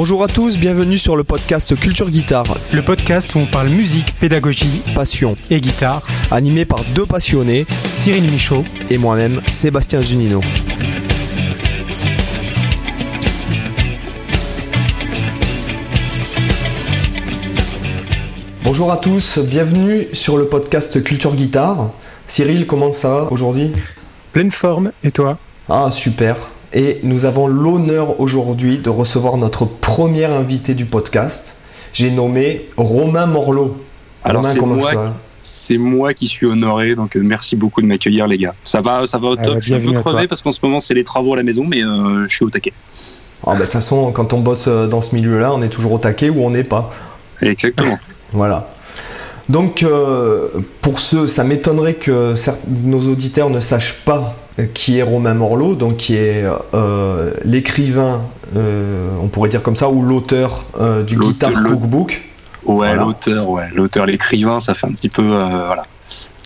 Bonjour à tous, bienvenue sur le podcast Culture Guitare. Le podcast où on parle musique, pédagogie, passion et guitare. Animé par deux passionnés, Cyril Michaud et moi-même, Sébastien Zunino. Bonjour à tous, bienvenue sur le podcast Culture Guitare. Cyril, comment ça va aujourd'hui? Pleine forme, et toi? Ah, super. Et nous avons l'honneur aujourd'hui de recevoir notre premier invité du podcast. J'ai nommé Romain Morlot. Alors, c'est moi, qui suis honoré, donc euh, merci beaucoup de m'accueillir, les gars. Ça va, ça va au ah, top. je suis un peu crevé parce qu'en ce moment, c'est les travaux à la maison, mais euh, je suis au taquet. Ah, bah, de toute façon, quand on bosse euh, dans ce milieu-là, on est toujours au taquet ou on n'est pas. Exactement. voilà. Donc, pour ceux, ça m'étonnerait que nos auditeurs ne sachent pas qui est Romain Morlot, donc qui est euh, l'écrivain, euh, on pourrait dire comme ça, ou l'auteur euh, du Guitar Cookbook. Ouais, l'auteur, ouais, l'auteur, l'écrivain, ça fait un petit peu, voilà,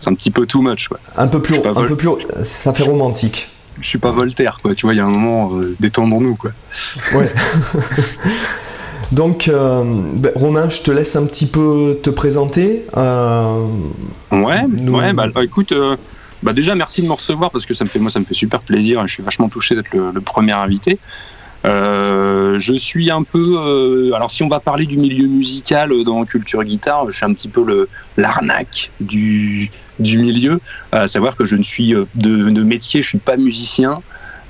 c'est un petit peu too much, quoi. Un peu plus, un peu plus, ça fait romantique. Je suis pas Voltaire, quoi. Tu vois, il y a un moment, détendons-nous, quoi. Ouais. Donc, ben, Romain, je te laisse un petit peu te présenter. ouais, ouais, bah, écoute, bah déjà, merci de me recevoir parce que ça me fait, moi, ça me fait super plaisir. Je suis vachement touché d'être le, premier invité. Euh, je suis un peu. Euh, alors, si on va parler du milieu musical dans Culture Guitare, je suis un petit peu le l'arnaque du, du milieu. À savoir que je ne suis euh, de, de métier, je suis pas musicien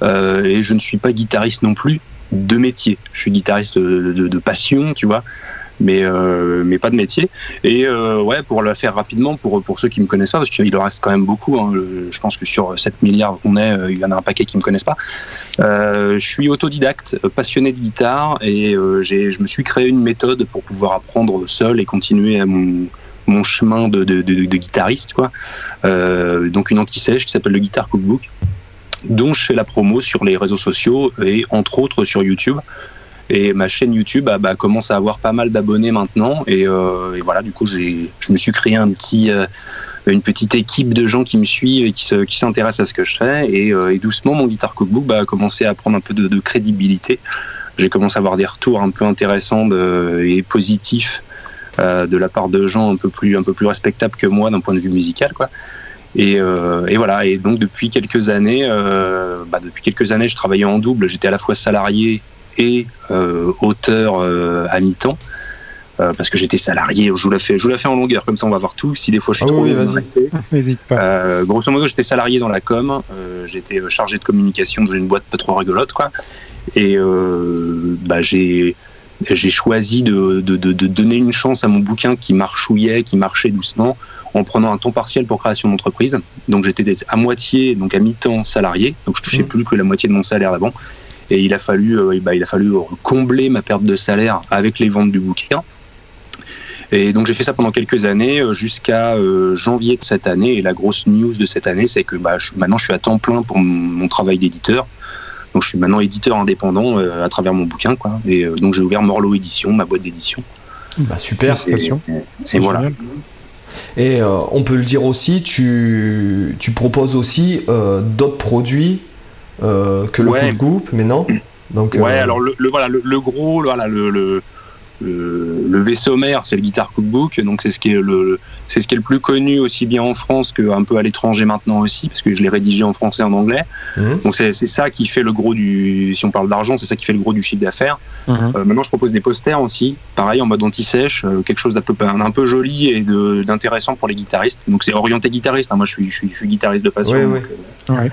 et je ne suis pas guitariste non plus de métier. Je suis guitariste de passion, tu vois mais, euh, mais pas de métier. Et euh, ouais, pour le faire rapidement, pour, pour ceux qui me connaissent pas, parce qu'il en reste quand même beaucoup, hein, je pense que sur 7 milliards qu'on est, euh, il y en a un paquet qui me connaissent pas. je suis autodidacte, passionné de guitare, et je me suis créé une méthode pour pouvoir apprendre seul et continuer à mon, chemin de, de, de, de guitariste, quoi. donc une anti-sèche qui s'appelle le Guitar Cookbook dont je fais la promo sur les réseaux sociaux et entre autres sur YouTube. Et ma chaîne YouTube bah, bah, commence à avoir pas mal d'abonnés maintenant. Et, euh, voilà, du coup, je me suis créé un petit, euh, une petite équipe de gens qui me suivent et qui, s'intéressent à ce que je fais. Et, euh, doucement, mon Guitar Cookbook bah, a commencé à prendre un peu de, crédibilité. J'ai commencé à avoir des retours un peu intéressants et positifs de la part de gens un peu plus, un peu plus respectables que moi d'un point de vue musical. Quoi. Et, et, voilà. Et donc depuis quelques années, bah, depuis quelques années, je travaillais en double. J'étais à la fois salarié et euh, auteur euh, à mi-temps. Euh, parce que j'étais salarié, je vous la fais, je vous la fais en longueur, comme ça on va voir tout. Si des fois je suis ah trop oui, N'hésite pas. grosso modo, j'étais salarié dans la com, j'étais chargé de communication dans une boîte pas trop rigolote, quoi. Et bah, j'ai j'ai choisi de, de, de, donner une chance à mon bouquin qui marchouillait, qui marchait doucement, en prenant un temps partiel pour création d'entreprise. Donc j'étais à moitié, donc à mi-temps salarié, donc je touchais mmh. plus que la moitié de mon salaire d'avant. Et il a fallu, euh, bah, il a fallu combler ma perte de salaire avec les ventes du bouquin. Et donc j'ai fait ça pendant quelques années euh, jusqu'à euh, janvier de cette année. Et la grosse news de cette année, c'est que bah, maintenant je suis à temps plein pour mon, travail d'éditeur. Donc je suis maintenant éditeur indépendant à travers mon bouquin. Quoi. Et donc j'ai ouvert Morlo Édition, ma boîte d'édition. Bah super, et, voilà. Et on peut le dire aussi, tu, tu proposes aussi d'autres produits euh, que le ouais. groupe, mais non. Donc, ouais, euh, alors le, voilà, le, gros, voilà, le, le, le vaisseau mère, c'est le Guitar Cookbook, donc c'est ce qui est le, c'est ce qui est le plus connu aussi bien en France qu'un peu à l'étranger maintenant aussi, parce que je l'ai rédigé en français et en anglais. Mhm. Donc c'est ça qui fait le gros du, si on parle d'argent, c'est ça qui fait le gros du chiffre d'affaires. Mhm. Euh, maintenant, je propose des posters aussi, pareil en mode anti-sèche, quelque chose d'un peu, un, peu joli et d'intéressant pour les guitaristes. Donc c'est orienté guitariste. Hein. Moi, je suis, je suis, je suis guitariste de passion. ouais. Euh,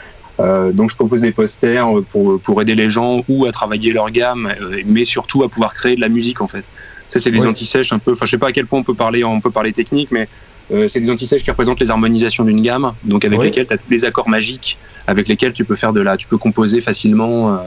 donc je propose des posters pour, pour aider les gens ou à travailler leur gamme, euh, mais surtout à pouvoir créer de la musique en fait. Ça c'est des anti-sèches un peu. Enfin je sais pas à quel point on peut parler, on peut parler technique, mais euh, c'est des anti-sèches qui représentent les harmonisations d'une gamme, donc avec lesquelles tu as tous les accords magiques, avec lesquels tu peux faire de la, tu peux composer facilement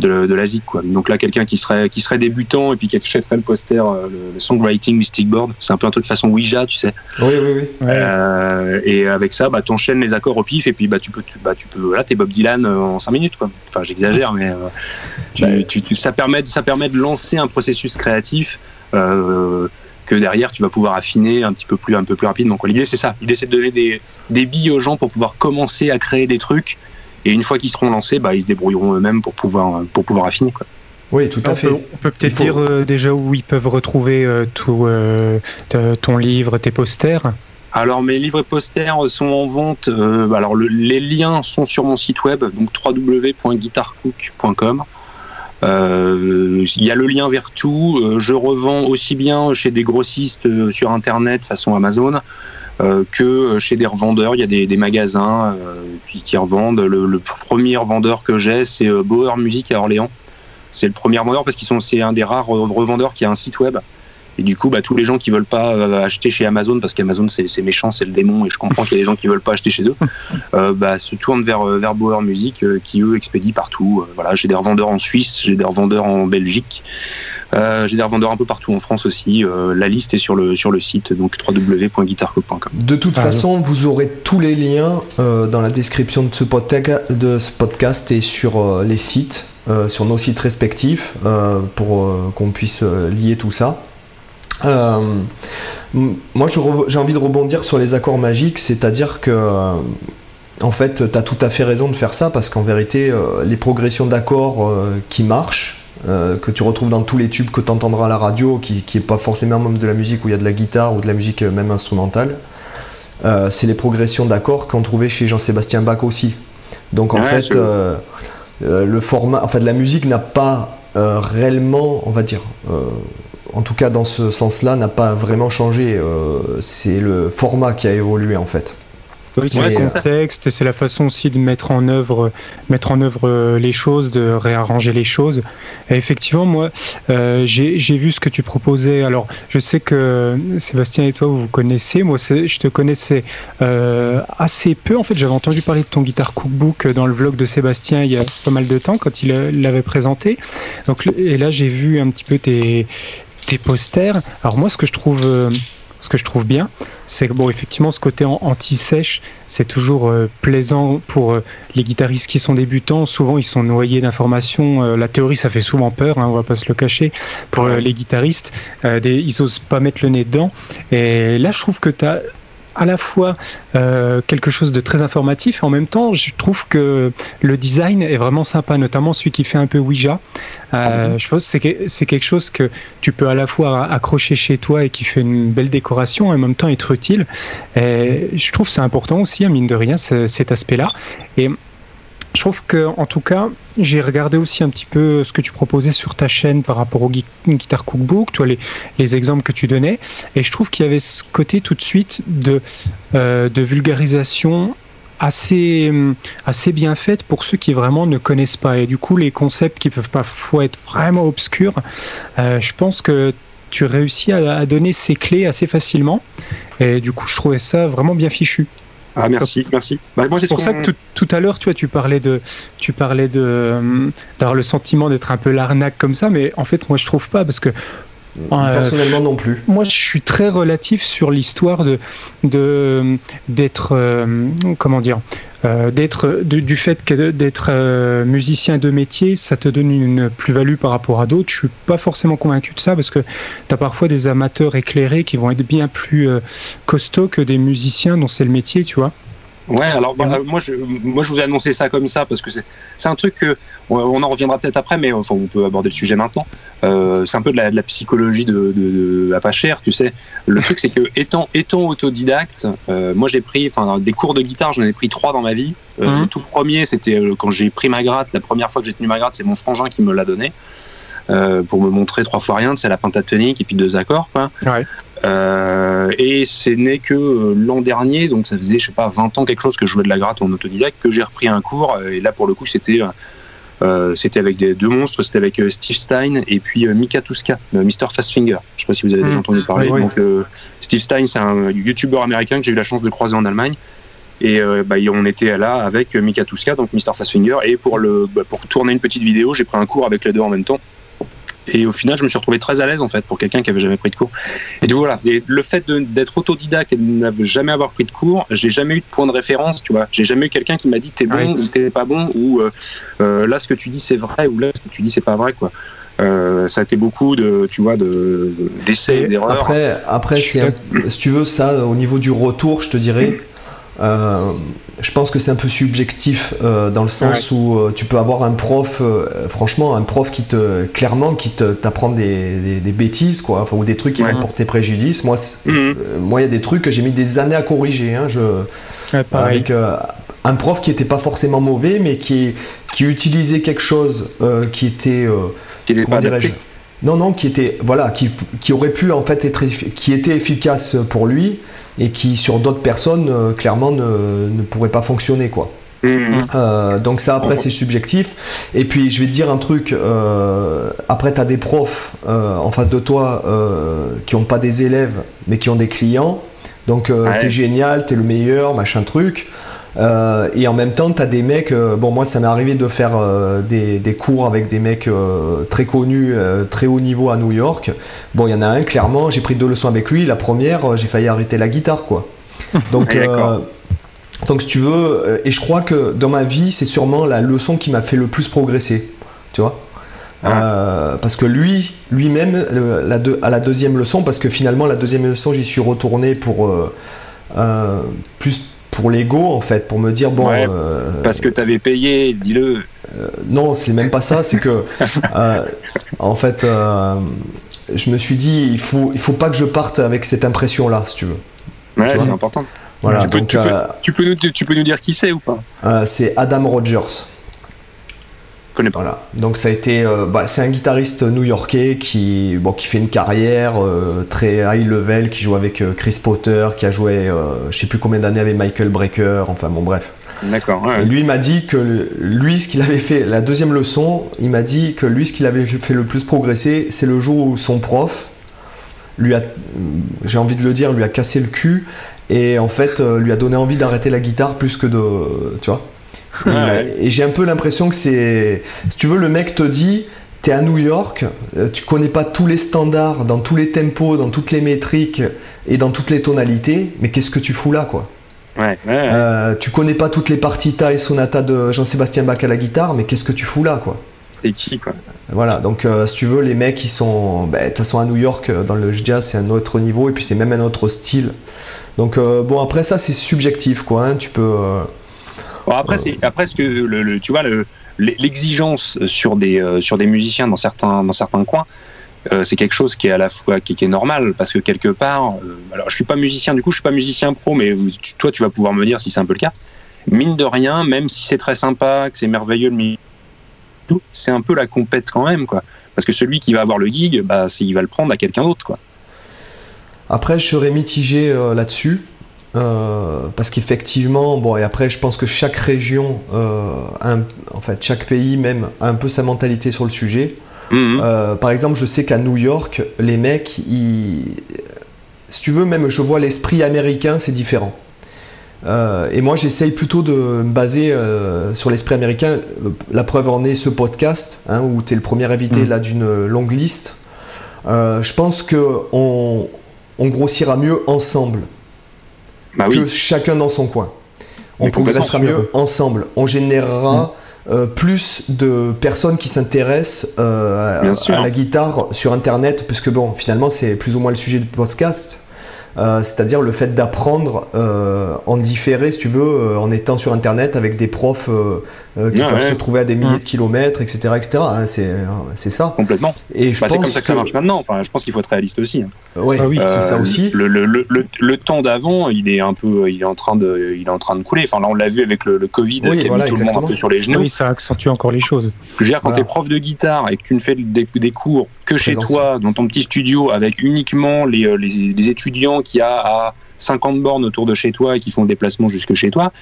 de, de la zik quoi. Donc là quelqu'un qui serait qui serait débutant et puis qui achèterait le poster le, songwriting Mystic Board, c'est un peu un truc de façon Ouija, tu sais. Oui oui oui. Euh, et avec ça bah t'enchaînes les accords au pif et puis bah tu peux tu, bah tu peux là t'es Bob Dylan en 5 minutes quoi. Enfin j'exagère mais euh, tu, tu, ça permet ça permet de lancer un processus créatif euh, que derrière tu vas pouvoir affiner un petit peu plus un peu plus rapidement. L'idée c'est ça, l'idée c'est de donner des, des billes aux gens pour pouvoir commencer à créer des trucs et une fois qu'ils seront lancés, bah, ils se débrouilleront eux-mêmes pour pouvoir, pour pouvoir affiner. Quoi. Oui, tout à fait. on peut peut-être dire déjà où ils peuvent retrouver tout, ton livre, tes posters. Alors mes livres et posters sont en vente. alors les liens sont sur mon site web, donc www.guitarcook.com. Il y a le lien vers tout. je revends aussi bien chez des grossistes sur internet façon Amazon euh, que chez des revendeurs. Il y a des, magasins euh, qui, revendent. Le, premier revendeur que j'ai, c'est euh, Bauer Music à Orléans. C'est le premier vendeur parce qu'ils sont c'est un des rares revendeurs qui a un site web. Et du coup, bah, tous les gens qui veulent pas acheter chez Amazon, parce qu'Amazon c'est méchant, c'est le démon, et je comprends qu'il y a des gens qui veulent pas acheter chez eux, bah, se tournent vers, vers Bauer Music, qui eux expédient partout. voilà, j'ai des revendeurs en Suisse, j'ai des revendeurs en Belgique. Euh, j'ai des revendeurs un peu partout en France aussi. Euh, la liste est sur le, sur le site, donc www.guitarco.com. De toute façon, vous aurez tous les liens euh, dans la description de ce, podcast, de ce podcast et sur les sites, sur nos sites respectifs, pour qu'on puisse lier tout ça. Moi, j'ai envie de rebondir sur les accords magiques, c'est-à-dire que en fait, tu as tout à fait raison de faire ça parce qu'en vérité, les progressions d'accords qui marchent, euh, que tu retrouves dans tous les tubes que tu entendras à la radio, qui n'est pas forcément même de la musique où il y a de la guitare ou de la musique euh, même instrumentale. Euh, c'est les progressions d'accords qu'on trouvait chez Jean-Sébastien Bach aussi. Donc en fait, le format, enfin de la musique n'a pas réellement, on va dire, en tout cas dans ce sens-là, n'a pas vraiment changé. c'est le format qui a évolué en fait. Oui, c'est le contexte et c'est la façon aussi de mettre en œuvre, mettre en œuvre euh, les choses, de réarranger les choses. Et effectivement, moi, euh, j'ai vu ce que tu proposais. Alors, je sais que Sébastien et toi, vous vous connaissez. Moi, je te connaissais euh, assez peu. En fait, j'avais entendu parler de ton guitare cookbook dans le vlog de Sébastien il y a pas mal de temps quand il l'avait présenté. Donc, et là, j'ai vu un petit peu tes, tes posters. Alors moi, ce que je trouve ce que je trouve bien, c'est que bon, effectivement, ce côté anti-sèche, c'est toujours euh, plaisant pour euh, les guitaristes qui sont débutants. Souvent, ils sont noyés d'informations. Euh, la théorie, ça fait souvent peur, hein, on va pas se le cacher. Pour les guitaristes, des, ils osent pas mettre le nez dedans. Et là, je trouve que tu as à la fois euh, quelque chose de très informatif et en même temps, je trouve que le design est vraiment sympa, notamment celui qui fait un peu Ouija. Euh, ah je pense que c'est quelque chose que tu peux à la fois accrocher chez toi et qui fait une belle décoration et en même temps être utile. Et je trouve c'est important aussi, à mine de rien, cet aspect-là. Et je trouve que, en tout cas, j'ai regardé aussi un petit peu ce que tu proposais sur ta chaîne par rapport au Guitar Cookbook, toi, les, les exemples que tu donnais, et je trouve qu'il y avait ce côté tout de suite de, euh, vulgarisation assez, assez bien faite pour ceux qui vraiment ne connaissent pas. Et du coup, les concepts qui peuvent parfois être vraiment obscurs, euh, je pense que tu réussis à, à donner ces clés assez facilement. Et du coup, je trouvais ça vraiment bien fichu. Ah merci, merci. Bah, c'est pour ça que tout, à l'heure, tu vois, tu parlais de, tu parlais de, euh, d'avoir le sentiment d'être un peu l'arnaque comme ça, mais en fait, moi, je trouve pas parce que euh, Personnellement non plus. Moi, je suis très relatif sur l'histoire de, de d'être euh, comment dire euh, d'être du fait que d'être musicien de métier, ça te donne une plus-value par rapport à d'autres. Je suis pas forcément convaincu de ça parce que tu as parfois des amateurs éclairés qui vont être bien plus costauds que des musiciens dont c'est le métier, tu vois. Ouais, alors bah, moi, je, moi je vous ai annoncé ça comme ça parce que c'est un truc que on en reviendra peut-être après, mais enfin, on peut aborder le sujet maintenant. Euh, c'est un peu de la, de la psychologie de, de, de, pas cher, tu sais. Le truc c'est que étant étant autodidacte, euh, moi j'ai pris enfin des cours de guitare, j'en ai pris trois dans ma vie. Euh, mmh. Le tout premier c'était euh, quand j'ai pris ma gratte, la première fois que j'ai tenu ma gratte, c'est mon frangin qui me l'a donné. Euh, pour me montrer trois fois rien, c'est la pentatonique et puis deux accords. Quoi. Ouais. Euh, et c'est né que euh, l'an dernier, donc ça faisait, je sais pas, 20 ans quelque chose que je jouais de la gratte en autodidacte, que j'ai repris un cours. Et là, pour le coup, c'était euh, c'était avec des deux monstres, c'était avec Steve Stein et puis Mika Tuska, Mr. Fastfinger. Je sais pas si vous avez déjà mmh. entendu parler. Donc, Steve Stein, c'est un YouTuber américain que j'ai eu la chance de croiser en Allemagne. Et bah, on était là avec Mika Tuska, donc Mr. Fastfinger. Et pour, le, bah, pour tourner une petite vidéo, j'ai pris un cours avec les deux en même temps. Et au final, je me suis retrouvé très à l'aise en fait pour quelqu'un qui avait jamais pris de cours. Et donc voilà, et le fait d'être autodidacte et de ne jamais avoir pris de cours, j'ai jamais eu de point de référence, tu vois. J'ai jamais eu quelqu'un qui m'a dit t'es bon ou t'es pas bon ou euh, euh, là ce que tu dis c'est vrai ou là ce que tu dis c'est pas vrai quoi. Euh, ça a été beaucoup de, tu vois, de d'essais, d'erreurs. Après, après, si tu veux ça, au niveau du retour, je te dirais, je pense que c'est un peu subjectif dans le sens où tu peux avoir un prof, franchement, un prof qui te, clairement, qui t'apprend des, des, bêtises, quoi, ou des trucs qui vont porter préjudice. Moi, mhm. moi, il y a des trucs que j'ai mis des années à corriger. Hein, je, avec un prof qui n'était pas forcément mauvais, mais qui, qui utilisait quelque chose qui était, qui comment dirais-je non, non, qui était voilà, qui, qui, aurait pu en fait être qui était efficace pour lui et qui sur d'autres personnes euh, clairement ne, ne, pourrait pas fonctionner quoi. Mmh. Euh, donc ça après c'est subjectif et puis je vais te dire un truc euh, après tu as des profs en face de toi qui n'ont pas des élèves mais qui ont des clients donc tu es génial t'es le meilleur machin truc euh, et en même temps, tu as des mecs, euh, bon moi ça m'est arrivé de faire euh, des, cours avec des mecs très connus, très haut niveau à New York. Bon, il y en a un, clairement, j'ai pris deux leçons avec lui. La première, j'ai failli arrêter la guitare, quoi. Donc, donc si tu veux, et je crois que dans ma vie, c'est sûrement la leçon qui m'a fait le plus progresser, tu vois. parce que lui, lui-même, à la deuxième leçon, parce que finalement la deuxième leçon, j'y suis retourné pour plus pour l'ego en fait, pour me dire bon. Euh, parce que tu avais payé, dis-le. Euh, non, c'est même pas ça, c'est que euh, en fait, je me suis dit il faut il faut pas que je parte avec cette impression là, si tu veux. Ouais, c'est important. Voilà, tu, peux, tu, peux, nous, tu peux nous dire qui c'est ou pas? C'est Adam Rogers pas. Donc ça a été, euh, bah, c'est un guitariste new-yorkais qui, bon, qui fait une carrière euh, très high level, qui joue avec euh, Chris Potter, qui a joué, je sais plus combien d'années avec Michael Brecker. Enfin bon, bref. D'accord. Lui m'a dit que lui, ce qu'il avait fait, la deuxième leçon, il m'a dit que lui, ce qu'il avait fait le plus progresser, c'est le jour où son prof lui a, j'ai envie de le dire, lui a cassé le cul et en fait lui a donné envie d'arrêter la guitare plus que de, tu vois. Et j'ai un peu l'impression que c'est. Si tu veux, le mec te dit t'es à New York, euh, tu connais pas tous les standards, dans tous les tempos, dans toutes les métriques et dans toutes les tonalités, mais qu'est-ce que tu fous là, quoi? Ouais, euh, Tu connais pas toutes les partitas et sonatas de Jean-Sébastien Bach à la guitare, mais qu'est-ce que tu fous là, quoi? C'est qui, quoi? Voilà, donc euh, si tu veux, les mecs, ils sont. Ben, de toute façon, à New York, dans le jazz, c'est un autre niveau, et puis c'est même un autre style. Donc, bon, après ça, c'est subjectif, quoi. Hein, tu peux après, c'est après ce que le, tu vois l'exigence sur des euh, sur des musiciens dans certains dans certains coins. Euh, c'est quelque chose qui est à la fois qui, est normal parce que quelque part, euh, alors je suis pas musicien du coup, je suis pas musicien pro, mais toi tu vas pouvoir me dire si c'est un peu le cas. Mine de rien, même si c'est très sympa, que c'est merveilleux le c'est un peu la compète quand même quoi. Parce que celui qui va avoir le gig, bah, il va le prendre à quelqu'un d'autre quoi. Après, je serais mitigé là-dessus. Euh, parce qu'effectivement, bon, et après, je pense que chaque région, euh, en fait, chaque pays même, a un peu sa mentalité sur le sujet. Mhm. Euh, par exemple, je sais qu'à New York, les mecs, ils... si tu veux, même je vois l'esprit américain, c'est différent. et moi, j'essaye plutôt de me baser sur l'esprit américain. La preuve en est ce podcast, hein, où tu es le premier invité mhm. là d'une longue liste. je pense qu'on on grossira mieux ensemble. Bah que chacun dans son coin. On progressera mieux ensemble. On générera mm. euh, plus de personnes qui s'intéressent euh, à, la guitare sur Internet, puisque bon, finalement, c'est plus ou moins le sujet du podcast. Euh, c'est-à-dire le fait d'apprendre euh, en différé, si tu veux, euh, en étant sur Internet avec des profs qui peuvent se trouver à des milliers de kilomètres, etc. etc. Hein, c'est ça. Complètement. Et je bah, c'est comme ça que, ça marche maintenant. Enfin, je pense qu'il faut être réaliste aussi. Hein. Ah oui, c'est ça aussi. Le, le, le, le temps d'avant, il est un peu, il est en train de, il est en train de couler. Enfin, là, on l'a vu avec le, Covid qui a mis tout le monde un peu sur les genoux. Oui, ça accentue encore les choses. Je veux dire, quand tu es prof de guitare et que tu ne fais des, des cours que chez toi, dans ton petit studio, avec uniquement les, les, les étudiants qui a à 50 bornes autour de chez toi et qui font le déplacement jusque chez toi,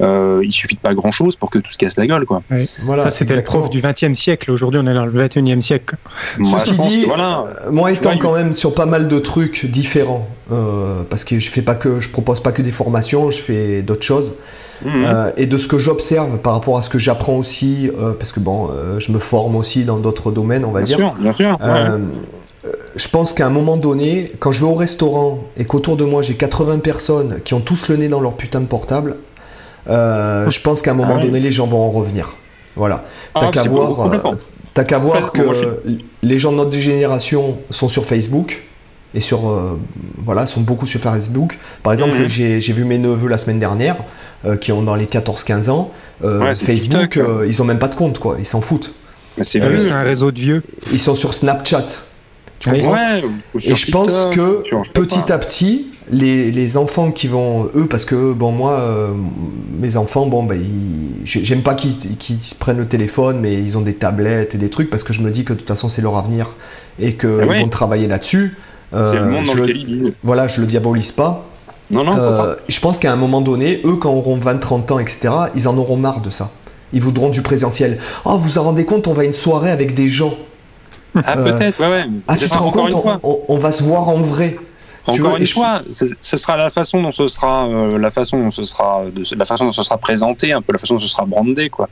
euh, il suffit de pas grand chose pour que tout se casse la gueule. Quoi. Voilà, ça, c'était le prof du 20e siècle. Aujourd'hui, on est dans le 21e siècle. Ceci dit, voilà, euh, moi étant quand même sur pas mal de trucs différents, euh, parce que je fais pas que je propose pas que des formations, je fais d'autres choses. Mhm. Euh, et de ce que j'observe par rapport à ce que j'apprends aussi, parce que bon, je me forme aussi dans d'autres domaines, on va bien dire. Sûr, bien sûr. Euh, je pense qu'à un moment donné, quand je vais au restaurant et qu'autour de moi j'ai 80 personnes qui ont tous le nez dans leur putain de portable, euh, je pense qu'à un moment ah donné les gens vont en revenir. Voilà. T'as ah, qu'à voir, euh, qu'à voir que les gens de notre génération sont sur Facebook. Et sur voilà sont beaucoup sur Facebook. Par exemple, mhm. j'ai vu mes neveux la semaine dernière qui ont dans les 14-15 ans. Facebook, ils ont même pas de compte quoi, ils s'en foutent. C'est un réseau de vieux. Ils sont sur Snapchat. Tu comprends Et je pense que petit à petit, les, enfants qui vont, eux, parce que, bon, moi, euh, mes enfants, bon, ben, j'aime pas qu'ils prennent le téléphone, mais ils ont des tablettes et des trucs, parce que je me dis que de toute façon, c'est leur avenir et qu'ils ah vont travailler là-dessus. Euh, c'est le monde dans lequel ils Voilà, je le diabolise pas. Non, non, euh, je pense qu'à un moment donné, eux, quand auront 20, 30 ans, etc., ils en auront marre de ça. Ils voudront du présentiel. Oh, vous vous en rendez compte, on va à une soirée avec des gens. Ah, peut-être, ouais, ouais. Ah, tu te rends compte, on, va se voir en vrai. Encore une fois, ce sera la façon dont ce sera, euh, la façon dont ce sera, de, la façon dont ce sera présenté, un peu la façon dont ce sera brandé, quoi.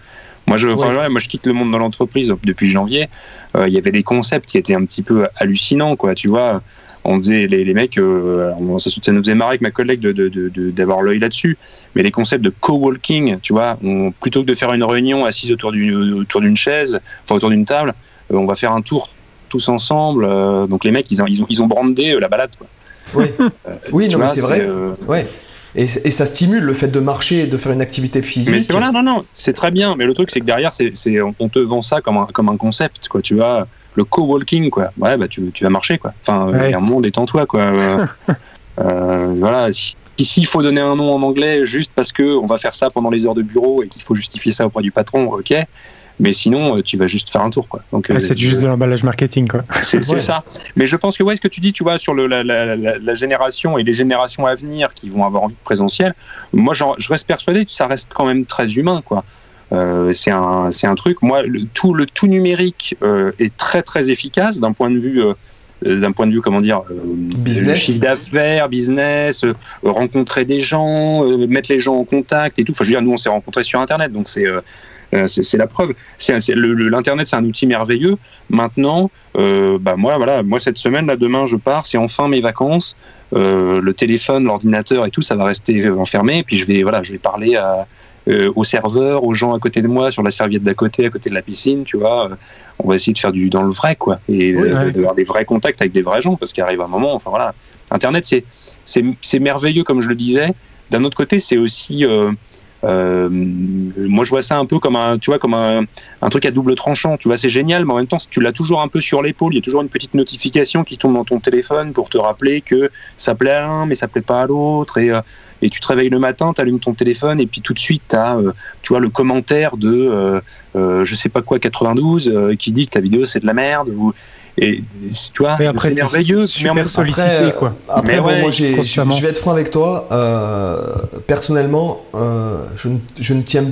Moi, je, moi, je quitte le monde de l'entreprise depuis janvier. Euh, il y avait des concepts qui étaient un petit peu hallucinants, quoi. Tu vois, on disait les, les mecs, euh, ça, ça, nous faisait marrer avec ma collègue d'avoir de, de, l'œil là-dessus. Mais les concepts de coworking, tu vois, plutôt que de faire une réunion assise autour d'une autour d'une chaise, enfin autour d'une table, on va faire un tour tous ensemble. donc les mecs, ils ont, ils ont, ils ont brandé la balade. Quoi. Oui, euh, oui non, mais c'est vrai. Euh, ouais. Et, et, ça stimule le fait de marcher et de faire une activité physique. Mais voilà, non, non, c'est très bien. Mais le truc, c'est que derrière, c'est, on te vend ça comme un, comme un concept, quoi. Tu vois, le co-walking, quoi. Ouais, bah, tu, tu vas marcher, quoi. Enfin, il y a un monde, détends-toi, quoi. euh, voilà. Ici, il faut donner un nom en anglais juste parce que on va faire ça pendant les heures de bureau et qu'il faut justifier ça auprès du patron, ok. Mais sinon, euh, tu vas juste faire un tour, quoi. Donc, ah, c'est juste de l'emballage marketing, quoi. C'est ça. Mais je pense que ouais, ce que tu dis, tu vois, sur le, la, la, la, génération et les générations à venir qui vont avoir envie de présentiel, moi, je reste persuadé que ça reste quand même très humain, quoi. Euh, c'est un, un truc. Moi, le tout, le tout numérique euh, est très très efficace d'un point de vue euh, d'un point de vue comment dire business chiffre d'affaires business rencontrer des gens mettre les gens en contact et tout enfin je veux dire nous on s'est rencontrés sur internet donc c'est c'est la preuve. L'internet, c'est un outil merveilleux. Maintenant, euh, bah moi, voilà, moi cette semaine, là, demain, je pars. C'est enfin mes vacances. Euh, le téléphone, l'ordinateur et tout, ça va rester enfermé. Et puis je vais, voilà, je vais parler à, aux serveurs, aux gens à côté de moi, sur la serviette d'à côté, à côté de la piscine, tu vois. On va essayer de faire du dans le vrai, quoi, et d'avoir des vrais contacts avec des vrais gens, parce qu'il arrive un moment. Enfin voilà, Internet, c'est c'est merveilleux, comme je le disais. D'un autre côté, c'est aussi euh, moi, je vois ça un peu comme un, tu vois, comme un, un truc à double tranchant. Tu vois, c'est génial, mais en même temps, tu l'as toujours un peu sur l'épaule. Il y a toujours une petite notification qui tombe dans ton téléphone pour te rappeler que ça plaît à l'un, mais ça plaît pas à l'autre. Et, euh, et tu te réveilles le matin, tu allumes ton téléphone, et puis tout de suite, tu as, euh, tu vois, le commentaire de, je sais pas quoi, 92, qui dit que ta vidéo c'est de la merde. Et tu vois, c'est merveilleux, super sollicité quoi. Après, moi, je vais être franc avec toi. Euh, personnellement, euh, je, je, ne tiens.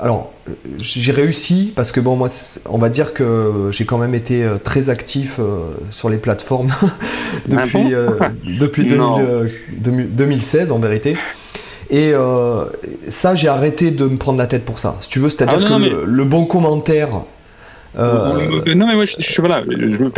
Alors, j'ai réussi parce que bon, moi, on va dire que j'ai quand même été euh, très actif sur les plateformes depuis depuis 2016 en vérité. Et ça, j'ai arrêté de me prendre la tête pour ça. Si tu veux, c'est-à-dire ah que le, bon commentaire euh, non mais moi je, je voilà, je me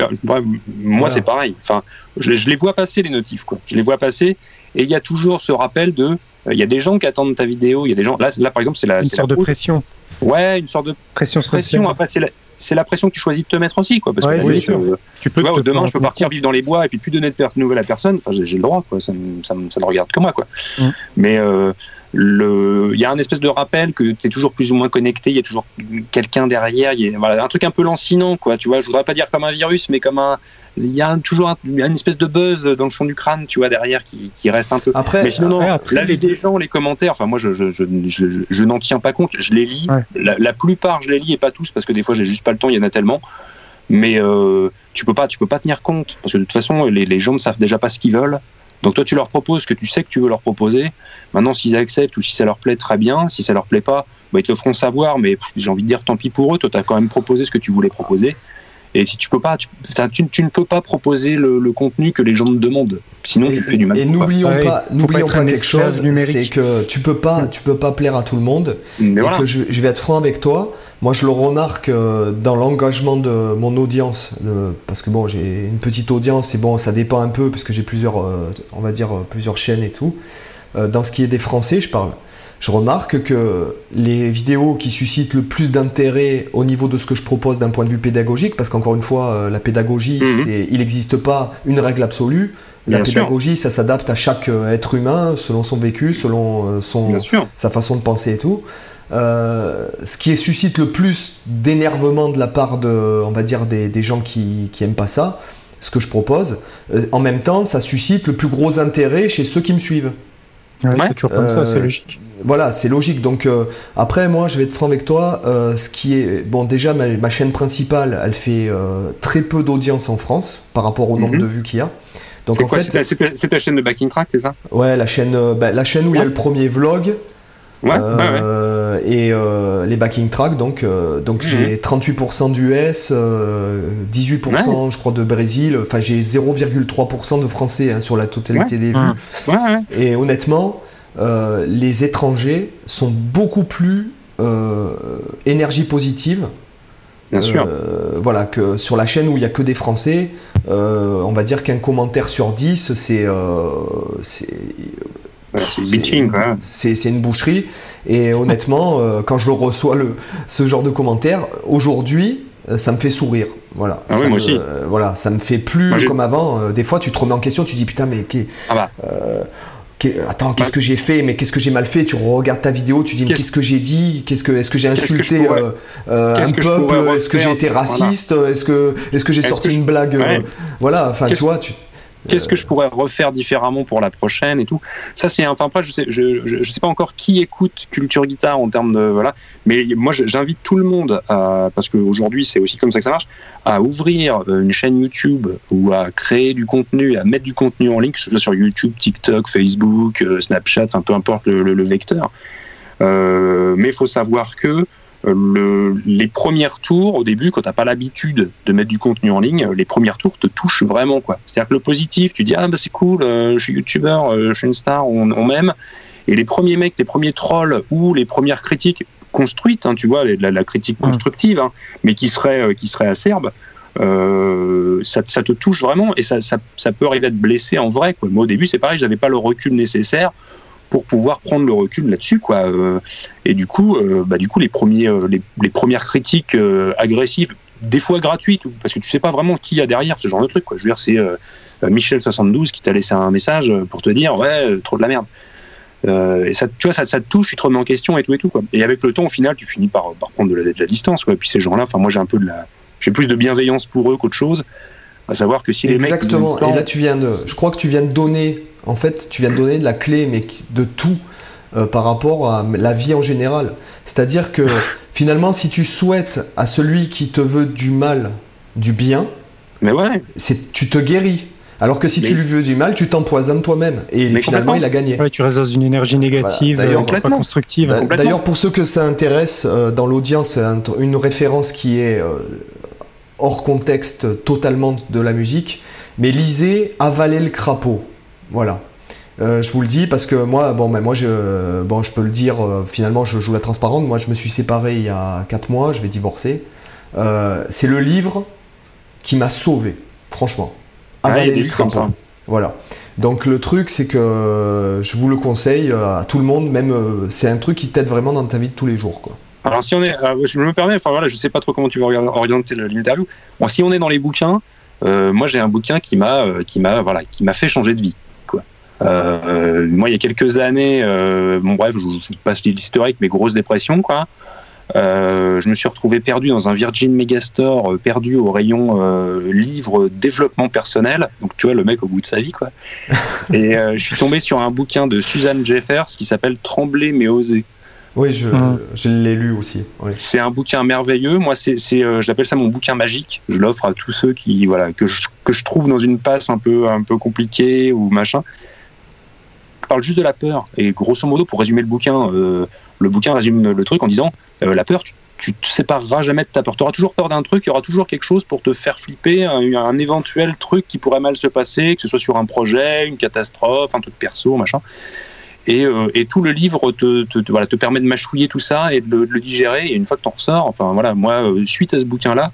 moi c'est pareil. Enfin, je, les vois passer les notifs quoi. Je les vois passer et il y a toujours ce rappel de, euh, il y a des gens qui attendent ta vidéo, il y a des gens là, là par exemple c'est la une sorte de pression. Ouais, une sorte de pression. pression. Après c'est la, c'est la pression que tu choisis de te mettre aussi quoi. Parce que euh, tu peux. demain je peux partir vivre dans les bois et puis plus donner de nouvelles à personne. Enfin j'ai le droit quoi. Ça, ça, ça, ne regarde que moi quoi. Mm. Mais euh, il y a un espèce de rappel que tu es toujours plus ou moins connecté, il y a toujours quelqu'un derrière, il y a voilà, un truc un peu lancinant, quoi, tu vois, je voudrais pas dire comme un virus, mais comme un, il y a toujours une espèce de buzz dans le fond du crâne, tu vois, derrière qui, qui reste un peu. Après, mais sinon, l'avis des gens, les commentaires, enfin, moi, je, je, je, je n'en tiens pas compte, je les lis, la, plupart, je les lis et pas tous, parce que des fois, j'ai juste pas le temps, il y en a tellement. Mais euh, tu peux pas, tu peux pas tenir compte parce que de toute façon, les, les gens ne savent déjà pas ce qu'ils veulent. Donc toi, tu leur proposes ce que tu sais que tu veux leur proposer. Maintenant, s'ils acceptent ou si ça leur plaît, très bien. Si ça leur plaît pas, bah, ils te le feront savoir. Mais j'ai envie de dire, tant pis pour eux. Toi, tu as quand même proposé ce que tu voulais proposer. Et si tu peux pas, tu, tu, ne peux pas proposer le, contenu que les gens te demandent. Sinon, tu fais du mal. Et n'oublions pas, n'oublions pas, quelque chose, c'est que tu peux pas, tu peux pas plaire à tout le monde. et que je, vais être franc avec toi. Moi, je le remarque euh, dans l'engagement de mon audience, parce que bon, j'ai une petite audience et bon, ça dépend un peu parce que j'ai plusieurs, euh, on va dire plusieurs chaînes et tout. Euh, dans ce qui est des Français, je parle je remarque que les vidéos qui suscitent le plus d'intérêt au niveau de ce que je propose d'un point de vue pédagogique, parce qu'encore une fois, euh, la pédagogie, mhm. il n'existe pas une règle absolue. la pédagogie, ça s'adapte à chaque être humain, selon son vécu, selon son, sa façon de penser et tout. Ce qui suscite le plus d'énervement de la part de, on va dire, des, des gens qui, qui aiment pas ça, ce que je propose. en même temps, ça suscite le plus gros intérêt chez ceux qui me suivent. c'est toujours comme ça, c'est logique voilà, c'est logique. Donc euh, après, moi, je vais être franc avec toi. Euh, ce qui est bon, déjà ma, chaîne principale, elle fait euh, très peu d'audience en France par rapport au nombre mhm. de vues qu'il y a. Donc en fait, c'est ta, chaîne de backing track, c'est ça? Ouais, la chaîne, bah, la chaîne où il y a le premier vlog. Ouais, et les backing tracks, donc, donc mhm. j'ai 38% d'US, 18% je crois de Brésil, enfin j'ai 0,3% de français hein, sur la totalité des vues. Et honnêtement, euh, les étrangers sont beaucoup plus euh, énergie positive. Bien sûr. Euh, voilà, que sur la chaîne où il n'y a que des Français, on va dire qu'un commentaire sur 10, c'est. C'est une boucherie. Et honnêtement, quand je reçois le, ce genre de commentaires, aujourd'hui, ça me fait sourire. Voilà. Ah oui, moi aussi. voilà, ça me fait plus comme avant. des fois, tu te remets en question, tu dis putain, mais. Ah bah attends, qu'est-ce que j'ai fait Mais qu'est-ce que j'ai mal fait? Tu regardes ta vidéo, tu dis, qu'est-ce que j'ai dit? Qu'est-ce que, est-ce que j'ai insulté euh, euh, un peuple? Est-ce que j'ai été raciste? Est-ce que, est-ce que j'ai sorti une blague euh, Voilà, enfin, tu vois, tu Qu'est-ce que je pourrais refaire différemment pour la prochaine et tout? Ça, c'est enfin après, je sais, je, je, sais pas encore qui écoute Culture Guitare en termes de voilà, mais moi, j'invite tout le monde à, parce qu'aujourd'hui, c'est aussi comme ça que ça marche, à ouvrir euh, une chaîne YouTube ou à créer du contenu, à mettre du contenu en ligne, que ce soit sur YouTube, TikTok, Facebook, euh, Snapchat, enfin peu importe le, vecteur. Euh, mais il faut savoir que le, les premières tours, au début, quand tu n'as pas l'habitude de mettre du contenu en ligne, les premières tours te touchent vraiment. quoi. C'est-à-dire que le positif, tu dis Ah, bah c'est cool, euh, je suis youtubeur, euh, je suis une star, on, m'aime. Et les premiers mecs, les premiers trolls ou les premières critiques construites, hein, tu vois, la, critique constructive, hein, mais qui serait, euh, qui serait acerbe, ça, ça, te touche vraiment et ça, ça, ça, peut arriver à te blesser en vrai. Quoi. Moi, au début, c'est pareil, j'avais pas le recul nécessaire pour pouvoir prendre le recul là-dessus, quoi. Euh, et du coup, euh, bah, du coup, les premiers, euh, les, premières critiques agressives, des fois gratuites, parce que tu sais pas vraiment qui y a derrière ce genre de truc, quoi. Je veux dire, c'est Michel 72 qui t'a laissé un message pour te dire, ouais, trop de la merde. et ça, tu vois, ça, ça, te touche, tu te remets en question et tout et tout. Quoi. Et avec le temps, au final, tu finis par, par prendre de la, de la distance. Quoi. Et puis ces gens-là, enfin, moi, j'ai un peu de la, j'ai plus de bienveillance pour eux qu'autre chose. À savoir que si les mecs. Exactement. Et là, tu viens de, je crois que tu viens de donner en fait, tu viens de donner de la clé, mais de tout euh, par rapport à la vie en général. C'est-à-dire que finalement, si tu souhaites à celui qui te veut du mal, du bien, mais ouais. c'est tu te guéris. Alors que si tu lui veux du mal, tu t'empoisonnes toi-même. Et finalement, il a gagné. tu restes dans une énergie négative, d'ailleurs, pas constructive. D'ailleurs, pour ceux que ça intéresse, euh, dans l'audience, une référence qui est euh, hors contexte totalement de la musique. Mais lisez Avaler le crapaud. Voilà. Euh, je vous le dis parce que moi, bon, ben moi, je, bon, je peux le dire. Euh, finalement, je joue la transparente. Moi, je me suis séparé il y a 4 mois. Je vais divorcer. Euh, c'est le livre qui m'a sauvé, franchement. Avaler le crapaud. Voilà. Donc le truc, c'est que je vous le conseille à tout le monde. Même, c'est un truc qui t'aide vraiment dans ta vie de tous les jours, quoi. Alors si on est, je me permets, enfin voilà, je sais pas trop comment tu vas orienter l'interview. Bon, si on est dans les bouquins, moi j'ai un bouquin qui m'a, qui m'a, voilà, qui m'a fait changer de vie. Euh, moi, il y a quelques années, euh, bon bref, je, vous passe l'historique, mais grosse dépression, quoi. Euh, je me suis retrouvé perdu dans un Virgin Megastore, perdu au rayon livre développement personnel. Donc tu vois le mec au bout de sa vie quoi. Et je suis tombé sur un bouquin de Suzanne Jeffers qui s'appelle Trembler mais oser. Oui, je, hum. je l'ai lu aussi. C'est un bouquin merveilleux. Moi, c'est, j'appelle ça mon bouquin magique. Je l'offre à tous ceux qui, voilà, que je, que je trouve dans une passe un peu, un peu compliquée ou machin parle juste de la peur. Et grosso modo, pour résumer le bouquin, euh, le bouquin résume le truc en disant euh, la peur, tu, te sépareras jamais de ta peur. Tu auras toujours peur d'un truc, il y aura toujours quelque chose pour te faire flipper, un, éventuel truc qui pourrait mal se passer, que ce soit sur un projet, une catastrophe, un truc perso, machin. Et, euh, et tout le livre te, te, voilà, te permet de mâchouiller tout ça et de, le digérer. Et une fois que tu en ressors, enfin voilà, moi, suite à ce bouquin-là,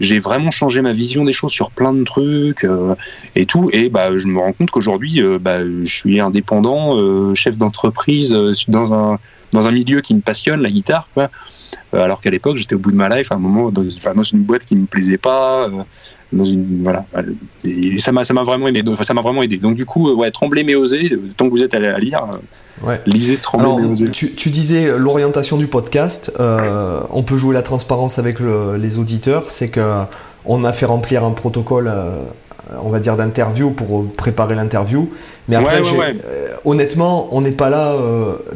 j'ai vraiment changé ma vision des choses sur plein de trucs euh, et tout. Et bah, je me rends compte qu'aujourd'hui, euh, bah, je suis indépendant, euh, chef d'entreprise dans un dans un milieu qui me passionne, la guitare, alors qu'à l'époque, j'étais au bout de ma life, à un moment, dans, dans une boîte qui me plaisait pas dans une voilà et ça m'a ça m'a vraiment aidé ça m'a vraiment aidé donc du coup ouais trembler mais oser tant que vous êtes allé à lire Ouais. Lisez Trembler tu, tu, disais l'orientation du podcast. Euh, on peut jouer la transparence avec les auditeurs. C'est que on a fait remplir un protocole, euh, on va dire d'interview pour préparer l'interview. Mais après, euh, honnêtement, on n'est pas là.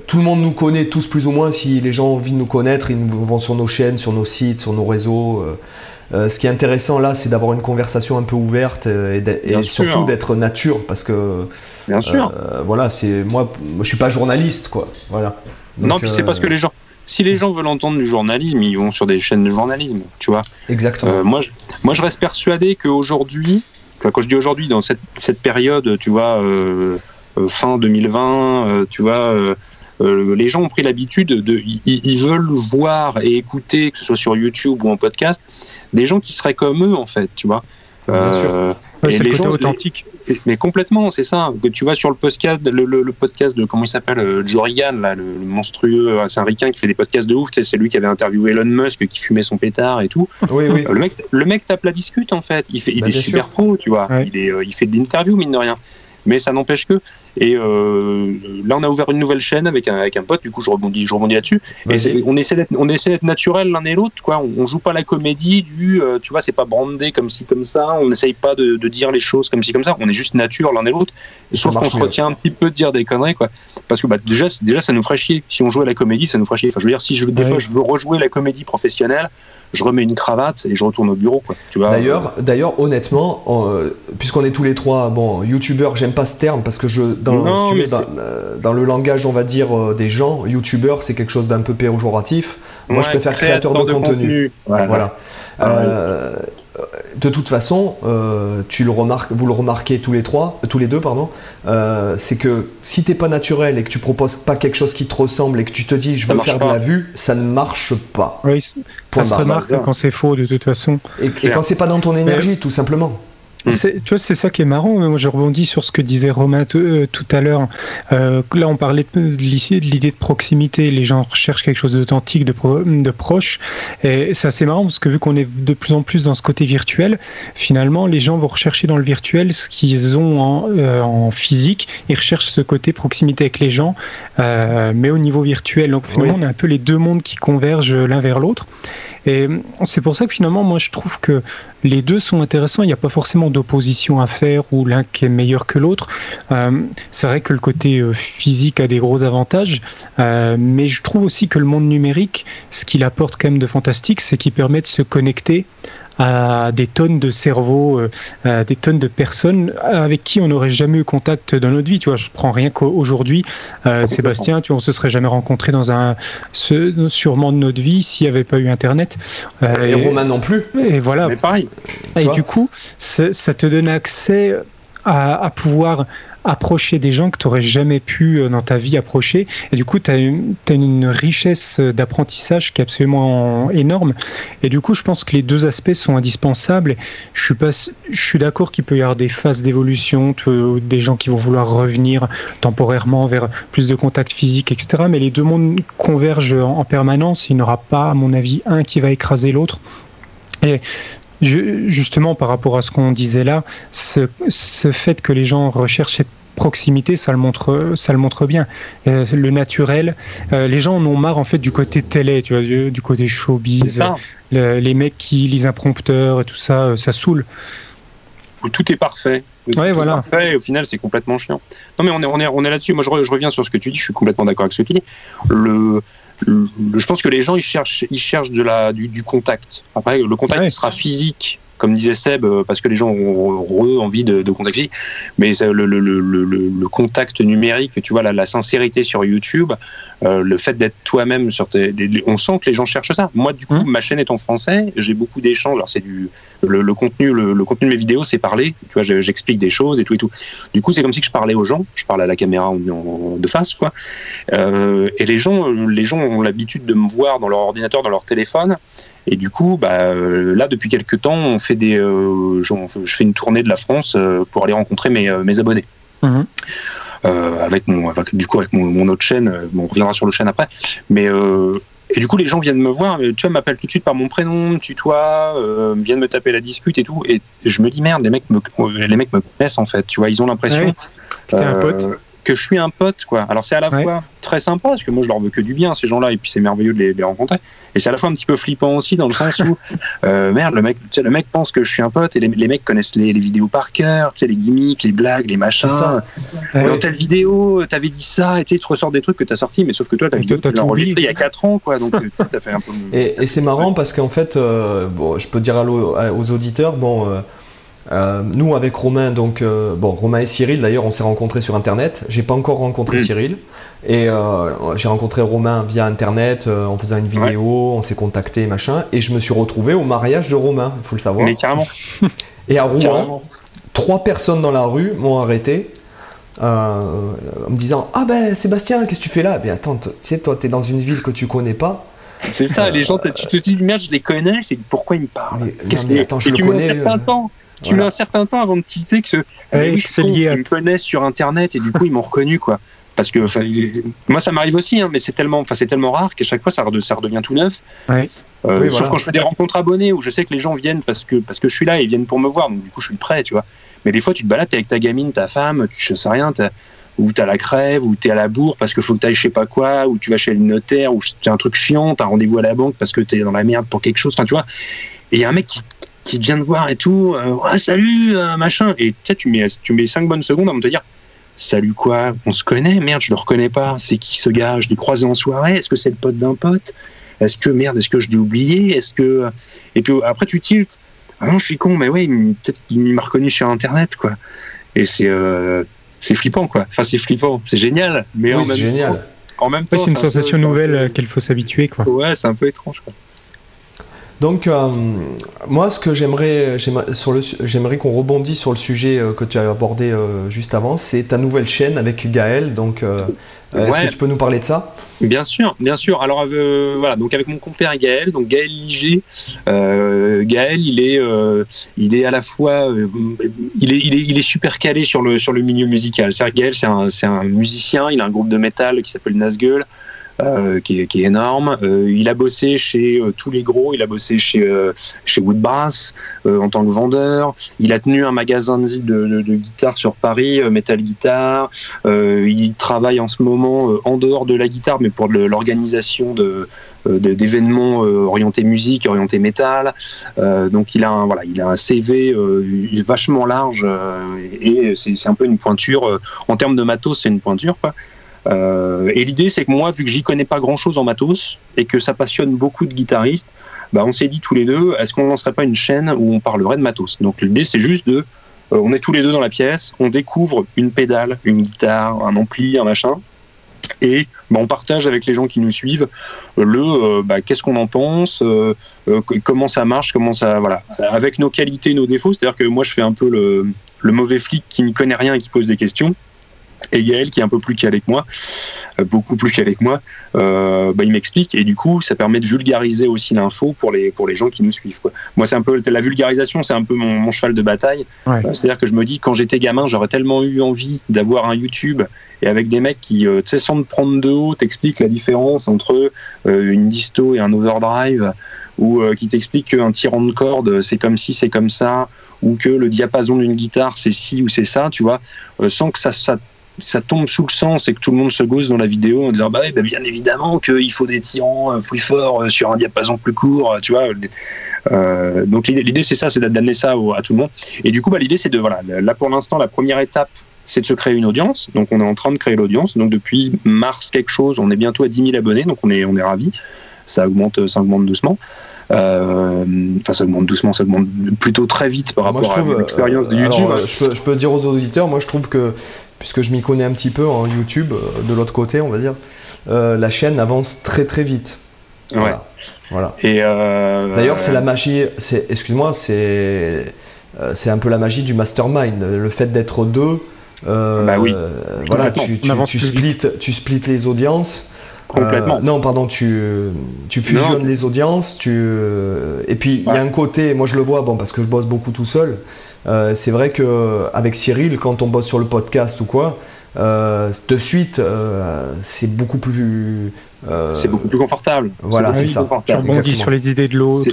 tout le monde nous connaît tous plus ou moins. Si les gens ont envie de nous connaître, ils vont sur nos chaînes, sur nos sites, sur nos réseaux. Euh, ce qui est intéressant là, c'est d'avoir une conversation un peu ouverte euh, et, surtout d'être nature, parce que Bien sûr. Euh, voilà, c'est moi, moi, je suis pas journaliste, quoi. Voilà. non, puis c'est parce que les gens, si les gens veulent entendre du journalisme, ils vont sur des chaînes de journalisme, tu vois. Exactement. moi, je, moi, je reste persuadé qu'aujourd'hui, quand je dis aujourd'hui, dans cette, cette, période, tu vois, fin 2020, tu vois. Les gens ont pris l'habitude de, ils, veulent voir et écouter, que ce soit sur YouTube ou en podcast, des gens qui seraient comme eux en fait, tu vois. Bien sûr. Euh, c'est le côté authentique. mais complètement, c'est ça. Que tu vois sur le podcast, le, podcast de comment il s'appelle, euh, Joe Rogan, là, le, monstrueux, euh, c'est un ricain qui fait des podcasts de ouf. C'est lui qui avait interviewé Elon Musk, qui fumait son pétard et tout. Oui, oui. le mec, le mec tape la discute en fait. Il fait, il bah, est super pro, tu vois. Il est, il fait de l'interview mine de rien mais ça n'empêche que. Et euh, là, on a ouvert une nouvelle chaîne avec un, avec un pote, du coup, je rebondis, je rebondis là-dessus. Et on essaie d'être, on essaie d'être naturel l'un et l'autre, quoi. On, joue pas la comédie du, euh, tu vois, c'est pas brandé comme ci, comme ça. On n'essaye pas de, de, dire les choses comme ci, comme ça. On est juste nature l'un et l'autre. Sauf qu'on se retient un petit peu de dire des conneries, quoi. Parce que bah, déjà, déjà, ça nous ferait chier. Si on jouait la comédie, ça nous ferait chier. Enfin, je veux dire, si je, des fois je veux rejouer la comédie professionnelle, je remets une cravate et je retourne au bureau. Quoi, tu vois, d'ailleurs, d'ailleurs, honnêtement, euh, puisqu'on est tous les trois, bon, youtubeur, j'aime pas ce terme parce que je, dans, euh, dans, le langage, on va dire, euh, des gens, youtubeur, c'est quelque chose d'un peu péjoratif. Moi, je préfère créateur, de, contenu. Voilà. Ah de toute façon, euh, tu le remarques, vous le remarquez tous les trois, tous les deux, pardon, euh, c'est que si t'es pas naturel et que tu proposes pas quelque chose qui te ressemble et que tu te dis je veux faire de la vue, ça ne marche pas. Oui, ça se remarque quand c'est faux de toute façon. Et, et quand c'est pas dans ton énergie, tout simplement. Mm. Tu vois, c'est ça qui est marrant. Moi, je rebondis sur ce que disait Romain euh, tout à l'heure. Euh, là, on parlait de, l'idée de proximité. Les gens recherchent quelque chose d'authentique, de, de proche. Et c'est assez marrant parce que vu qu'on est de plus en plus dans ce côté virtuel, finalement, les gens vont rechercher dans le virtuel ce qu'ils ont en, euh, en, physique. Ils recherchent ce côté proximité avec les gens, mais au niveau virtuel. Donc, finalement, on a un peu les deux mondes qui convergent l'un vers l'autre. Et c'est pour ça que finalement, moi, je trouve que les deux sont intéressants. Il n'y a pas forcément d'opposition à faire ou l'un qui est meilleur que l'autre. Euh, c'est vrai que le côté euh, physique a des gros avantages, euh, mais je trouve aussi que le monde numérique, ce qu'il apporte quand même de fantastique, c'est qu'il permet de se connecter à des tonnes de cerveaux, euh, des tonnes de personnes avec qui on n'aurait jamais eu contact dans notre vie. Tu vois, je prends rien qu'aujourd'hui, euh, Sébastien, tu vois, on se serait jamais rencontré dans un sûrement de notre vie s'il n'y avait pas eu Internet. Euh, et, Romain non plus. Et voilà. Mais pareil. Et du coup, ça te donne accès à, à pouvoir approcher des gens que tu n'aurais jamais pu euh, dans ta vie approcher. Et du coup, tu as, une richesse d'apprentissage qui est absolument énorme. Et du coup, je pense que les deux aspects sont indispensables. Je suis, suis d'accord qu'il peut y avoir des phases d'évolution, des gens qui vont vouloir revenir temporairement vers plus de contact physique, etc. Mais les deux mondes convergent en permanence. Il n'y aura pas, à mon avis, un qui va écraser l'autre. Et justement, par rapport à ce qu'on disait là, ce, fait que les gens recherchent cette proximité, ça le montre, ça le montre bien. Euh, le naturel, euh, les gens en ont marre en fait du côté télé, tu vois, du, côté showbiz, les mecs qui lisent un prompteur et tout ça, euh, ça saoule. Où tout est parfait. ouais, voilà. parfait et au final c'est complètement chiant. Non mais on est, on est, on est là-dessus. Moi je, reviens sur ce que tu dis. Je suis complètement d'accord avec ce que tu dis. Le, je pense que les gens ils cherchent, ils cherchent de la, du, du contact. Après, le contact sera physique comme disait Seb, euh, parce que les gens ont envie de, de contact mais le, le, le, le, contact numérique, tu vois, la, la sincérité sur YouTube, euh, le fait d'être toi-même sur tes, on sent que les gens cherchent ça. Moi, du coup, mmh. ma chaîne est en français, j'ai beaucoup d'échanges. Alors, c'est du le, contenu, le, contenu de mes vidéos, c'est parler. Tu vois, j'explique des choses et tout et tout. Du coup, c'est comme si je parlais aux gens. Je parle à la caméra en, de face, quoi. Euh, et les gens, les gens ont l'habitude de me voir dans leur ordinateur, dans leur téléphone. Et du coup, bah, euh, là, depuis quelques temps, on fait des, euh, je, fais une tournée de la France euh, pour aller rencontrer mes, mes abonnés. Mhm. avec mon, du coup avec mon, autre chaîne. on reviendra sur le chaîne après, mais et du coup, les gens viennent me voir, tu vois, m'appellent tout de suite par mon prénom, me tutoient, viennent me taper la dispute et tout. Et je me dis, merde, les mecs me, les mecs me connaissent en fait, tu vois, ils ont l'impression. que t'es un pote que je suis un pote, quoi. Alors c'est à la fois très sympa, parce que moi je leur veux que du bien, ces gens-là, et puis c'est merveilleux de les, rencontrer. Et c'est à la fois un petit peu flippant aussi, dans le sens où, euh, merde, le mec, le mec pense que je suis un pote, et les, mecs connaissent les, vidéos par cœur, tu sais, les gimmicks, les blagues, les machins. Ça. Dans telle vidéo, t'avais dit ça, et tu te ressors des trucs que t'as sortis, mais sauf que toi, ta vidéo, tu enregistré il y a 4 ans, quoi. Donc t'as fait un peu. Et, et c'est marrant parce qu'en fait, euh, bon, je peux dire aux auditeurs, bon. Euh, euh, nous, avec Romain, donc, euh, bon, Romain et Cyril, d'ailleurs, on s'est rencontrés sur Internet. J'ai pas encore rencontré. Cyril. Et euh, j'ai rencontré Romain via Internet en faisant une vidéo, on s'est contacté, machin. Et je me suis retrouvé au mariage de Romain, il faut le savoir. Mais carrément. Et à Rouen, trois personnes dans la rue m'ont arrêté. en me disant Ah ben Sébastien, qu'est-ce que tu fais là? Ben attends, tu sais, toi, t'es dans une ville que tu connais pas. C'est ça, les gens, tu te dis merde, je les connais, c'est pourquoi ils me parlent? Qu'est-ce que attends, je le connais. Tu mets un certain temps avant de tilter que ce oui, c'est lié à... me connaissent sur internet et du coup ils m'ont reconnu quoi. Parce que moi ça m'arrive aussi hein, mais c'est tellement enfin c'est tellement rare qu'à chaque fois ça, redevient tout neuf. Euh, sauf quand je fais des rencontres abonnés où je sais que les gens viennent parce que parce que je suis là et ils viennent pour me voir. Donc du coup je suis prêt tu vois. Mais des fois tu te balades es avec ta gamine ta femme tu je sais rien ou t'as la crève, ou t'es à la bourre parce qu'il faut que t'ailles je sais pas quoi, ou tu vas chez le notaire, ou c'est un truc chiant, t'as rendez-vous à la banque parce que t'es dans la merde pour quelque chose, enfin tu vois. Et il y a un mec qui, qui vient de voir et tout, euh, salut, euh, machin. Et tu mets, tu mets 5 bonnes secondes avant de te dire, salut quoi, on se connaît, merde, je le reconnais pas, c'est qui ce gars, je l'ai croisé en soirée, est-ce que c'est le pote d'un pote? Est-ce que, merde, est-ce que je l'ai oublié? Est-ce que... Et puis après tu tiltes, ah non, je suis con, mais oui, peut-être qu'il m'a reconnu sur Internet, quoi. Et c'est... Euh, c'est flippant, quoi. Enfin, c'est flippant, c'est génial, mais en, même génial. Temps, en même temps, c'est une sensation nouvelle qu'elle faut s'habituer, quoi. Ouais, c'est un peu étrange, quoi. Donc, euh, moi, ce que j'aimerais, j'aimerais qu'on rebondisse sur le sujet euh, que tu as abordé euh, juste avant, c'est ta nouvelle chaîne avec Gaël. Donc, est-ce que tu peux nous parler de ça? Bien sûr, bien sûr. Alors, voilà, donc avec mon compère Gaël, donc Gaël Liger. Gaël, il est, il est à la fois, il est, il est, il est super calé sur le, sur le milieu musical. C'est Gaël, c'est un, un musicien. Il a un groupe de métal qui s'appelle Nazgul. Euh, qui, est, énorme. Euh, il a bossé chez euh, tous les gros, il a bossé chez, chez Woodbrass en tant que vendeur. Il a tenu un magasin de, de, guitare sur Paris, Metal Guitar. il travaille en ce moment en dehors de la guitare, mais pour l'organisation d'événements orientés musique, orientés métal. donc il a un, voilà, il a un CV vachement large et c'est un peu une pointure en termes de matos, c'est une pointure quoi. Euh, et l'idée, c'est que moi, vu que j'y connais pas grand-chose en matos et que ça passionne beaucoup de guitaristes, bah, on s'est dit tous les deux, est-ce qu'on lancerait pas une chaîne où on parlerait de matos? Donc l'idée, c'est juste de, euh, on est tous les deux dans la pièce, on découvre une pédale, une guitare, un ampli, un machin, et bah, on partage avec les gens qui nous suivent le euh, bah, qu'est-ce qu'on en pense, comment ça marche, comment ça voilà, avec nos qualités, nos défauts. C'est-à-dire que moi je fais un peu le, mauvais flic qui ne connaît rien et qui pose des questions. Et Gaël, qui est un peu plus calé que moi, euh, beaucoup plus calé que moi, euh, bah, il m'explique et du coup, ça permet de vulgariser aussi l'info pour les, pour les gens qui nous suivent. Quoi. Moi, c'est un peu la vulgarisation, c'est un peu mon, cheval de bataille. Euh, c'est-à-dire que je me dis, quand j'étais gamin, j'aurais tellement eu envie d'avoir un YouTube et avec des mecs qui, tu sais, sans te prendre de haut, t'expliquent la différence entre une disto et un overdrive ou qui t'expliquent qu'un tirant de corde, c'est comme si, c'est comme ça, ou que le diapason d'une guitare, c'est ci ou c'est ça, tu vois, sans que ça, ça ça tombe sous le sens et que tout le monde se gosse dans la vidéo en disant bah, bah bien évidemment qu'il faut des tirants euh, plus forts euh, sur un diapason plus court, euh, tu vois. donc l'idée c'est ça, c'est d'amener ça à tout le monde. Et du coup bah, l'idée c'est de voilà là pour l'instant la première étape c'est de se créer une audience. Donc on est en train de créer l'audience. Donc depuis mars quelque chose, on est bientôt à 10 000 abonnés, donc on est on est ravis. Ça augmente, ça augmente doucement. Enfin, ça augmente doucement, ça augmente plutôt très vite par rapport à l'expérience de YouTube. je, peux, je peux dire aux auditeurs, moi je trouve que puisque je m'y connais un petit peu en YouTube, euh, de l'autre côté, on va dire, euh, la chaîne avance très très vite. Voilà. voilà. Et euh, D'ailleurs, c'est la magie, excuse-moi, c'est c'est un peu la magie du mastermind, le fait d'être deux. bah oui. voilà, tu, tu, tu splits, tu splits les audiences. Complètement. non, pardon, tu, tu fusionnes les audiences, tu, et puis il y a un côté, moi je le vois, bon, parce que je bosse beaucoup tout seul, euh, c'est vrai que avec Cyril, quand on bosse sur le podcast ou quoi, de suite, c'est beaucoup plus. c'est beaucoup plus confortable. Voilà, c'est ça. Tu rebondis sur les idées de l'autre,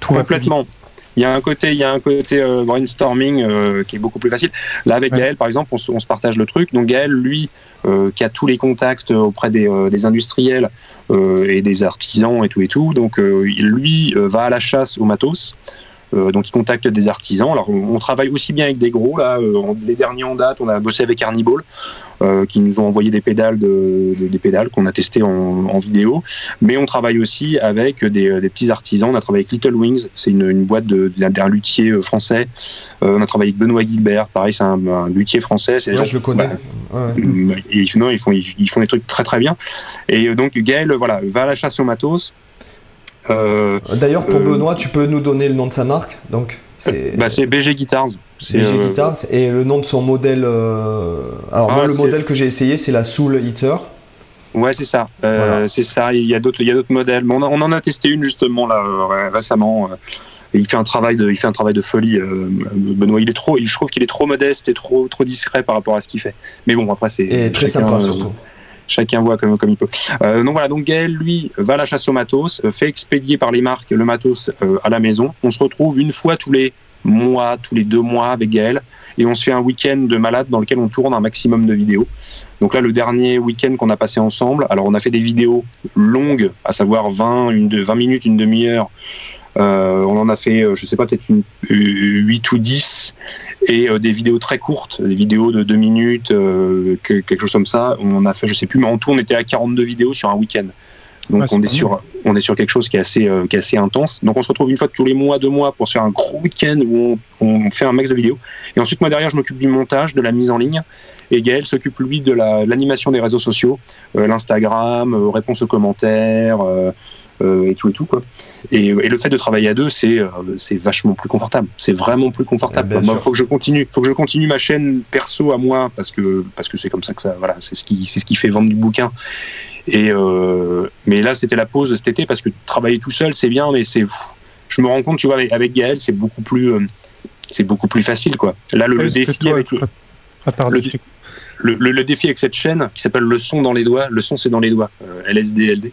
tout complètement. Il y a un côté, il y a un côté brainstorming qui est beaucoup plus facile. Là, avec Gaël, par exemple, on se, on se, partage le truc. Donc Gaël, lui, qui a tous les contacts auprès des, des industriels, euh, et des artisans et tout et tout. Donc euh, lui euh, va à la chasse au matos. donc il contacte des artisans. Alors on, travaille aussi bien avec des gros. Là, les derniers en date, on a bossé avec Arniball, qui nous ont envoyé des pédales, de, des pédales qu'on a testées en, vidéo. Mais on travaille aussi avec des, petits artisans. On a travaillé avec Little Wings, c'est une, boîte d'un luthier français. on a travaillé avec Benoît Gilbert, pareil, c'est un, luthier français. Ouais, je le connais. Bah, ils, ils, font, ils, font des trucs très très bien. Et donc Gaël, voilà, va à la chasse au matos. Euh, D'ailleurs, pour euh, Benoît, tu peux nous donner le nom de sa marque donc? C'est bah, BG Guitars. BG euh, Guitars et le nom de son modèle. Alors moi, ah, le modèle que j'ai essayé, c'est la Soul Eater. Ouais, c'est ça. C'est ça. Il y a d'autres, il y a d'autres modèles. on, on, en a testé une justement là récemment. il fait un travail de, il fait un travail de folie. Benoît, il est trop, je trouve qu'il est trop modeste et trop, trop discret par rapport à ce qu'il fait. Mais bon, après c'est. Et très sympa surtout chacun voit comme, il peut. Euh, donc voilà, donc Gaël, lui, va à la chasse au matos, euh, fait expédier par les marques le matos euh, à la maison. On se retrouve une fois tous les mois, tous les deux mois avec Gaël, et on se fait un week-end de malade dans lequel on tourne un maximum de vidéos. Donc là, le dernier week-end qu'on a passé ensemble, alors on a fait des vidéos longues, à savoir 20, une 20 minutes, une demi-heure, on en a fait, euh, je sais pas, peut-être une 8 ou 10 et euh, des vidéos très courtes, des vidéos de 2 minutes, quelque chose comme ça. On en a fait, je sais plus, mais en tout, on était à 42 vidéos sur un week-end. Donc on, est sur, on est sur quelque chose qui est, assez, qui est assez intense. Donc on se retrouve une fois tous les mois, deux mois pour se faire un gros week-end où on, fait un max de vidéos. Et ensuite moi derrière je m'occupe du montage, de la mise en ligne. Et Gaël s'occupe lui de l'animation des réseaux sociaux, l'Instagram, réponse aux commentaires, euh, et tout et tout quoi. Et, le fait de travailler à deux, c'est euh, c'est vachement plus confortable. C'est vraiment plus confortable. Il faut que je continue, faut que je continue ma chaîne perso à moi parce que parce que c'est comme ça que ça, voilà, c'est ce qui c'est ce qui fait vendre du bouquin. Et euh, mais là, c'était la pause cet été parce que travailler tout seul, c'est bien, mais c'est je me rends compte, tu vois, avec, Gaël, c'est beaucoup plus c'est beaucoup plus facile quoi. Là, le, défi avec le, le, défi avec cette chaîne qui s'appelle le son dans les doigts, le son c'est dans les doigts, euh, LSD,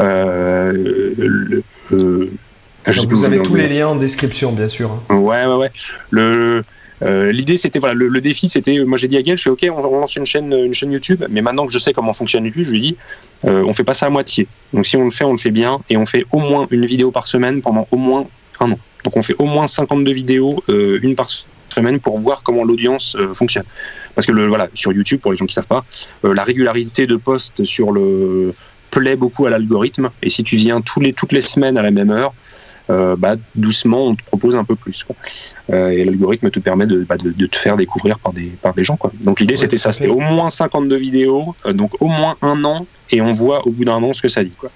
Euh, euh, vous avez tous les liens en description, bien sûr. Hein. Ouais, ouais, ouais. Le, l'idée c'était voilà le, défi c'était moi j'ai dit à Gaël je suis ok on, lance une chaîne une chaîne YouTube mais maintenant que je sais comment fonctionne YouTube je lui dis on fait pas ça à moitié donc si on le fait on le fait bien et on fait au moins une vidéo par semaine pendant au moins un an donc on fait au moins 52 vidéos une par semaine pour voir comment l'audience fonctionne parce que le, voilà, sur YouTube, pour les gens qui savent pas, euh, la régularité de poste sur le plaît beaucoup à l'algorithme. Et si tu viens tous les, toutes les semaines à la même heure, euh, bah, doucement, on te propose un peu plus. Euh, et l'algorithme te permet bah, de, de, te faire découvrir par des, par des gens. Quoi. Donc l'idée, c'était ça. C'était au moins 52 vidéos, donc au moins un an, et on voit au bout d'un an ce que ça dit. Quoi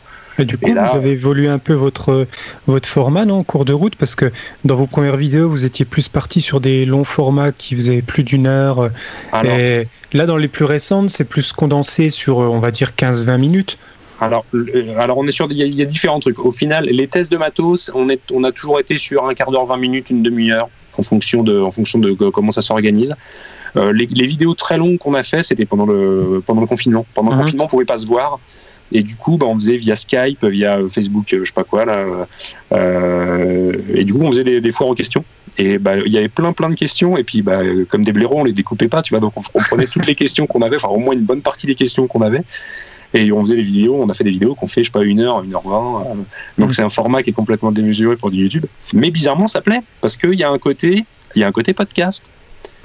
du coup, vous avez évolué un peu votre, votre format, non, en cours de route? Parce que dans vos premières vidéos, vous étiez plus parti sur des longs formats qui faisaient plus d'une heure. et là, dans les plus récentes, c'est plus condensé sur, on va dire, 15-20 minutes. Alors, euh, alors, on est sur, il y, a différents trucs. Au final, les tests de matos, on, est, on a toujours été sur un quart d'heure, 20 minutes, une demi-heure, en fonction de, en fonction de comment ça s'organise. Euh, les, vidéos très longues qu'on a fait, c'était pendant le, pendant le confinement. Pendant le mhm. confinement, on pouvait pas se voir. Et du coup, bah, on faisait via Skype, via Facebook, je sais pas quoi là. Euh, et du coup, on faisait des, des foires aux questions. Et bah, il y avait plein plein de questions. Et puis, bah, comme des blaireaux, on les découpait pas, tu vois. Donc, on, prenait toutes les questions qu'on avait, enfin au moins une bonne partie des questions qu'on avait. Et on faisait des vidéos. On a fait des vidéos qu'on fait, je sais pas, une heure, une heure vingt. Donc, c'est un format qui est complètement démesuré pour du YouTube. Mais bizarrement, ça plaît parce qu'il y a un côté, il y a un côté podcast.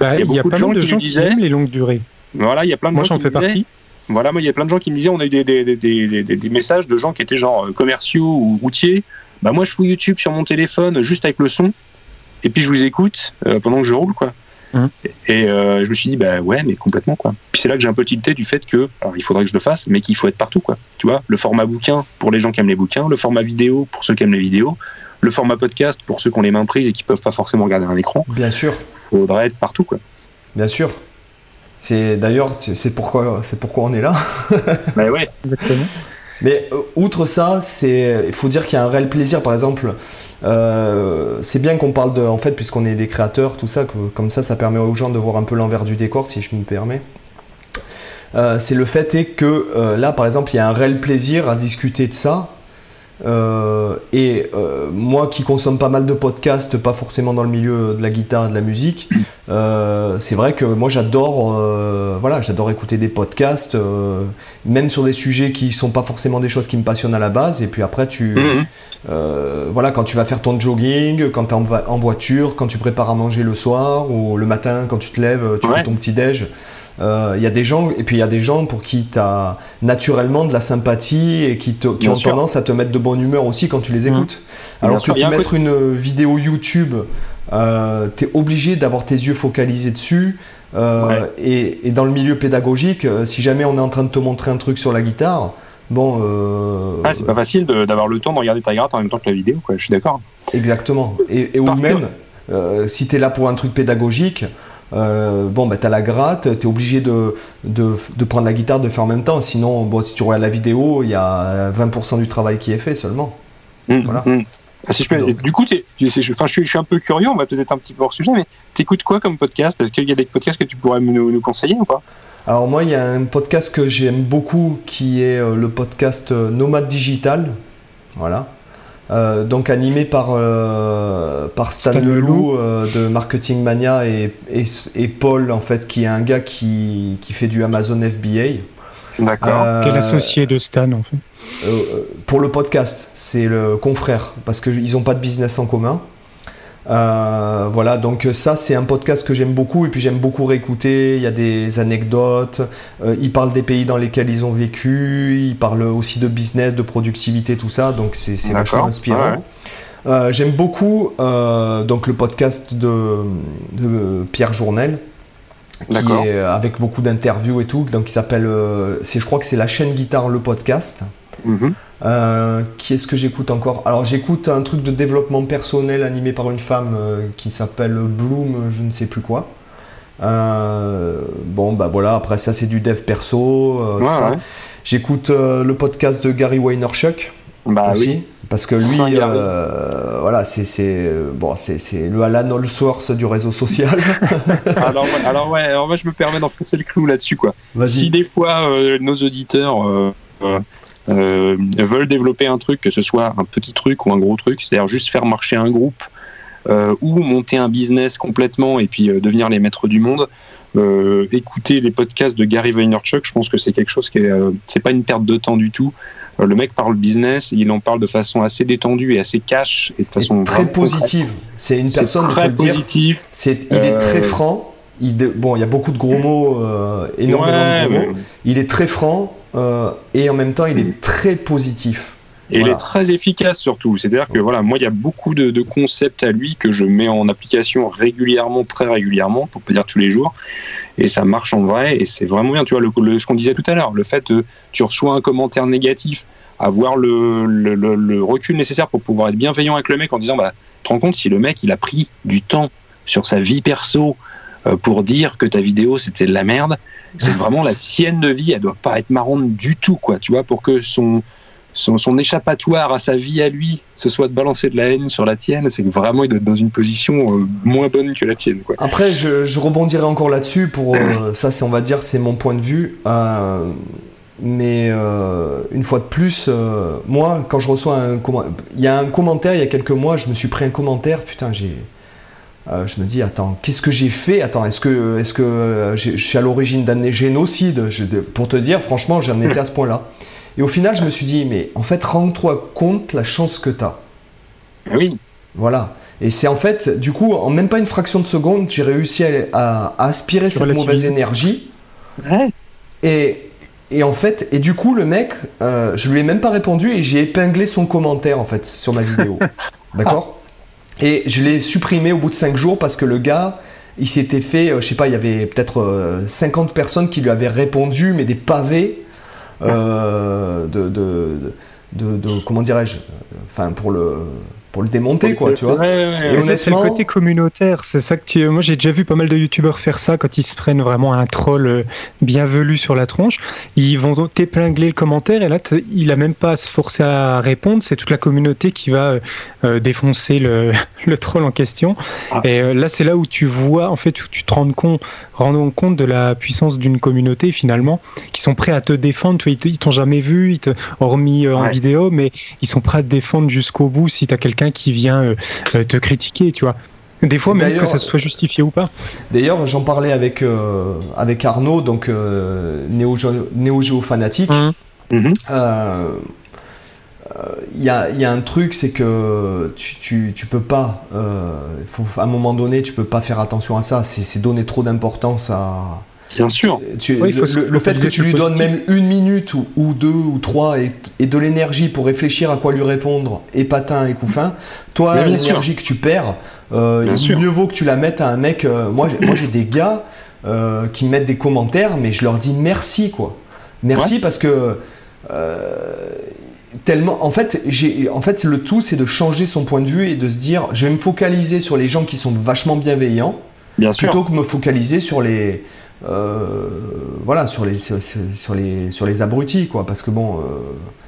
Bah, il y a, plein de gens qui, disaient, les longues durées. Voilà, il y a plein de Moi, j'en fais partie. Voilà, moi, il y a plein de gens qui me disaient, on a eu des, des, des, des, messages de gens qui étaient genre euh, commerciaux ou routiers. Bah, moi, je fous YouTube sur mon téléphone juste avec le son, et puis je vous écoute euh, pendant que je roule, quoi. Mmh. Et euh, je me suis dit, bah ouais, mais complètement, quoi. Puis c'est là que j'ai un peu tilté du fait que, alors il faudrait que je le fasse, mais qu'il faut être partout, quoi. Tu vois, le format bouquin pour les gens qui aiment les bouquins, le format vidéo pour ceux qui aiment les vidéos, le format podcast pour ceux qui ont les mains prises et qui peuvent pas forcément regarder un écran. Bien sûr. Faudrait être partout, quoi. Bien sûr. C'est d'ailleurs c'est pourquoi c'est pourquoi on est là. Mais ouais, exactement. Mais euh, outre ça, il faut dire qu'il y a un réel plaisir. Par exemple, euh, c'est bien qu'on parle de en fait puisqu'on est des créateurs, tout ça, que, comme ça, ça permet aux gens de voir un peu l'envers du décor, si je me permets. c'est le fait est que là, par exemple, il y a un réel plaisir à discuter de ça. Euh, et euh, moi qui consomme pas mal de podcasts, pas forcément dans le milieu de la guitare et de la musique, euh, c'est vrai que moi j'adore voilà, j'adore écouter des podcasts, même sur des sujets qui sont pas forcément des choses qui me passionnent à la base. Et puis après, tu, mhm. voilà, quand tu vas faire ton jogging, quand tu es en, voiture, quand tu prépares à manger le soir ou le matin quand tu te lèves, tu fais ton petit déj. Il euh, y a des gens, et puis il y a des gens pour qui tu as naturellement de la sympathie et qui, ont tendance à te mettre de bonne humeur aussi quand tu les mmh. écoutes. Alors que tu mettre une vidéo YouTube, euh, tu es obligé d'avoir tes yeux focalisés dessus. Euh, et, dans le milieu pédagogique, si jamais on est en train de te montrer un truc sur la guitare, bon. Ah, c'est pas facile d'avoir le temps de regarder ta gratte en même temps que la vidéo, quoi. je suis d'accord. Exactement. Et, ou même, si tu es là pour un truc pédagogique, euh, bon, bah, tu as la gratte, tu es obligé de, de, de, prendre la guitare, de faire en même temps. Sinon, bon, si tu regardes la vidéo, il y a 20% du travail qui est fait seulement. Mmh, voilà. Mmh. Ah, si je du coup, je, je, suis un peu curieux, on va peut-être un petit peu hors sujet, mais t'écoutes quoi comme podcast? Est-ce qu'il y a des podcasts que tu pourrais nous, nous conseiller ou pas? Alors moi, il y a un podcast que j'aime beaucoup qui est euh, le podcast euh, Nomade Digital. Voilà. Euh, donc animé par, euh, par Stan, Leloup euh, de Marketing Mania et, et, Paul en fait qui est un gars qui, qui fait du Amazon FBA. D'accord. Quel associé de Stan en fait Pour le podcast, c'est le confrère parce qu'ils n'ont pas de business en commun. Euh, voilà, donc ça c'est un podcast que j'aime beaucoup et puis j'aime beaucoup réécouter. Il y a des anecdotes. Euh, ils parlent des pays dans lesquels ils ont vécu. Ils parlent aussi de business, de productivité, tout ça. Donc c'est vachement inspirant. Euh, j'aime beaucoup donc le podcast de, Pierre Journel. Qui est avec beaucoup d'interviews et tout, donc il s'appelle, je crois que c'est la chaîne guitare le podcast. Mhm. Euh, qui est-ce que j'écoute encore? Alors j'écoute un truc de développement personnel animé par une femme euh, qui s'appelle Bloom, je ne sais plus quoi. Euh, bon bah voilà, après ça c'est du dev perso, J'écoute le podcast de Gary Vaynerchuk bah, aussi. Oui. Parce que lui, voilà, c'est bon, c'est le Alan Allsworth du réseau social. alors, alors, ouais, alors moi je me permets d'enfoncer le clou là-dessus quoi. Si des fois nos auditeurs euh, veulent développer un truc, que ce soit un petit truc ou un gros truc, c'est-à-dire juste faire marcher un groupe euh, ou monter un business complètement et puis euh, devenir les maîtres du monde, euh, écouter les podcasts de Gary Vaynerchuk, je pense que c'est quelque chose qui est, c'est pas une perte de temps du tout. le mec parle business, il en parle de façon assez détendue et assez cash et de façon très positive. C'est une personne très positive. C'est, il est très franc. Il, bon, il y a beaucoup de gros mots, énormément de gros mots. Il est très franc. Euh, et en même temps, il est très positif. Et il est très efficace surtout. C'est-à-dire que voilà, moi, il y a beaucoup de, concepts à lui que je mets en application régulièrement, très régulièrement, pour pas dire tous les jours. Et ça marche en vrai. Et c'est vraiment bien. Tu vois, le, ce qu'on disait tout à l'heure, le fait que tu reçois un commentaire négatif, avoir le, le, recul nécessaire pour pouvoir être bienveillant avec le mec en disant, bah, tu te rends compte si le mec, il a pris du temps sur sa vie perso euh, pour dire que ta vidéo, c'était de la merde c'est vraiment la sienne de vie. Elle doit pas être marrante du tout, quoi. Tu vois, pour que son, son, échappatoire à sa vie à lui, ce soit de balancer de la haine sur la tienne, c'est que vraiment il doit être dans une position euh, moins bonne que la tienne. Quoi. Après, je, rebondirai encore là-dessus pour euh, ça, c'est on va dire c'est mon point de vue. Euh, mais une fois de plus, moi, quand je reçois un il y a un commentaire il y a quelques mois, je me suis pris un commentaire, putain, j'ai euh, je me dis, attends, qu'est-ce que j'ai fait? Attends, est-ce que, est que euh, je suis à l'origine d'un génocide? Pour te dire, franchement, j'en étais à ce point-là. Et au final, je me suis dit, mais en fait, rends-toi compte la chance que tu as. Oui. Voilà. Et c'est en fait, du coup, en même pas une fraction de seconde, j'ai réussi à, aspirer cette mauvaise énergie. Ouais. Et, et, en fait, et du coup, le mec, euh, je lui ai même pas répondu et j'ai épinglé son commentaire en fait sur ma vidéo. D'accord? Et je l'ai supprimé au bout de 5 jours parce que le gars, il s'était fait, euh, je sais pas, il y avait peut-être 50 euh, personnes qui lui avaient répondu, mais des pavés euh, de, de, de, comment dirais-je, enfin pour le pour le démonter, quoi, tu vois. et c'est le côté communautaire. C'est ça que tu. Moi, j'ai déjà vu pas mal de youtubeurs faire ça quand ils se prennent vraiment un troll euh, bienvenu sur la tronche. Ils vont t'épingler le commentaire et là, il a même pas à se forcer à répondre. C'est toute la communauté qui va euh, euh, défoncer le, le, troll en question. Ah. Et là, c'est là où tu vois, en fait, où tu te rends compte, rends compte de la puissance d'une communauté finalement, qui sont prêts à te défendre. Tu ils t'ont jamais vu, ils te, hormis en vidéo, mais ils sont prêts à te défendre jusqu'au bout si tu as quelqu'un qui vient euh, euh, te critiquer, tu vois. Des fois, même que ça soit justifié ou pas. D'ailleurs, j'en parlais avec, euh, avec Arnaud, donc Néo, Néo Géo Fanatique. Il mmh. y, a, y, a, un truc, c'est que tu, tu, tu, peux pas, faut, à un moment donné, tu peux pas faire attention à ça. C'est donner trop d'importance à, Bien sûr. le, fait que tu lui donnes même une minute ou, deux ou trois et, de l'énergie pour réfléchir à quoi lui répondre, et patin et couffin, toi, l'énergie que tu perds, euh, mieux vaut que tu la mettes à un mec. Euh, moi, j'ai des gars euh, qui me mettent des commentaires, mais je leur dis merci, quoi. Merci parce que. tellement en fait j'ai en fait le tout c'est de changer son point de vue et de se dire je vais me focaliser sur les gens qui sont vachement bienveillants Bien plutôt que me focaliser sur les euh, voilà, sur les, sur, les, sur les abrutis, quoi. Parce que bon, euh,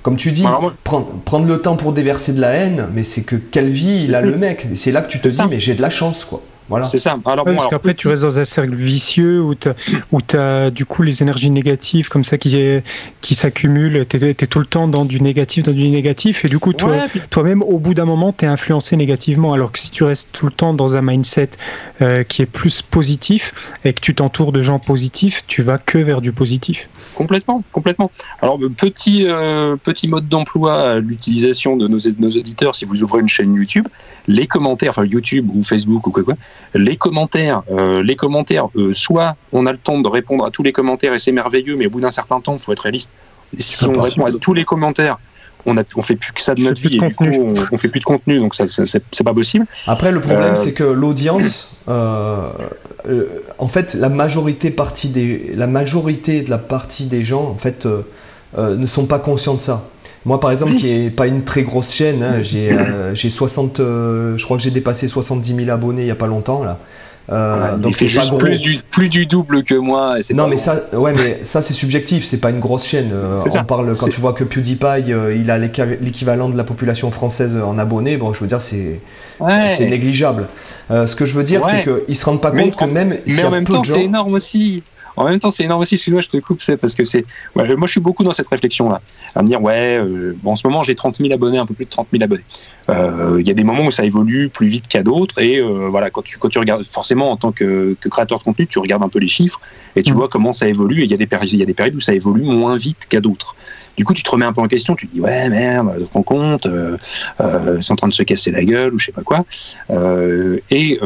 comme tu dis, prendre, prendre le temps pour déverser de la haine, mais c'est que quelle vie il a le mec. C'est là que tu te dis, mais j'ai de la chance, quoi. C'est ça. Alors, parce qu'après, tu restes dans un cercle vicieux où tu as du coup les énergies négatives comme ça qui, qui s'accumulent. Tu es, tout le temps dans du négatif, dans du négatif. Et du coup, toi, toi-même, au bout d'un moment, tu es influencé négativement. Alors que si tu restes tout le temps dans un mindset euh, qui est plus positif et que tu t'entoures de gens positifs, tu vas que vers du positif. Complètement, complètement. Alors, petit, euh, petit mode d'emploi à l'utilisation de nos, nos auditeurs, si vous ouvrez une chaîne YouTube, les commentaires, enfin YouTube ou Facebook ou quoi, quoi les commentaires, euh, les commentaires, euh, soit on a le temps de répondre à tous les commentaires et c'est merveilleux, mais au bout d'un certain temps, il faut être réaliste. Si on répond à tous les commentaires, on ne on fait plus que ça de notre vie et du coup on, on, fait plus de contenu donc ça, c'est pas possible. Après le problème euh, c'est que l'audience, en fait la majorité partie des, la majorité de la partie des gens en fait ne sont pas conscients de ça. Moi, par exemple, qui n'est pas une très grosse chaîne, hein, j'ai 60, euh, euh, je crois que j'ai dépassé 70 000 abonnés il n'y a pas longtemps là. Euh, donc c'est juste plus du, plus du double que moi. non, mais ça, ouais, mais ça c'est subjectif. C'est pas une grosse chaîne. on parle quand tu vois que PewDiePie, il a l'équivalent de la population française en abonnés. Bon, je veux dire, c'est c'est négligeable. ce que je veux dire, c'est qu'ils se rendent pas compte que même. Mais en même temps, c'est énorme aussi. En même temps, c'est énorme aussi. Excuse-moi, je te coupe, c'est parce que c'est. moi, je suis beaucoup dans cette réflexion-là. À me dire, ouais, euh, bon, en ce moment, j'ai 30 000 abonnés, un peu plus de 30 000 abonnés. Euh, il y a des moments où ça évolue plus vite qu'à d'autres. Et euh, voilà, quand tu, quand tu regardes, forcément, en tant que, créateur de contenu, tu regardes un peu les chiffres et tu mmh. vois comment ça évolue. Et il y, a des périodes, y a des périodes où ça évolue moins vite qu'à d'autres. Du coup, tu te remets un peu en question, tu te dis ouais merde, te rends compte, euh, euh, c'est en train de se casser la gueule ou je sais pas quoi. Euh, et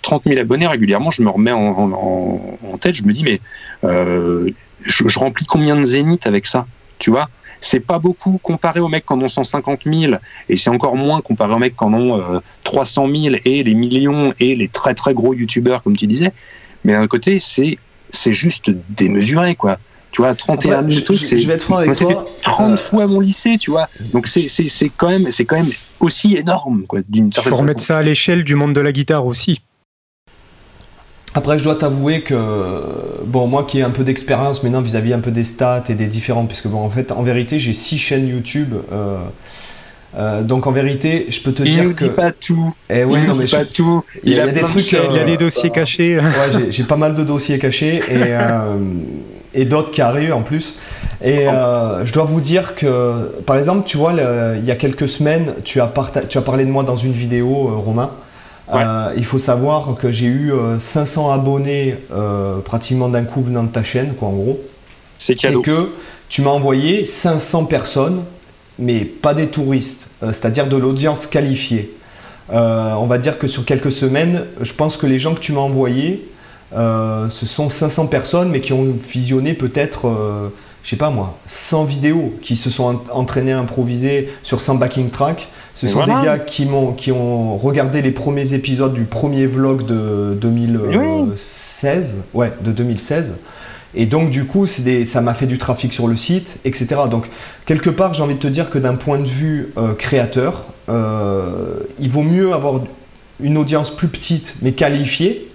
30 000 abonnés régulièrement, je me remets en, tête, je me dis mais je, remplis combien de zéniths avec ça, tu vois? C'est pas beaucoup comparé aux mecs qui en ont 150 000 et c'est encore moins comparé aux mecs qui en ont 300 000 et les millions et les très très gros youtubeurs comme tu disais. Mais d'un côté c'est c'est juste démesuré quoi. Tu vois 31 000 trucs c'est je vais être franc avec toi 30 euh, fois mon lycée tu vois. Donc c'est c'est quand même c'est quand même aussi énorme quoi d'une certaine faut remettre ça à l'échelle du monde de la guitare aussi après, je dois t'avouer que, bon, moi qui ai un peu d'expérience maintenant vis-à-vis un peu des stats et des différents, puisque bon, en fait, en vérité, j'ai six chaînes YouTube. Euh, euh, donc en vérité, je peux te dire que. Il pas tout. Eh ouais, il non, mais pas tout. Il, y a, des trucs. il y a des dossiers cachés. ouais, j'ai pas mal de dossiers cachés et et d'autres qui arrivent en plus. Et euh, je dois vous dire que, par exemple, tu vois, il y a quelques semaines, tu as, tu as parlé de moi dans une vidéo, euh, Romain. Euh, il faut savoir que j'ai eu 500 abonnés pratiquement d'un coup venant de ta chaîne, quoi, en gros. C'est cadeau. Et que tu m'as envoyé 500 personnes, mais pas des touristes, c'est-à-dire de l'audience qualifiée. on va dire que sur quelques semaines, je pense que les gens que tu m'as envoyés, euh, ce sont 500 personnes, mais qui ont visionné peut-être, euh, je sais pas moi, 100 vidéos, qui se sont entraînés à improviser sur 100 backing tracks. Ce sont des gars qui, ont, qui ont regardé les premiers épisodes du premier vlog de 2016. Ouais, de 2016. Et donc, du coup, des, ça m'a fait du trafic sur le site, etc. Donc, quelque part, j'ai envie de te dire que d'un point de vue euh, créateur, il vaut mieux avoir une audience plus petite mais qualifiée.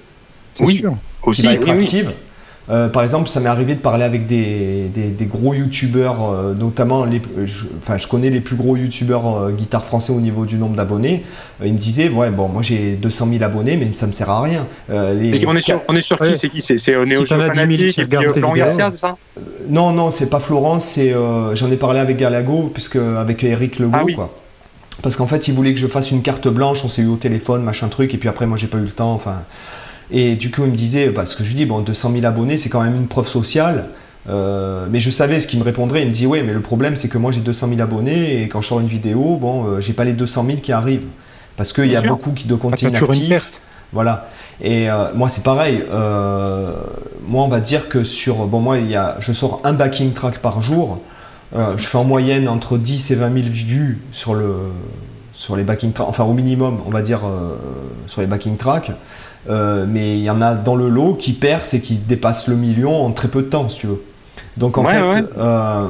Oui, sûr. Aussi, qui va être active. Euh, par exemple, ça m'est arrivé de parler avec des, des, gros youtubeurs, euh, notamment, les, je, enfin, je connais les plus gros youtubeurs euh, guitare français au niveau du nombre d'abonnés. ils me disaient, ouais, bon, moi j'ai 200 000 abonnés, mais ça me sert à rien. Les, on, est sur, on est sur qui C'est qui C'est Néo si Fanatique et Florent Garcia, c'est ça Non, non, c'est pas Florence, c'est, j'en ai parlé avec Galago, puisque avec Eric Legault, ah, oui. quoi. Parce qu'en fait, il voulait que je fasse une carte blanche, on s'est eu au téléphone, machin truc, et puis après, moi j'ai pas eu le temps, enfin. Et du coup, il me disait, parce que je lui dis, bon, 200 000 abonnés, c'est quand même une preuve sociale. Euh, mais je savais ce qu'il me répondrait. Il me dit, ouais, mais le problème, c'est que moi, j'ai 200 000 abonnés et quand je sors une vidéo, bon, euh, j'ai pas les 200 000 qui arrivent. Parce qu'il y a beaucoup qui de comptes inactifs. Voilà. Et euh, moi, c'est pareil. moi, on va dire que sur. Bon, moi, il y a, je sors un backing track par jour. je fais en moyenne entre 10 et 20 000 vues sur, le, sur les backing tracks. Enfin, au minimum, on va dire, sur les backing tracks. Euh, mais il y en a dans le lot qui percent et qui dépassent le million en très peu de temps, si tu veux. Donc en fait, euh,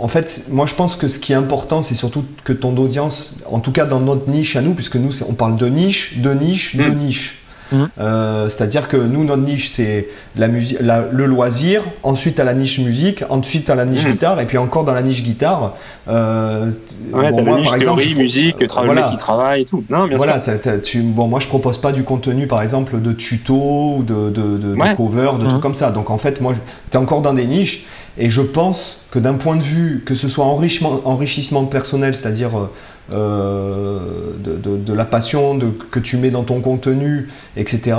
en fait, moi je pense que ce qui est important, c'est surtout que ton audience, en tout cas dans notre niche à nous, puisque nous on parle de niche, de niche, de hmm. niche. Mhm. Euh, c'est-à-dire que nous, notre niche, c'est la musique, le loisir. Ensuite, à la niche musique. Ensuite, à la niche mhm. guitare. Et puis encore dans la niche guitare. Euh, ouais, bon, moi, par exemple, musique, travail qui travaille et tout. Non, bien voilà, tu, bon, moi, je propose pas du contenu, par exemple, de tuto ou de, de, de, cover, de trucs mhm. comme ça. Donc, en fait, moi, tu es encore dans des niches. Et je pense que d'un point de vue, que ce soit enrichissement, enrichissement personnel, c'est-à-dire euh, de, la passion de, que tu mets dans ton contenu, etc.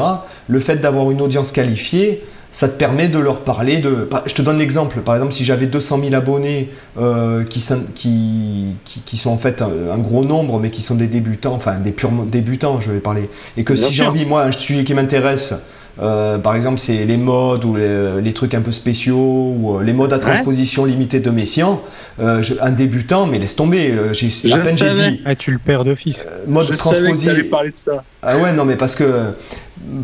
Le fait d'avoir une audience qualifiée, ça te permet de leur parler de... Je te donne l'exemple, par exemple, si j'avais 200 000 abonnés euh, qui, qui, qui, sont en fait un, gros nombre, mais qui sont des débutants, enfin des purs débutants, je vais parler, et que si j'ai envie, moi, un sujet qui m'intéresse, euh, par exemple, c'est les modes ou les, trucs un peu spéciaux ou euh, les modes à transposition limitée de Messiaen. Euh, un débutant, mais laisse tomber. j'ai, à peine j'ai dit. Ah, tu le perds d'office. mode je transposition. parler de ça. Ah ouais, non, mais parce que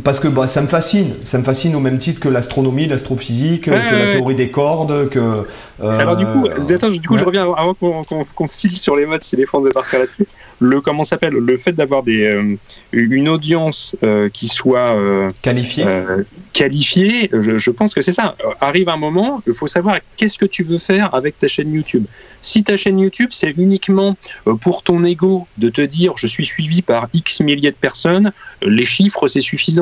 parce que bah, ça me fascine. Ça me fascine au même titre que l'astronomie, l'astrophysique, que la théorie des cordes, que. Euh, Alors du coup, attends, du coup, je reviens avant qu'on file sur les modes, si les fans de partir là-dessus. Le comment s'appelle? Le fait d'avoir des euh, une audience euh, qui soit qualifiée. qualifiée, je, je, pense que c'est ça. Arrive un moment, il faut savoir qu'est-ce que tu veux faire avec ta chaîne YouTube. Si ta chaîne YouTube, c'est uniquement pour ton ego de te dire je suis suivi par X milliers de personnes, les chiffres c'est suffisant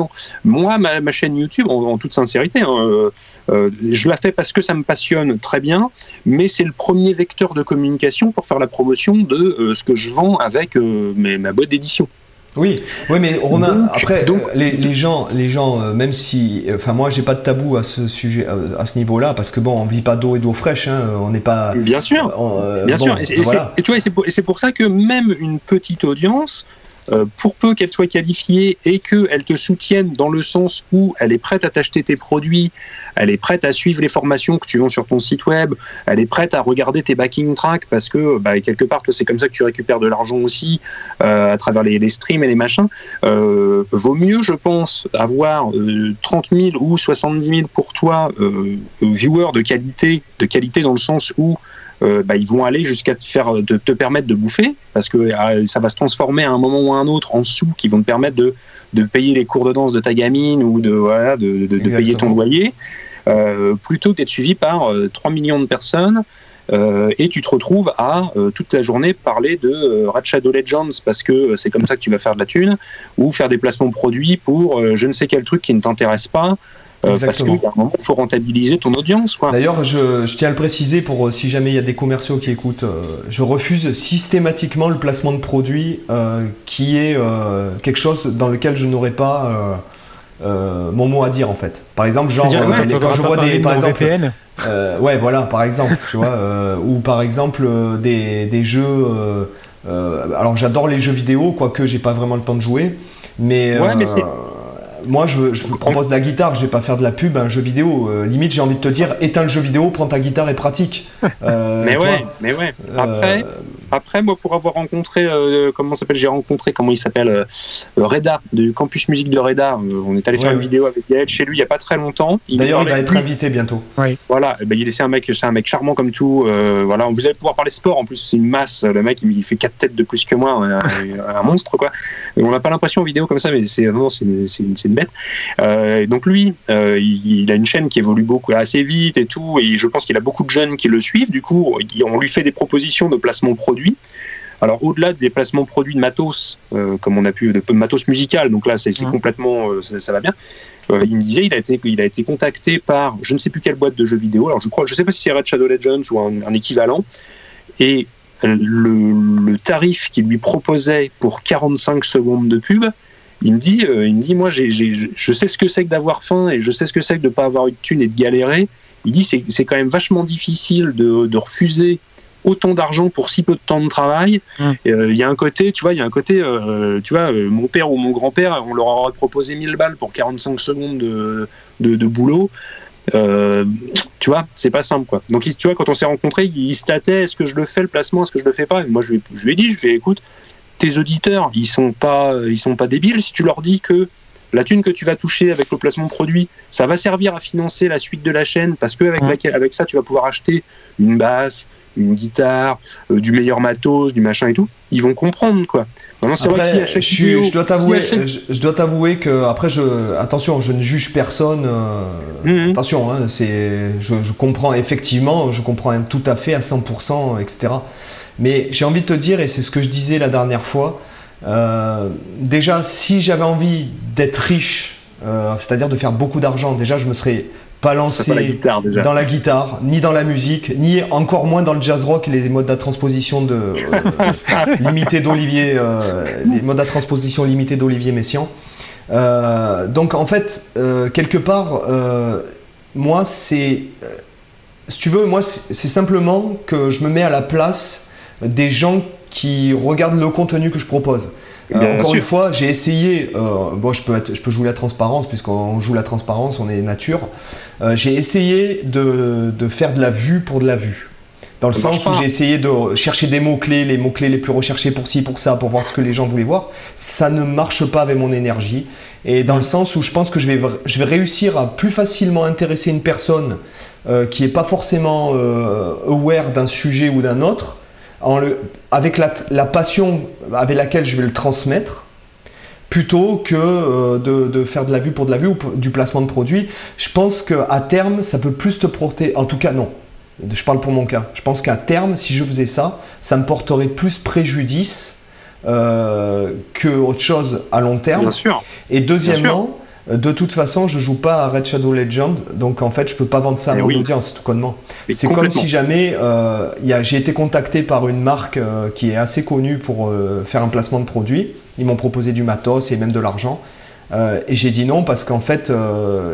moi, ma, chaîne YouTube, en, toute sincérité, hein, euh, euh, je la fais parce que ça me passionne très bien, mais c'est le premier vecteur de communication pour faire la promotion de euh, ce que je vends avec ma boîte d'édition. Oui, oui, mais Romain, après, donc, les, gens, les gens, même si, enfin, moi, j'ai pas de tabou à ce sujet, à ce niveau-là, parce que bon, on vit pas d'eau et d'eau fraîche, hein, on n'est pas. Bien sûr, bien sûr. Et, tu vois, c'est pour, ça que même une petite audience, euh, pour peu qu'elle soit qualifiée et qu'elle te soutienne dans le sens où elle est prête à t'acheter tes produits, elle est prête à suivre les formations que tu vends sur ton site web, elle est prête à regarder tes backing tracks parce que bah, quelque part c'est comme ça que tu récupères de l'argent aussi euh, à travers les, streams et les machins. Euh, vaut mieux, je pense, avoir 30 000 ou 70 000 pour toi viewers de qualité, de qualité dans le sens où euh, bah, ils vont aller jusqu'à te faire, de te permettre de bouffer, parce que euh, ça va se transformer à un moment ou à un autre en sous qui vont te permettre de, de payer les cours de danse de ta gamine ou de, voilà, de, de, payer ton loyer, euh, plutôt que d'être suivi par 3 millions de personnes. et tu te retrouves à toute la journée parler de Red Shadow Legends parce que c'est comme ça que tu vas faire de la thune, ou faire des placements produits pour je ne sais quel truc qui ne t'intéresse pas, euh, parce qu'à un moment, il faut rentabiliser ton audience. D'ailleurs, je, tiens à le préciser pour euh, si jamais il y a des commerciaux qui écoutent, euh, je refuse systématiquement le placement de produits qui est quelque chose dans lequel je n'aurais pas mon mot à dire en fait. Par exemple, genre quand je vois des, par exemple, ouais, voilà, par exemple, tu vois, ou par exemple des, des jeux. alors j'adore les jeux vidéo, quoique j'ai pas vraiment le temps de jouer, mais, ouais, mais moi, je, vous propose de la guitare, je vais pas faire de la pub, un jeu vidéo. Euh, limite, j'ai envie de te dire, éteins le jeu vidéo, prends ta guitare et pratique. Euh, mais, ouais, mais ouais, Après, après, moi, pour avoir rencontré, euh, comment s'appelle, j'ai rencontré, comment il s'appelle, euh, Reda, du campus musique de Reda. on est allé faire une vidéo avec Gaël chez lui il n'y a pas très longtemps. D'ailleurs, il va être invité bientôt. Voilà, eh ben, il est un mec, c'est un mec charmant comme tout. voilà, vous allez pouvoir parler sport. En plus, c'est une masse. Le mec, il, fait quatre têtes de plus que moi, un, monstre, quoi. on n'a pas l'impression en vidéo comme ça, mais c'est non, c'est une, une, bête. donc lui, il, il, a une chaîne qui évolue beaucoup, assez vite et tout, et je pense qu'il a beaucoup de jeunes qui le suivent. Du coup, on lui fait des propositions de placement produit. Alors au-delà des placements produits de matos, euh, comme on a pu, de matos musical, donc là c'est mmh. complètement, euh, ça, va bien. Euh, il me disait, il a été, il a été contacté par, je ne sais plus quelle boîte de jeux vidéo. Alors je crois, je sais pas si c'est Red Shadow Legends ou un, équivalent. Et le, tarif qu'il lui proposait pour 45 secondes de pub, il me dit, il me dit, moi, je sais ce que c'est que d'avoir faim et je sais ce que c'est que de ne pas avoir eu de thune et de galérer. Il dit, c'est quand même vachement difficile de, de refuser autant d'argent pour si peu de temps de travail. Mmh. Euh, il y a un côté, tu vois, il y a un côté, euh, tu vois, euh, mon père ou mon grand-père, on leur aurait proposé 1000 balles pour 45 secondes de, de, boulot. tu vois, c'est pas simple quoi. Donc tu vois, quand on s'est rencontrés, il se tâtait est-ce que je le fais le placement, est-ce que je le fais pas? Moi je lui, je lui ai dit, je vais écoute, tes auditeurs, ils sont pas, ils sont pas débiles si tu leur dis que la thune que tu vas toucher avec le placement de produit, ça va servir à financer la suite de la chaîne parce que avec, mmh. avec ça, tu vas pouvoir acheter une basse, une guitare, euh, du meilleur matos, du machin et tout, ils vont comprendre quoi. c'est vrai que je, dois t'avouer, je, dois t'avouer que après je, attention, je ne juge personne. Euh, mhm. Attention, hein, c'est, je, comprends effectivement, je comprends tout à fait à 100%, etc. Mais j'ai envie de te dire, et c'est ce que je disais la dernière fois, euh, déjà si j'avais envie d'être riche, c'est-à-dire de faire beaucoup d'argent, déjà je me serais pas lancé dans la guitare, ni dans la musique, ni encore moins dans le jazz rock, les modes de transposition de euh, limité d'Olivier, euh, les modes de transposition limitée d'Olivier Messiaen. Euh, donc en fait, quelque part, moi c'est, si tu veux, moi c'est simplement que je me mets à la place des gens qui regardent le contenu que je propose. Euh, encore une fois, j'ai essayé, euh, bon, je peux, je peux jouer la transparence, puisqu'on joue la transparence, on est nature. Euh, j'ai essayé de, de, faire de la vue pour de la vue. Dans le sens où j'ai essayé de chercher des mots-clés, les mots-clés les plus recherchés pour ci, pour ça, pour voir ce que les gens voulaient voir. Ça ne marche pas avec mon énergie. Et dans le sens où je pense que je vais, je vais réussir à plus facilement intéresser une personne qui n'est pas forcément aware d'un sujet ou d'un autre, avec la, passion avec laquelle je vais le transmettre, plutôt que euh, de, faire de la vue pour de la vue ou du placement de produit. Je pense qu'à terme, ça peut plus te porter, en tout cas non, je parle pour mon cas, je pense qu'à terme, si je faisais ça, ça me porterait plus préjudice euh, que autre chose à long terme. Bien sûr. Et deuxièmement, de toute façon, je joue pas à Red Shadow Legend, donc en fait, je peux pas vendre ça à eh mon audience, tout connement. C'est comme si jamais euh, j'ai été contacté par une marque euh, qui est assez connue pour euh, faire un placement de produit. Ils m'ont proposé du matos et même de l'argent. et j'ai dit non parce qu'en fait,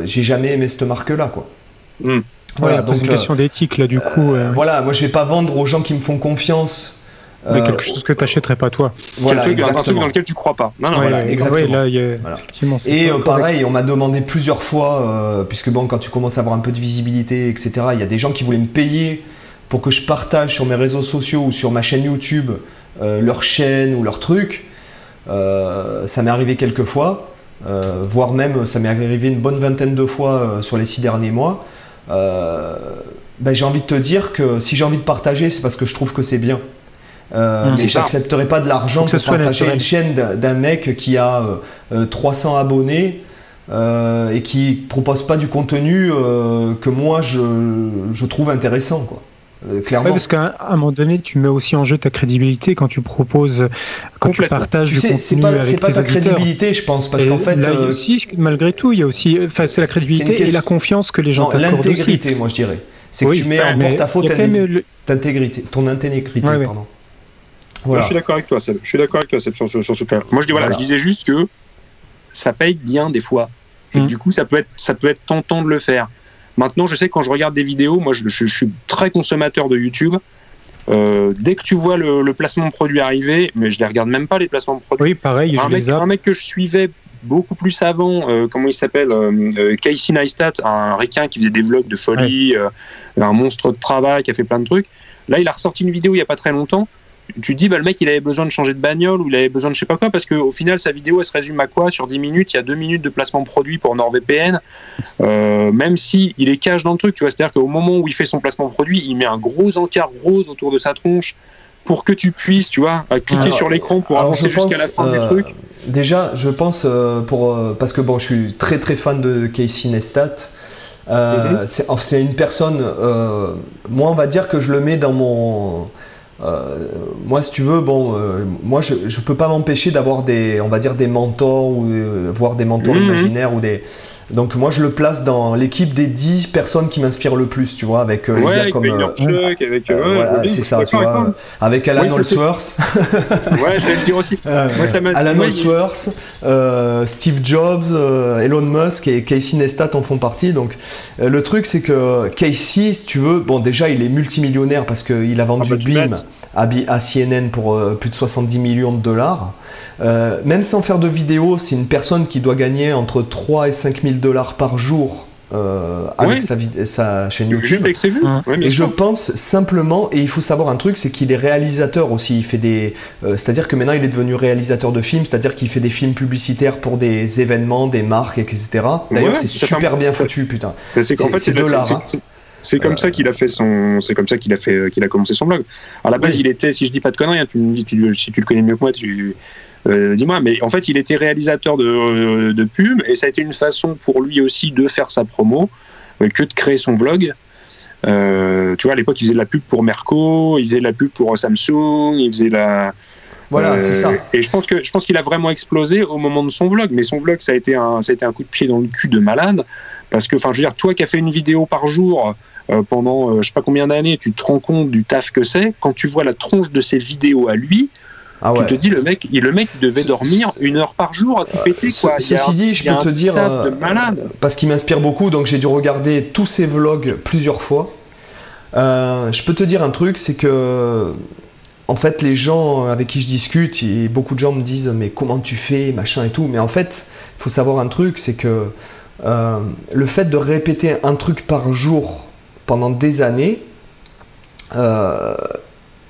j'ai jamais aimé cette marque-là, quoi. Hmm. Voilà, donc c'est une question d'éthique là, du coup. Voilà, moi je vais pas vendre aux gens qui me font confiance mais quelque chose que tu n'achèterais pas toi. Voilà, un truc dans lequel tu crois pas. Non, non, voilà, exactement. Et pareil, on m'a demandé plusieurs fois, euh, puisque bon, quand tu commences à avoir un peu de visibilité, etc., il y a des gens qui voulaient me payer pour que je partage sur mes réseaux sociaux ou sur ma chaîne YouTube euh, leur chaîne ou leur truc. Euh, ça m'est arrivé quelques fois, voire même ça m'est arrivé une bonne vingtaine de fois sur les six derniers mois. Ben, j'ai envie de te dire que si j'ai envie de partager, c'est parce que je trouve que c'est bien. Euh, mais j'accepterai pas de l'argent pour partager une chaîne d'un mec qui a 300 euh, euh, abonnés euh, et qui propose pas du contenu que moi je, trouve intéressant. Quoi. clairement. parce qu'à un moment donné, tu mets aussi en jeu ta crédibilité quand tu proposes, quand tu partages tu du sais, C'est pas, pas ta crédibilité, je pense, parce qu'en fait, là, aussi, malgré tout, il y a aussi, enfin, c'est la crédibilité et la confiance que les gens t'accordent L'intégrité, moi, je dirais. C'est que tu mets en porte-à-faux ta, intégrité, ton Je suis d'accord avec toi, Je suis d'accord avec toi, sur, ce cas. Moi, je dis voilà, je disais juste que ça paye bien des fois. Et mmh. du coup, ça peut être, ça peut être tentant de le faire. Maintenant, je sais que quand je regarde des vidéos, moi, je, suis très consommateur de YouTube. Euh, dès que tu vois le, placement de produit arriver, mais je les regarde même pas les placements de produits. Oui, pareil. Un, je mec, un mec que je suivais beaucoup plus avant, euh, comment il s'appelle, euh, Casey Neistat, un requin qui faisait des vlogs de folie, un monstre de travail qui a fait plein de trucs. Là, il a ressorti une vidéo il y a pas très longtemps tu dis, bah, le mec, il avait besoin de changer de bagnole ou il avait besoin de je sais pas quoi, parce qu'au final, sa vidéo, elle se résume à quoi? Sur 10 minutes, il y a 2 minutes de placement produit pour NordVPN, euh, même si il est cash dans le truc, tu vois. C'est-à-dire qu'au moment où il fait son placement produit, il met un gros encart rose autour de sa tronche pour que tu puisses, tu vois, cliquer sur l'écran pour avancer jusqu'à la fin du euh, truc. Déjà, je pense, euh, pour, parce que bon, je suis très très fan de Casey Neistat. Mhm. C'est une personne, moi on va dire que je le mets dans mon euh, moi, si tu veux, bon, euh, moi, je, je peux pas m'empêcher d'avoir des, on va dire, des mentors ou euh, voir des mentors mhm. imaginaires ou des, donc moi je le place dans l'équipe des 10 personnes qui m'inspirent le plus, tu vois, avec euh, les gars comme... Euh, Chuck, avec euh, voilà, c'est ça, tu vois, avec Alan oui, Holsworth. ouais, je vais le dire aussi. Alan Holsworth, Steve Jobs, Elon Musk et Casey Neistat en font partie. Donc le truc c'est que Casey, si tu veux, bon déjà il est multimillionnaire parce qu'il a vendu ah bah, Beam à, CNN pour plus de 70 millions de dollars. Euh, même sans faire de vidéo, c'est une personne qui doit gagner entre 3 et 5 000 dollars par jour euh, avec sa, sa, chaîne YouTube. et je pense simplement, et il faut savoir un truc, c'est qu'il est réalisateur aussi. Il fait des, euh, c'est-à-dire que maintenant il est devenu réalisateur de films, c'est-à-dire qu'il fait des films publicitaires pour des événements, des marques, etc. D'ailleurs, c'est super bien foutu, putain. C'est de l'art. C'est comme ça qu'il a fait son, c'est comme ça qu'il a fait, qu'il a commencé son blog. À la base, il était, si je dis pas de conneries, hein, tu me dis, si tu le connais mieux que moi, tu, euh, dis-moi, mais en fait, il était réalisateur de, euh, de pub et ça a été une façon pour lui aussi de faire sa promo euh, que de créer son vlog. tu vois, à l'époque, il faisait de la pub pour Merco, il faisait de la pub pour Samsung, il faisait la. Voilà, c'est ça. Et je pense que je pense qu'il a vraiment explosé au moment de son vlog. Mais son vlog, ça a été un, ça a été un coup de pied dans le cul de malade. Parce que, enfin, je veux dire, toi qui as fait une vidéo par jour pendant je sais pas combien d'années, tu te rends compte du taf que c'est. Quand tu vois la tronche de ses vidéos à lui, ah tu te dis, le mec, le mec il devait dormir une heure par jour à tout péter. Quoi. ceci dit, je peux te dire, euh, parce qu'il m'inspire beaucoup, donc j'ai dû regarder tous ses vlogs plusieurs fois. Euh, je peux te dire un truc, c'est que en fait, les gens avec qui je discute, et beaucoup de gens me disent mais comment tu fais, machin et tout. Mais en fait, il faut savoir un truc, c'est que euh, le fait de répéter un truc par jour pendant des années,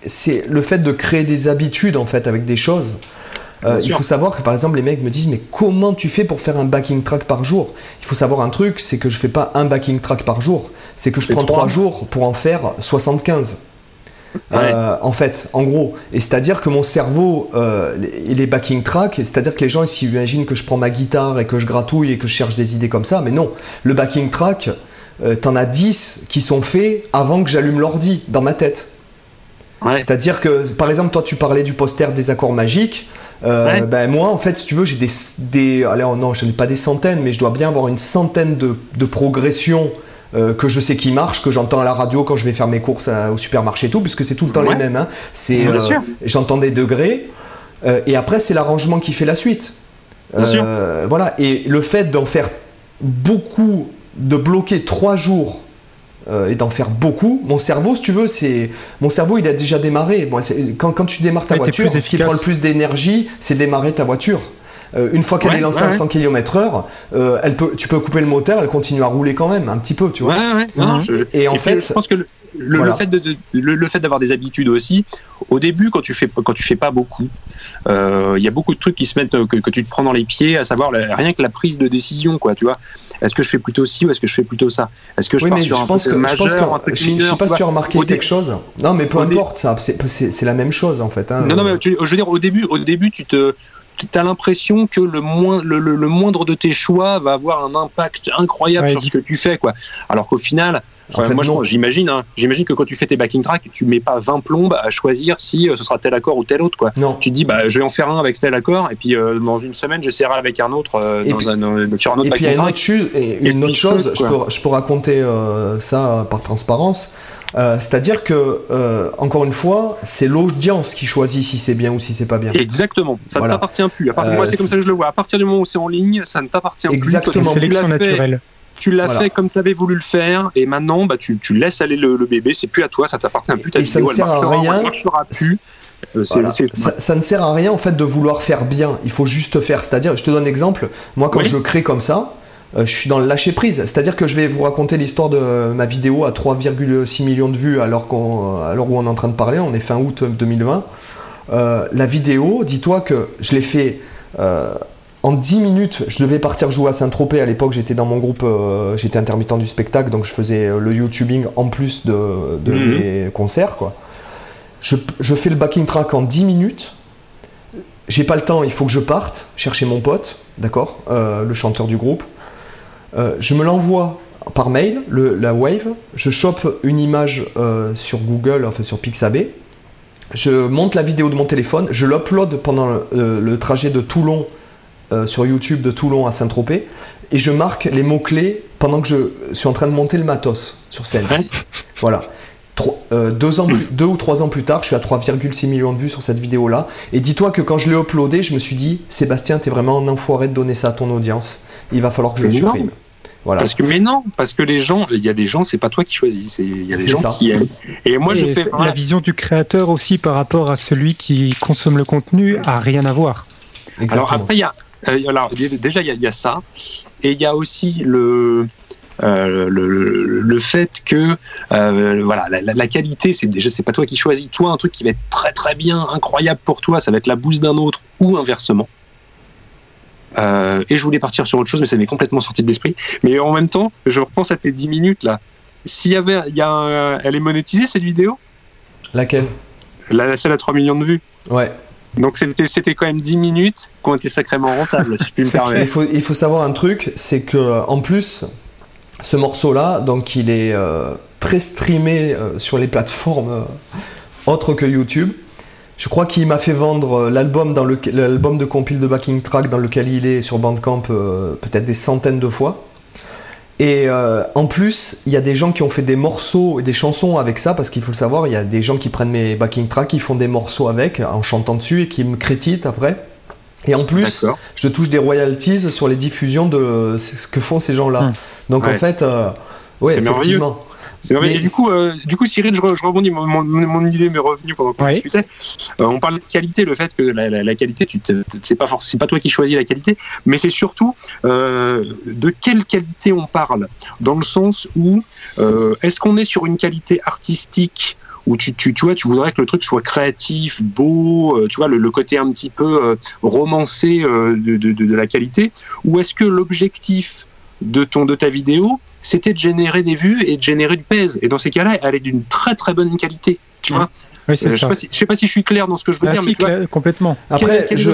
c'est le fait de créer des habitudes en fait avec des choses. Euh, il faut savoir que par exemple les mecs me disent mais comment tu fais pour faire un backing track par jour? Il faut savoir un truc, c'est que je fais pas un backing track par jour, c'est que je prends trois jours pour en faire 75. Euh, en fait, en gros. Et c'est-à-dire que mon cerveau, euh, il est backing track, c'est-à-dire que les gens s'imaginent que je prends ma guitare et que je gratouille et que je cherche des idées comme ça, mais non. Le backing track, t'en as 10 qui sont faits avant que j'allume l'ordi dans ma tête. C'est-à-dire que, par exemple, toi, tu parlais du poster des accords magiques. Euh, ben moi, en fait, si tu veux, j'ai des, des alors non, je n'ai pas des centaines, mais je dois bien avoir une centaine de, de progressions euh, que je sais qui marchent, que j'entends à la radio quand je vais faire mes courses au supermarché et tout, puisque c'est tout le temps les mêmes. Hein. C'est, euh, j'entends des degrés, et après c'est l'arrangement qui fait la suite. voilà. Et le fait d'en faire beaucoup, de bloquer trois jours euh, et d'en faire beaucoup. Mon cerveau, si tu veux, c'est mon cerveau, il a déjà démarré. quand, quand, tu démarres ta voiture, ce qui prend le plus d'énergie, c'est démarrer ta voiture. Euh, une fois qu'elle est lancée à 100 km/h, euh, elle peut, tu peux couper le moteur, elle continue à rouler quand même un petit peu, tu vois. et en fait, je pense que le, fait de, le, fait d'avoir des habitudes aussi. Au début, quand tu fais quand tu fais pas beaucoup, euh, il y a beaucoup de trucs qui se mettent que, que, tu te prends dans les pieds, à savoir rien que la prise de décision, quoi. Tu vois Est-ce que je fais plutôt ci ou est-ce que je fais plutôt ça? Est-ce que je oui, sur je un pense que, je pense que, je, sais pas si tu as remarqué quelque chose. Non, mais peu importe, ça, c'est la même chose en fait. Hein. Non, non, mais je veux dire, au début, au début, tu te tu as l'impression que le, moins, le, le, moindre de tes choix va avoir un impact incroyable sur ce que tu fais. Quoi. Alors qu'au final, moi j'imagine hein, j'imagine que quand tu fais tes backing tracks, tu mets pas 20 plombes à choisir si euh, ce sera tel accord ou tel autre. Quoi. Non. Tu dis, bah, je vais en faire un avec tel accord, et puis euh, dans une semaine, j'essaierai avec un autre euh, dans un, sur un autre et puis, il y a une autre, une autre chose, je, peux, je peux raconter ça par transparence. Euh, c'est-à-dire que, euh, encore une fois, c'est l'audience qui choisit si c'est bien ou si c'est pas bien. Exactement, ça ne t'appartient plus. À moi, c'est comme ça que je le vois. À partir du moment où c'est en ligne, ça ne t'appartient plus. Exactement. Sélection naturelle. Tu l'as fait comme tu avais voulu le faire, et maintenant, bah, tu, tu laisses aller le, bébé, c'est plus à toi, ça t'appartient plus. et ça ne sert à rien. Euh, ça, ne sert à rien en fait de vouloir faire bien. Il faut juste faire. C'est-à-dire, je te donne un exemple. Moi, quand je crée comme ça, je suis dans le lâcher prise. C'est-à-dire que je vais vous raconter l'histoire de ma vidéo à 3,6 millions de vues alors, qu'on, alors où on est en train de parler, on est fin août 2020. la vidéo, dis-toi que je l'ai fait en 10 minutes, je devais partir jouer à Saint-Tropez. À l'époque, j'étais dans mon groupe, euh, j'étais intermittent du spectacle, donc je faisais euh, le YouTubing en plus de, mhm. mes concerts. Quoi. Je, fais le backing track en 10 minutes. J'ai pas le temps, il faut que je parte chercher mon pote, d'accord, euh, le chanteur du groupe. Je me l'envoie par mail, la Wave. Je chope une image sur Google, enfin sur Pixabay. Je monte la vidéo de mon téléphone, je l'upload pendant le trajet de Toulon euh, sur YouTube de Toulon à Saint-Tropez et je marque les mots-clés pendant que je suis en train de monter le matos sur scène. Voilà. Euh, deux, ans deux ou trois ans plus tard, je suis à 3,6 millions de vues sur cette vidéo-là. Et dis-toi que quand je l'ai uploadé, je me suis dit, Sébastien, t'es vraiment un enfoiré de donner ça à ton audience. Il va falloir que je le supprime. Voilà. Parce que mais non, parce que les gens, il y a des gens, c'est pas toi qui choisis, il y a des gens qui aiment. Et moi, je fais la vision du créateur aussi par rapport à celui qui consomme le contenu a rien à voir. Exactement. Alors après, il y a euh, alors, déjà, il y, a ça. Et il y a aussi le, euh, le, le, fait que euh, voilà la, qualité c'est déjà c'est pas toi qui choisis. Toi un truc qui va être très très bien incroyable pour toi ça va être la bouse d'un autre ou inversement. Et je voulais partir sur autre chose mais ça m'est complètement sorti de l'esprit. Mais en même temps je repense à tes 10 minutes là. S'il y avait il y a elle est monétisée cette vidéo? Laquelle? La celle à 3 millions de vues. Ouais. Donc c'était quand même 10 minutes qui ont été sacrément rentables, si je puis me permettre. Il faut, il faut savoir un truc, c'est que en plus, ce morceau-là, donc il est euh, très streamé euh, sur les plateformes euh, autres que YouTube. Je crois qu'il m'a fait vendre l'album dans l'album de compile de backing track dans lequel il est sur Bandcamp peut-être des centaines de fois. Et en plus, il y a des gens qui ont fait des morceaux et des chansons avec ça, parce qu'il faut le savoir, il y a des gens qui prennent mes backing tracks, qui font des morceaux avec, en chantant dessus, et qui me créditent après. Et en plus, je touche des royalties sur les diffusions de ce que font ces gens-là. Hum. Donc en fait, euh, ouais, effectivement. Mais... du coup, euh, du coup, Cyril, je, rebondis. Mon, idée m'est revenue pendant qu'on discutait. Euh, on parlait de qualité, le fait que la, qualité, tu c'est pas forcément, pas toi qui choisis la qualité, mais c'est surtout euh, de quelle qualité on parle, dans le sens où est-ce qu'on est sur une qualité artistique où tu, tu, tu, vois, tu voudrais que le truc soit créatif, beau, tu vois, le, côté un petit peu romancé de, de, de, la qualité, ou est-ce que l'objectif de, ton, de ta vidéo, c'était de générer des vues et de générer du pèse? Et dans ces cas-là, elle est d'une très très bonne qualité. Tu vois? Oui, euh, je ne sais, pas si je suis clair dans ce que je veux ah, dire. mais complètement. Après, je,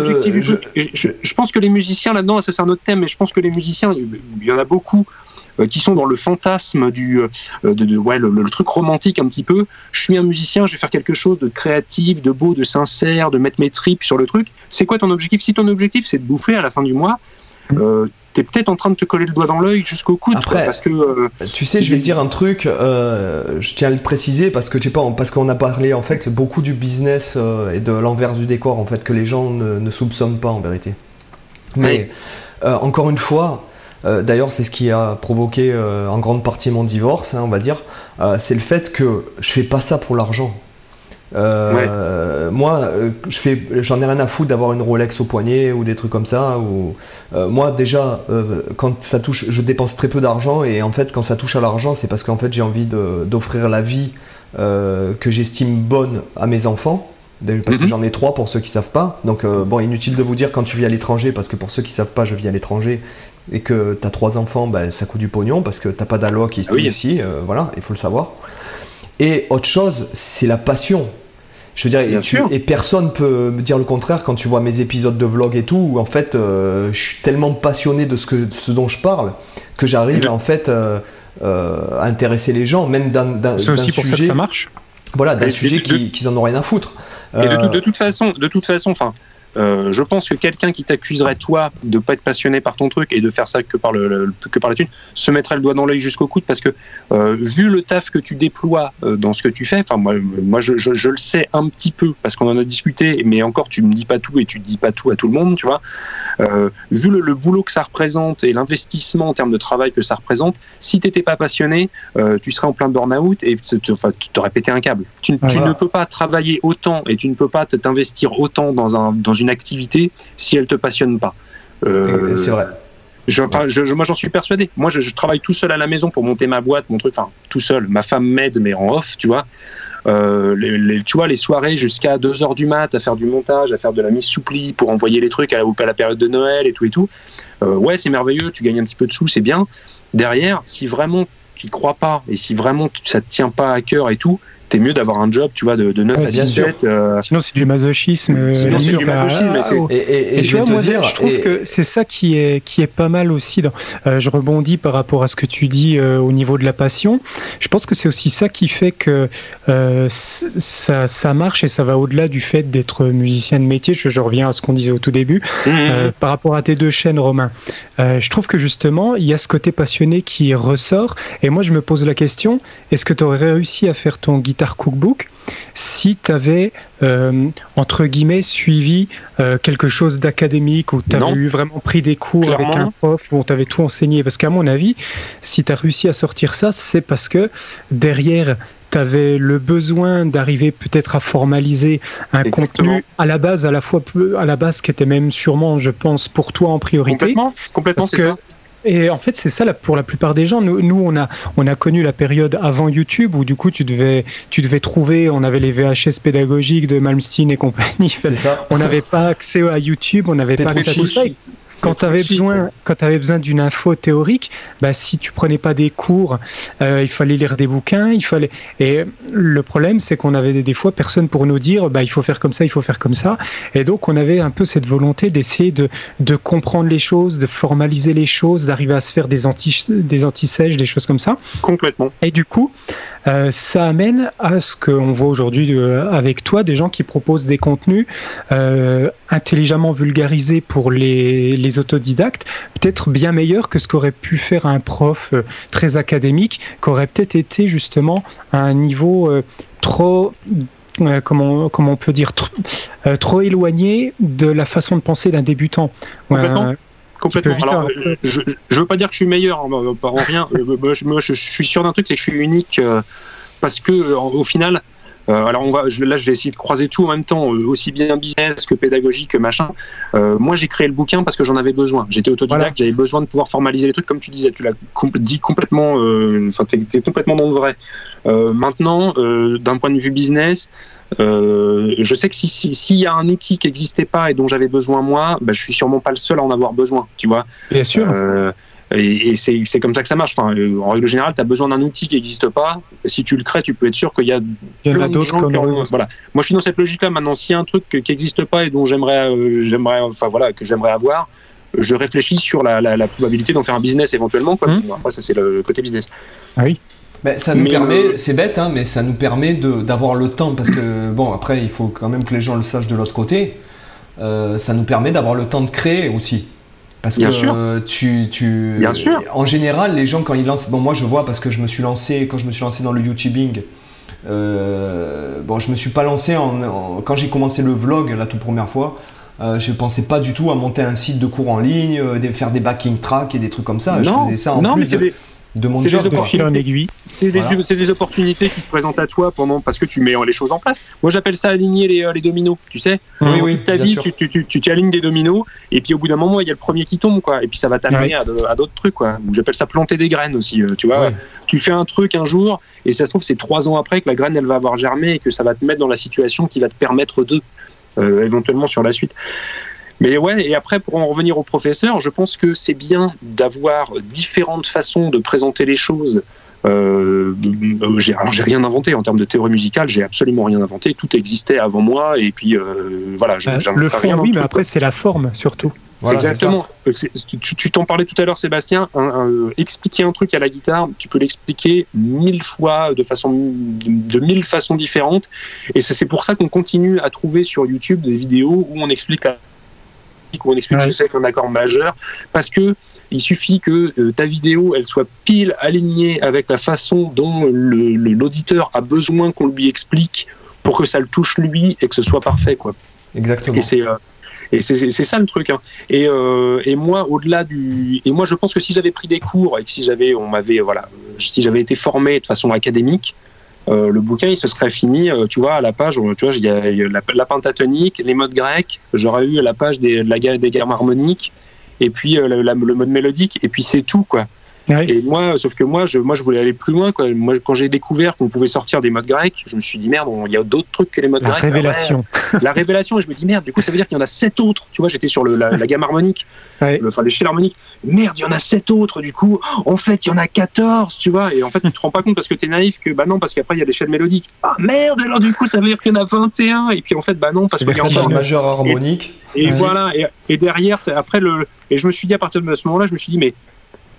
je, pense que les musiciens là-dedans, ça c'est un autre thème, mais je pense que les musiciens, il y en a beaucoup euh, qui sont dans le fantasme du euh, de, ouais, le, truc romantique un petit peu. Je suis un musicien, je vais faire quelque chose de créatif, de beau, de sincère, de mettre mes tripes sur le truc. C'est quoi ton objectif? Si ton objectif c'est de bouffer à la fin du mois, mmh t'es peut-être en train de te coller le doigt dans l'œil jusqu'au coude. Après, parce que, euh, tu sais, je vais te dire un truc, euh, je tiens à le préciser parce que pas, parce qu'on a parlé en fait beaucoup du business euh, et de l'envers du décor en fait que les gens ne, soupçonnent pas en vérité. Mais encore une fois, D'ailleurs, c'est ce qui a provoqué en grande partie mon divorce, hein, on va dire. c'est le fait que je fais pas ça pour l'argent. Euh, moi, euh, je fais, j'en ai rien à foutre d'avoir une Rolex au poignet ou des trucs comme ça. Ou, euh, moi, déjà, quand ça touche, je dépense très peu d'argent et en fait, quand ça touche à l'argent, c'est parce qu'en fait, j'ai envie d'offrir la vie que j'estime bonne à mes enfants. Parce que mhm. j'en ai trois pour ceux qui savent pas. Donc, bon, inutile de vous dire quand tu vis à l'étranger, parce que pour ceux qui savent pas, je vis à l'étranger et que tu as trois enfants, bah, ça coûte du pognon parce que t'as pas d'alloc qui ah ici. voilà, il faut le savoir. Et autre chose, c'est la passion. Je veux dire, et, et, personne peut me dire le contraire quand tu vois mes épisodes de vlog et tout, où en fait, euh, je suis tellement passionné de ce, que, ce dont je parle que j'arrive en fait euh, euh, à intéresser les gens, même d'un sujet. Pour ça, ça marche. Voilà, d'un sujet qu'ils en ont rien à foutre. Et de, de, toute façon, de toute façon, enfin, euh, je pense que quelqu'un qui t'accuserait toi de pas être passionné par ton truc et de faire ça que par le, que par la thune se mettrait le doigt dans l'œil jusqu'au coude parce que euh, vu le taf que tu déploies euh, dans ce que tu fais, enfin moi, moi je, je, le sais un petit peu parce qu'on en a discuté, mais encore tu me dis pas tout et tu dis pas tout à tout le monde, tu vois. vu le, boulot que ça représente et l'investissement en termes de travail que ça représente, si t'étais pas passionné, tu serais en plein burn-out et tu t'aurais pété un câble. Tu, tu ne peux pas travailler autant et tu ne peux pas t'investir autant dans un dans une activité si elle te passionne pas. Euh, c'est vrai. Je, moi, j'en suis persuadé. Moi, je, travaille tout seul à la maison pour monter ma boîte, mon truc. Enfin, tout seul. Ma femme m'aide, mais en off, tu vois. Euh, les, tu vois, les soirées jusqu'à 2 heures du mat à faire du montage, à faire de la mise sous pli pour envoyer les trucs à la, à la période de Noël et tout et tout. Euh, ouais, c'est merveilleux, tu gagnes un petit peu de sous, c'est bien. Derrière, si vraiment tu crois pas et si vraiment ça te tient pas à cœur et tout, t'es mieux d'avoir un job, tu vois, de, de 9 à 17. Euh... Sinon, c'est du masochisme. Sinon, c'est du masochisme. Mais ah, et, et, et, je, vois, moi, dire, je trouve que c'est ça qui est, qui est pas mal aussi. Dans, euh, je rebondis par rapport à ce que tu dis euh, au niveau de la passion. Je pense que c'est aussi ça qui fait que euh, ça, ça marche et ça va au-delà du fait d'être musicien de métier. Je, je, reviens à ce qu'on disait au tout début. Mmh. Euh, par rapport à tes deux chaînes, Romain, euh, je trouve que justement, il y a ce côté passionné qui ressort. Et moi, je me pose la question est-ce que tu aurais réussi à faire ton guide Guitar Cookbook si tu avais, euh, entre guillemets, suivi euh, quelque chose d'académique, ou tu avais eu vraiment pris des cours avec un prof, où on t'avait tout enseigné? Parce qu'à mon avis, si tu as réussi à sortir ça, c'est parce que derrière, tu avais le besoin d'arriver peut-être à formaliser un contenu à la base, à la fois à la base qui était même sûrement, je pense, pour toi en priorité. Complètement, complètement parce que ça. Et en fait, c'est ça pour la plupart des gens. Nous, nous, on, a, on a connu la période avant YouTube où du coup, tu devais, tu devais trouver, on avait les VHS pédagogiques de Malmsteen et compagnie. C'est ça. On n'avait pas accès à YouTube, on n'avait pas accès à tout ça quand tu avais besoin, quand avais besoin d'une info théorique, bah, si tu prenais pas des cours, euh, il fallait lire des bouquins, il fallait. Et le problème, c'est qu'on avait des fois personne pour nous dire, bah, il faut faire comme ça, il faut faire comme ça. Et donc, on avait un peu cette volonté d'essayer de, de comprendre les choses, de formaliser les choses, d'arriver à se faire des anti des antisèches, des choses comme ça. Complètement. Et du coup, euh, ça amène à ce qu'on voit aujourd'hui euh, avec toi, des gens qui proposent des contenus intelligemment vulgarisés pour les, les autodidactes, peut-être bien meilleurs que ce qu'aurait pu faire un prof euh, très académique, qui aurait peut-être été justement à un niveau euh, trop euh, comment, comment on peut dire, trop, euh, trop éloigné de la façon de penser d'un débutant. Complètement. Complètement. Alors, je, je veux pas dire que je suis meilleur en, en rien. moi, je, je, suis sûr d'un truc, c'est que je suis unique parce que au final, alors on va, je, là, je vais essayer de croiser tout en même temps, euh, aussi bien business que pédagogique que machin. Euh, moi, j'ai créé le bouquin parce que j'en avais besoin. J'étais autodidacte, voilà. j'avais besoin de pouvoir formaliser les trucs, comme tu disais. Tu l'as dit complètement, enfin, euh, t'es complètement dans le vrai. Euh, maintenant, d'un point de vue business, je sais que s'il si, si, y a un outil qui n'existait pas et dont j'avais besoin moi, bah, je suis sûrement pas le seul à en avoir besoin. Tu vois. Bien sûr. Et, et c'est comme ça que ça marche. Enfin, euh, en règle générale, tu as besoin d'un outil qui n'existe pas. Si tu le crées, tu peux être sûr qu'il y a, Il y a d'autres qui ont, voilà. Moi, je suis dans cette logique-là. Maintenant, s'il y a un truc qui n'existe pas et dont j'aimerais, euh, j'aimerais, enfin voilà, que j'aimerais avoir, je réfléchis sur la, la, la probabilité d'en faire un business éventuellement. Quoi. Mmh. Après, ça c'est le côté business. Ah oui. Ben, ça nous mais permet, euh... c'est bête, hein, mais ça nous permet d'avoir le temps parce que bon, après, il faut quand même que les gens le sachent de l'autre côté. Euh, ça nous permet d'avoir le temps de créer aussi. Parce Bien que sûr. euh, tu, tu, Bien sûr. en général, les gens quand ils lancent, bon moi je vois parce que je me suis lancé quand je me suis lancé dans le YouTubing. Euh, bon, je me suis pas lancé en, en quand j'ai commencé le vlog la toute première fois. Euh, je pensais pas du tout à monter un site de cours en ligne, euh, de faire des backing tracks et des trucs comme ça. Non, je faisais ça en non, plus de, des, de mon job. De fil en aiguille. C'est des, voilà. des, opportunités qui se présentent à toi pendant parce que tu mets les choses en place. Moi, j'appelle ça aligner les, les, dominos. Tu sais, oui, oui, toute ta vie, tu, tu, tu, tu alignes des dominos et puis au bout d'un moment, il y a le premier qui tombe, quoi. Et puis ça va t'amener à, d'autres trucs, quoi. J'appelle ça planter des graines aussi. euh, Tu vois, ouais. tu fais un truc un jour et ça se trouve c'est trois ans après que la graine elle va avoir germé et que ça va te mettre dans la situation qui va te permettre de euh, éventuellement sur la suite. Mais ouais, et après, pour en revenir au professeur, je pense que c'est bien d'avoir différentes façons de présenter les choses. Euh, j'ai, alors j'ai rien inventé en termes de théorie musicale, j'ai absolument rien inventé, tout existait avant moi, et puis euh, voilà. Euh, le fond, oui, mais après, c'est la forme surtout. Voilà, Exactement. C'est tu, tu t'en parlais tout à l'heure, Sébastien. Un, un, expliquer un truc à la guitare, tu peux l'expliquer mille fois de façon de mille façons différentes. Et c'est pour ça qu'on continue à trouver sur YouTube des vidéos où on explique la où on explique ce que c'est qu'un accord majeur, parce que il suffit que euh, ta vidéo elle soit pile alignée avec la façon dont l'auditeur a besoin qu'on lui explique pour que ça le touche lui et que ce soit parfait quoi. Exactement. Et c'est euh, et c'est ça le truc. Hein. Et, euh, et moi, au-delà du, et moi, je pense que si j'avais pris des cours et que si j'avais, on m'avait, voilà, si j'avais été formé de façon académique, euh, le bouquin il se serait fini euh, tu vois à la page tu vois il y a, la, pentatonique les modes grecs j'aurais eu la page des, la, des harmoniques et puis le mode mélodique, et puis c'est tout, quoi. Et moi, sauf que moi, je, moi, je voulais aller plus loin. Quoi. Moi, quand j'ai découvert qu'on pouvait sortir des modes grecs, je me suis dit merde, il y a d'autres trucs que les modes la grecs. Révélation. la révélation. Et je me dis merde, du coup, ça veut dire qu'il y en a sept autres. Tu vois, j'étais sur le, la, gamme harmonique, enfin l'échelle harmonique. Merde, il y en a sept autres. Du coup, en fait, il y en a 14, tu vois. Et en fait, tu te rends pas compte parce que tu es naïf que bah non, parce qu'après, il y a l'échelle mélodique. Ah merde, alors du coup, ça veut dire qu'il y en a 21. Et puis en fait, bah non, parce qu'il y a encore. majeur harmonique. Et, voilà. Et, et derrière, après le. Et je me suis dit à partir de ce moment-là, je me suis dit, mais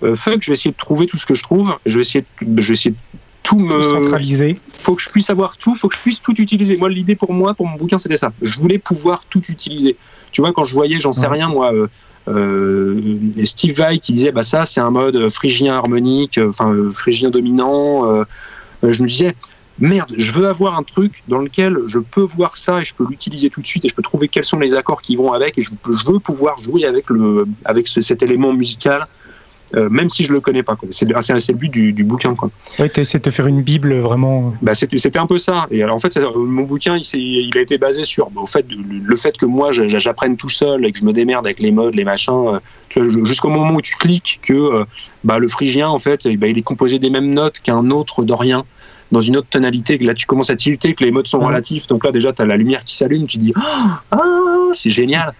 euh, fuck, je vais essayer de trouver tout ce que je trouve. Je vais essayer de, je vais essayer de tout me centraliser. Faut que je puisse avoir tout, faut que je puisse tout utiliser. Moi, l'idée pour moi, pour mon bouquin, c'était ça. Je voulais pouvoir tout utiliser. Tu vois, quand je voyais, j'en sais rien, moi. Euh, euh, Steve Vai qui disait bah ça c'est un mode phrygien harmonique, enfin phrygien dominant. je me disais merde, je veux avoir un truc dans lequel je peux voir ça et je peux l'utiliser tout de suite et je peux trouver quels sont les accords qui vont avec et je, je veux pouvoir jouer avec le avec cet élément musical euh, même si je le connais pas. C'est le but du, bouquin. Quoi. Ouais, essayé de te faire une bible vraiment. Bah, c'était un peu ça. Et alors en fait, mon bouquin, il, il, a été basé sur bah, au fait, le fait que moi, j'apprenne tout seul et que je me démerde avec les modes, les machins. Euh, jusqu'au moment où tu cliques que euh, bah, le phrygien, en fait, il est composé des mêmes notes qu'un autre dorien dans une autre tonalité, là tu commences à tilter, que les modes sont relatifs, donc là déjà tu as la lumière qui s'allume, tu dis ah c'est génial.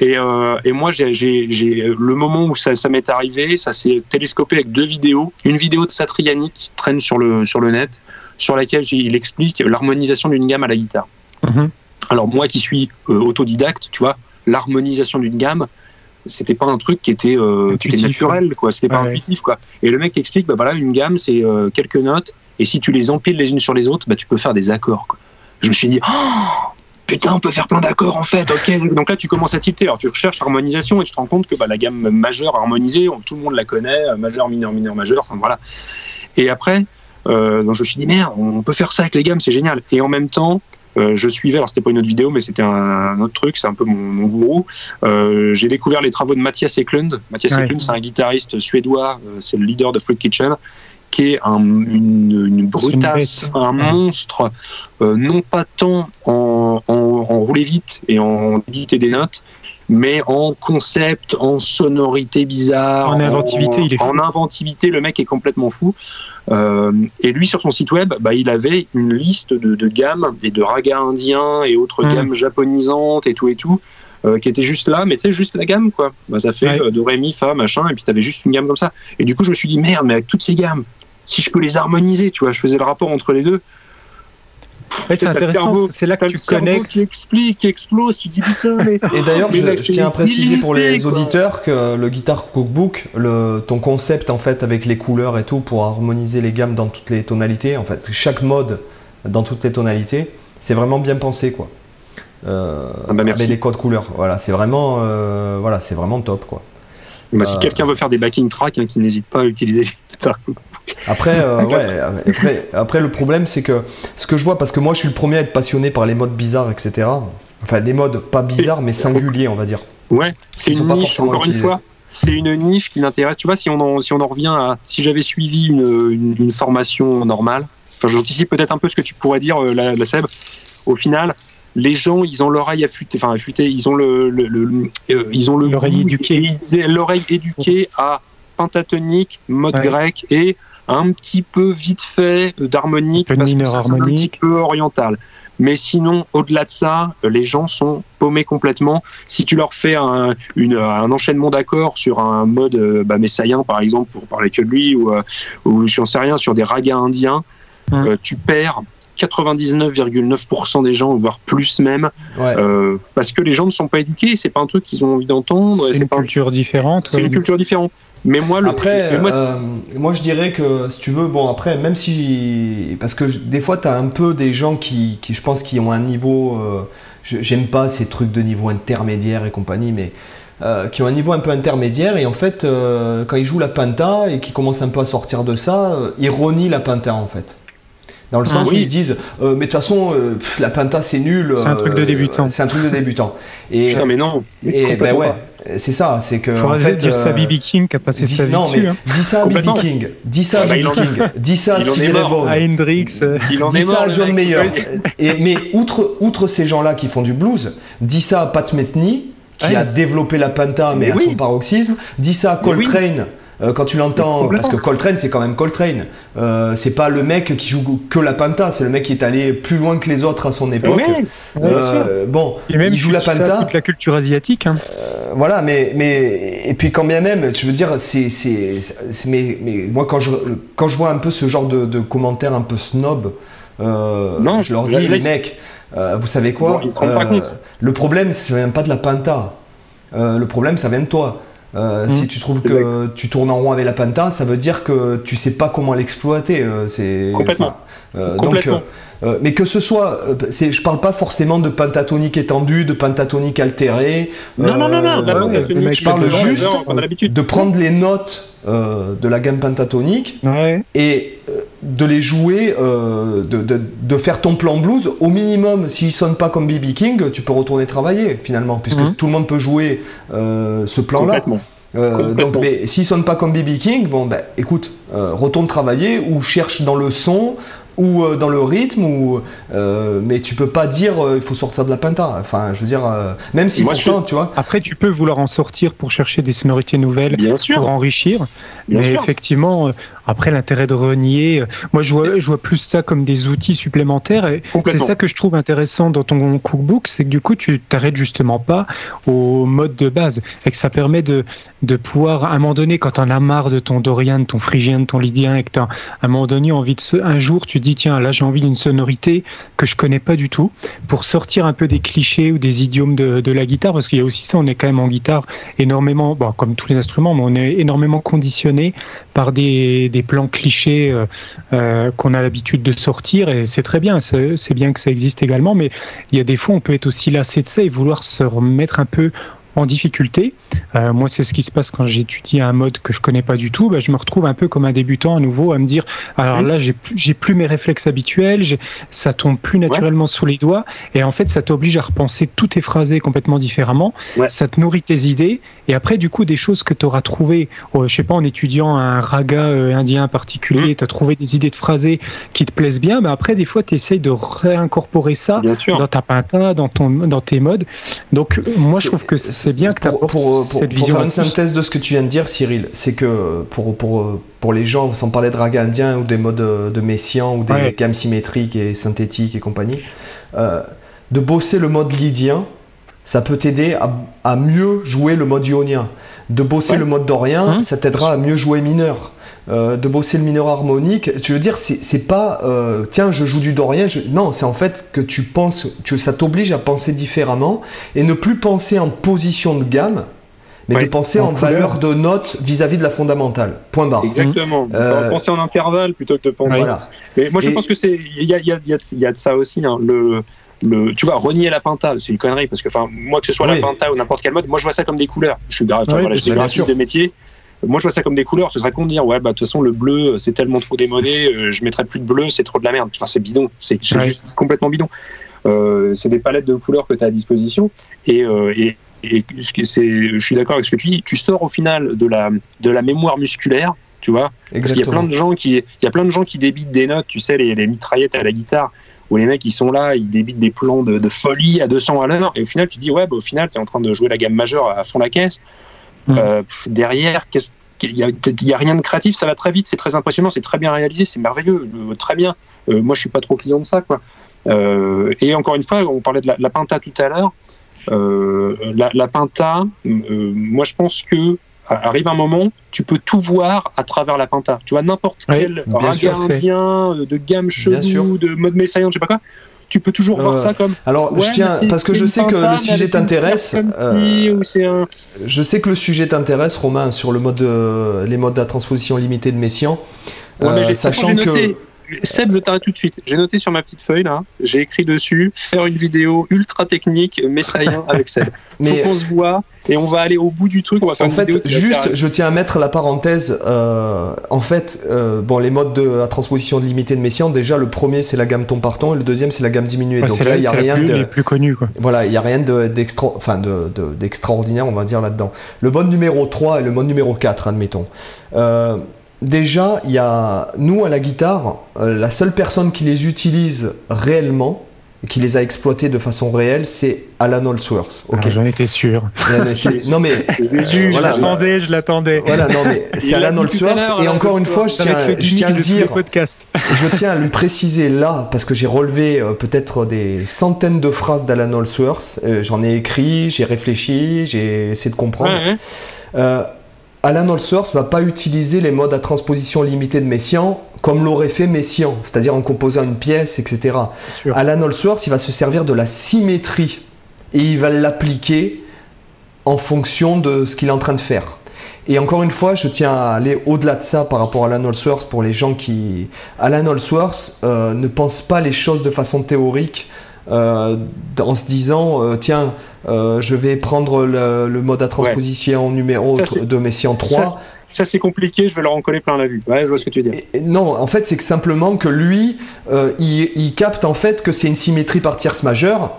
Et, euh, et moi, j'ai, le moment où ça, m'est arrivé, ça s'est télescopé avec deux vidéos. Une vidéo de Satriani qui traîne sur le, sur le net, sur laquelle il explique l'harmonisation d'une gamme à la guitare. Mhm. Alors moi qui suis euh, autodidacte, tu vois, l'harmonisation d'une gamme, c'était pas un truc qui était, euh, qui était naturel, quoi. C'était pas intuitif, quoi. Et le mec explique, bah voilà, une gamme, c'est quelques notes, et si tu les empiles les unes sur les autres, bah tu peux faire des accords. Quoi. Je me suis dit, oh putain, on peut faire plein d'accords en fait, ok. Donc là, tu commences à tilter. Alors tu recherches harmonisation et tu te rends compte que bah, la gamme majeure harmonisée, tout le monde la connaît, euh, majeur, mineur, mineur, majeur, enfin voilà. Et après, euh, donc je me suis dit, merde, on peut faire ça avec les gammes, c'est génial. Et en même temps, euh, je suivais, alors c'était pas une autre vidéo, mais c'était un, autre truc, c'est un peu mon, gourou. j'ai découvert les travaux de Mathias Eklund. Mathias Eklund, c'est un guitariste suédois, c'est le leader de Fruit Kitchen qui est un, une, brutasse, un monstre, euh, non pas tant en, en, rouler vite et en éviter des notes, mais en concept, en sonorité bizarre, en inventivité, en, il est en inventivité, le mec est complètement fou. Euh, et lui, sur son site web, bah, il avait une liste de, de gammes et de ragas indiens et autres hmm. gammes japonisantes et tout et tout. Euh, qui était juste là, mais tu sais, juste la gamme, quoi. Bah, ça fait ouais. de ré, mi, fa, machin, et puis tu avais juste une gamme comme ça. Et du coup, je me suis dit, merde, mais avec toutes ces gammes, si je peux les harmoniser, tu vois, je faisais le rapport entre les deux. c'est intéressant, c'est là que tu connectes. qui explique, qui explose, tu dis putain, mais. Et d'ailleurs, je, tiens à préciser pour les auditeurs que le Guitar Cookbook, le, ton concept en fait avec les couleurs et tout pour harmoniser les gammes dans toutes les tonalités, en fait, chaque mode dans toutes les tonalités, c'est vraiment bien pensé quoi. Euh, ah bah avec les codes couleurs, voilà, c'est vraiment, euh, voilà, c'est vraiment top quoi. Bah, si euh, quelqu'un veut faire des backing tracks, hein, qui n'hésite pas à utiliser Guitar Cookbook. Après, euh, ouais, après, après, le problème, c'est que ce que je vois, parce que moi, je suis le premier à être passionné par les modes bizarres, etc. Enfin, les modes pas bizarres, mais singuliers, on va dire. Ouais, c'est une niche, encore une fois. C'est une niche qui m'intéresse. Tu vois, si on en, si on en revient à. Si j'avais suivi une, une, formation normale, enfin, j'anticipe peut-être un peu ce que tu pourrais dire, euh, la, la Seb. Au final, les gens, ils ont l'oreille affûtée, enfin affûtée, ils ont le, le, euh, ils ont l'oreille éduquée, l'oreille éduquée à pentatonique, mode grec et un petit peu vite fait d'harmonique parce que c'est un petit peu oriental. Mais sinon, au-delà de ça, les gens sont paumés complètement. Si tu leur fais un, une, un enchaînement d'accords sur un mode euh, bah, messaïen, par exemple, pour parler que de lui, ou, euh, ou j'en sais rien, sur des ragas indiens, hum. euh, tu perds 99,9% des gens, voire plus même, euh, parce que les gens ne sont pas éduqués. C'est pas un truc qu'ils ont envie d'entendre. C'est une culture différente. C'est une culture différente. Mais moi, après, moi, euh, moi, je dirais que si tu veux, bon, après, même si. Parce que des fois, tu as un peu des gens qui, qui, je pense, qui ont un niveau. Euh, j'aime pas ces trucs de niveau intermédiaire et compagnie, mais. Euh, qui ont un niveau un peu intermédiaire et en fait quand ils jouent la penta et qu'ils commencent un peu à sortir de ça, ils renient la penta en fait. Dans le sens ah où ils se disent, mais de toute façon, la penta c'est nul. C'est un truc de débutant. C'est un truc de débutant. Et, Putain, mais non. Et ben ouais. C'est ça, c'est que. Faudrait en fait, dire ça à BB King qui a passé sa vie non, dessus. Hein. Dis ça à BB King. Dis ça à BB King. Dis ça à Stevie Ray Vaughan. À Hendrix. Dis ça à John Mayer. Et, mais outre, outre ces gens-là qui font du blues, dis ça à Pat Metheny qui a développé la penta, mais, à son paroxysme. Dis ça à Coltrane. Euh, quand tu l'entends, parce que Coltrane c'est quand même Coltrane, euh, c'est pas le mec qui joue que la penta, c'est le mec qui est allé plus loin que les autres à son époque. Euh, bon, il joue la penta. toute la culture asiatique. Hein. voilà, mais, mais et puis quand bien même, je veux dire, c'est, c'est, mais, mais, moi quand je quand je vois un peu ce genre de, commentaires un peu snob, non, je leur dis les mecs, vous savez quoi Le problème, ça vient pas de la penta. le problème, ça vient de toi. Euh, si mmh. tu trouves que tu tournes en rond avec la penta, ça veut dire que tu sais pas comment l'exploiter. Euh, c'est complètement. Euh, donc, mais que ce soit, c'est, je parle pas forcément de pentatonique étendue, de pentatonique altérée. Non, non, non, non. je parle juste de prendre les notes de la gamme pentatonique et de les jouer, de, de, de, faire ton plan blues. Au minimum, s'il sonne pas comme BB King, tu peux retourner travailler finalement, puisque mmh. tout le monde peut jouer ce plan-là. Euh, donc, mais s'il sonne pas comme BB King, bon, ben, écoute, euh, retourne travailler ou cherche dans le son ou euh, dans le rythme, ou, euh, mais tu peux pas dire il faut sortir de la penta. Enfin, je veux dire, même si pourtant, tu vois. Après, tu peux vouloir en sortir pour chercher des sonorités nouvelles, Bien sûr. pour enrichir. mais effectivement, après, l'intérêt de renier, euh, moi je vois, je vois plus ça comme des outils supplémentaires. Et c'est ça que je trouve intéressant dans ton cookbook, c'est que du coup, tu t'arrêtes justement pas au mode de base et que ça permet de, de pouvoir, à un moment donné, quand on a marre de ton Dorian, de ton Phrygien, de ton Lydien, et que tu à un moment donné envie de. Un jour, tu dis, tiens, là j'ai envie d'une sonorité que je connais pas du tout, pour sortir un peu des clichés ou des idiomes de, de la guitare, parce qu'il y a aussi ça, on est quand même en guitare énormément, bon, comme tous les instruments, mais on est énormément conditionné par des des plans clichés euh, euh, qu'on a l'habitude de sortir et c'est très bien, c'est bien que ça existe également, mais il y a des fois on peut être aussi lassé de ça et vouloir se remettre un peu en difficulté. Euh, moi, c'est ce qui se passe quand j'étudie un mode que je connais pas du tout. Bah, je me retrouve un peu comme un débutant à nouveau à me dire alors là, j'ai plus, plus mes réflexes habituels, ça tombe plus naturellement sous les doigts. Et en fait, ça t'oblige à repenser tout tes phrasés complètement différemment. Ça te nourrit tes idées. Et après, du coup, des choses que tu auras trouvées, oh, je sais pas, en étudiant un raga euh, indien particulier, mmh. tu as trouvé des idées de phrasés qui te plaisent bien. Mais après, des fois, tu essayes de réincorporer ça dans ta pinta, dans, ton, dans tes modes. Donc, moi, je trouve que c'est bien que tu pour, pour, cette vision. Pour faire une synthèse de ce que tu viens de dire, Cyril, c'est que pour, pour, pour les gens, sans parler de raga indien ou des modes de messian ou des gammes symétriques et synthétiques et compagnie, euh, de bosser le mode lydien, ça peut t'aider à, à, mieux jouer le mode ionien. De bosser le mode dorien, hein ça t'aidera à mieux jouer mineur. Euh, de bosser le mineur harmonique. Tu veux dire, c'est pas euh, tiens, je joue du dorien. Non, c'est en fait que tu penses, tu, ça t'oblige à penser différemment et ne plus penser en position de gamme, mais de penser en, valeur de note vis-à-vis de la fondamentale. Point barre. Exactement. Euh, penser en intervalle plutôt que de penser. Voilà. Mais moi, je pense que c'est il y a, y, a, y a, de ça aussi. Hein. le le, tu vois, renier la pinta, c'est une connerie parce que, enfin, moi que ce soit la pinta ou n'importe quel mode, moi je vois ça comme des couleurs. Je suis, garage, voilà, je de métier. Moi, je vois ça comme des couleurs. Ce serait con de dire, ouais, bah, de toute façon, le bleu, c'est tellement trop démodé, euh, je mettrais plus de bleu, c'est trop de la merde. Enfin, c'est bidon. C'est juste complètement bidon. Euh, c'est des palettes de couleurs que tu as à disposition. Et, euh, et, et je suis d'accord avec ce que tu dis. Tu sors au final de la, de la mémoire musculaire, tu vois. Parce qu'il y a plein de gens qui, il y a plein de gens qui débitent des notes, tu sais, les, les mitraillettes à la guitare où les mecs ils sont là, ils débitent des plans de, de folie à 200 à l'heure, et au final tu dis ouais, bah, au final tu es en train de jouer la gamme majeure à fond la caisse, Mm. Euh, derrière, qu'est-ce il n'y a, rien de créatif, ça va très vite, c'est très impressionnant, c'est très bien réalisé, c'est merveilleux, très bien. Euh, moi, je suis pas trop client de ça, quoi. Euh, et encore une fois, on parlait de la, la Pinta tout à l'heure. la, la, Pinta, moi, je pense que arrive un moment, tu peux tout voir à travers la Pinta. Tu vois n'importe quel raga indien, de gamme chelou, de mode messiaen, je sais pas quoi tu peux toujours voir ça comme. Alors, je tiens, parce que je sais que le sujet t'intéresse. Euh, je sais que le sujet t'intéresse, Romain, sur le mode, les modes de la transposition limitée de Messiaen. Euh, sachant que. Seb, je t'arrête tout de suite. J'ai noté sur ma petite feuille là, j'ai écrit dessus faire une vidéo ultra technique messayen avec Seb. Mais Faut qu'on se voit et on va aller au bout du truc. On va faire en fait, juste, je tiens à mettre la parenthèse. Euh, en fait, euh, bon, les modes de la transposition de limité de Messiaen, déjà le premier c'est la gamme ton par ton et le deuxième c'est la gamme diminuée. Donc là, il y a rien plus, de plus connu quoi. Voilà, il y a rien d'extra, enfin d'extraordinaire, on va dire là-dedans. Le mode numéro 3 et le mode numéro 4, admettons. Euh, déjà, il y a nous à la guitare, euh, la seule personne qui les utilise réellement, qui les a exploités de façon réelle, c'est Alan Holdsworth. Ah, J'en étais sûr. non mais je l'attendais, je l'attendais. Voilà, non mais c'est Alan Holdsworth et encore une fois, je tiens, je tiens à le dire, je tiens à le préciser là parce que j'ai relevé euh, peut-être des centaines de phrases d'Alan Holdsworth. Euh, j'en ai écrit, j'ai réfléchi, j'ai essayé de comprendre. Euh, Alan Holdsworth va pas utiliser les modes à transposition limitée de Messiaen comme l'aurait fait Messiaen, c'est-à-dire en composant une pièce, etc. Alan Holdsworth, il va se servir de la symétrie et il va l'appliquer en fonction de ce qu'il est en train de faire. Et encore une fois, je tiens à aller au-delà de ça par rapport à Alan Holdsworth pour les gens qui... Alan Holdsworth euh, ne pense pas les choses de façon théorique euh, en se disant, euh, tiens, euh, je vais prendre le, mode à transposition numéro de Messiaen 3. Ça, c'est compliqué, je vais leur en coller plein la vue. Ouais, je vois ce que tu veux dire. non, en fait, c'est que simplement que lui, euh, il, capte en fait que c'est une symétrie par tierce majeure.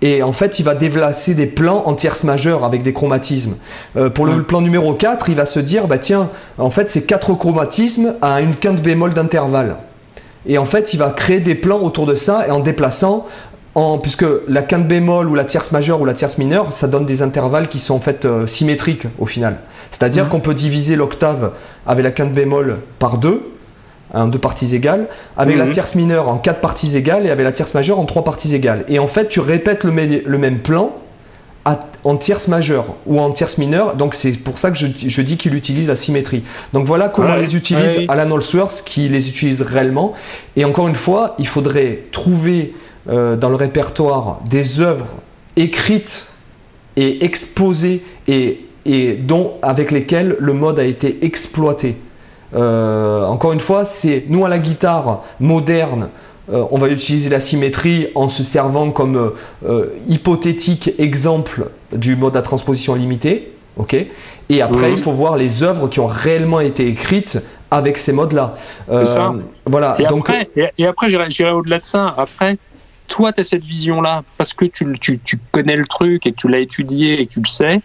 Et en fait, il va déplacer des plans en tierce majeure avec des chromatismes. Euh, pour le, plan numéro 4, il va se dire, bah tiens, en fait, c'est quatre chromatismes à une quinte bémol d'intervalle. Et en fait, il va créer des plans autour de ça et en déplaçant puisque la quinte bémol ou la tierce majeure ou la tierce mineure, ça donne des intervalles qui sont en fait euh, symétriques au final. C'est-à-dire mhm. qu'on peut diviser l'octave avec la quinte bémol par deux, en deux parties égales, avec la mhm. tierce mineure en quatre parties égales et avec la tierce majeure en trois parties égales. Et en fait, tu répètes le, le même plan en tierce majeure ou en tierce mineure. Donc c'est pour ça que je, dis qu'il utilise la symétrie. Donc voilà comment les utilise Alan Holsworth qui les utilise réellement. Et encore une fois, il faudrait trouver euh, dans le répertoire des œuvres écrites et exposées et, et dont, avec lesquelles le mode a été exploité. Euh, encore une fois, c'est nous à la guitare moderne, euh, on va utiliser la symétrie en se servant comme hypothétique exemple du mode à transposition limitée. ok? Et après, il faut voir les œuvres qui ont réellement été écrites avec ces modes-là. Voilà. Et donc, après, et après j'irai au-delà de ça. Après, toi, tu as cette vision-là parce que tu, tu, tu, connais le truc et que tu l'as étudié et que tu le sais.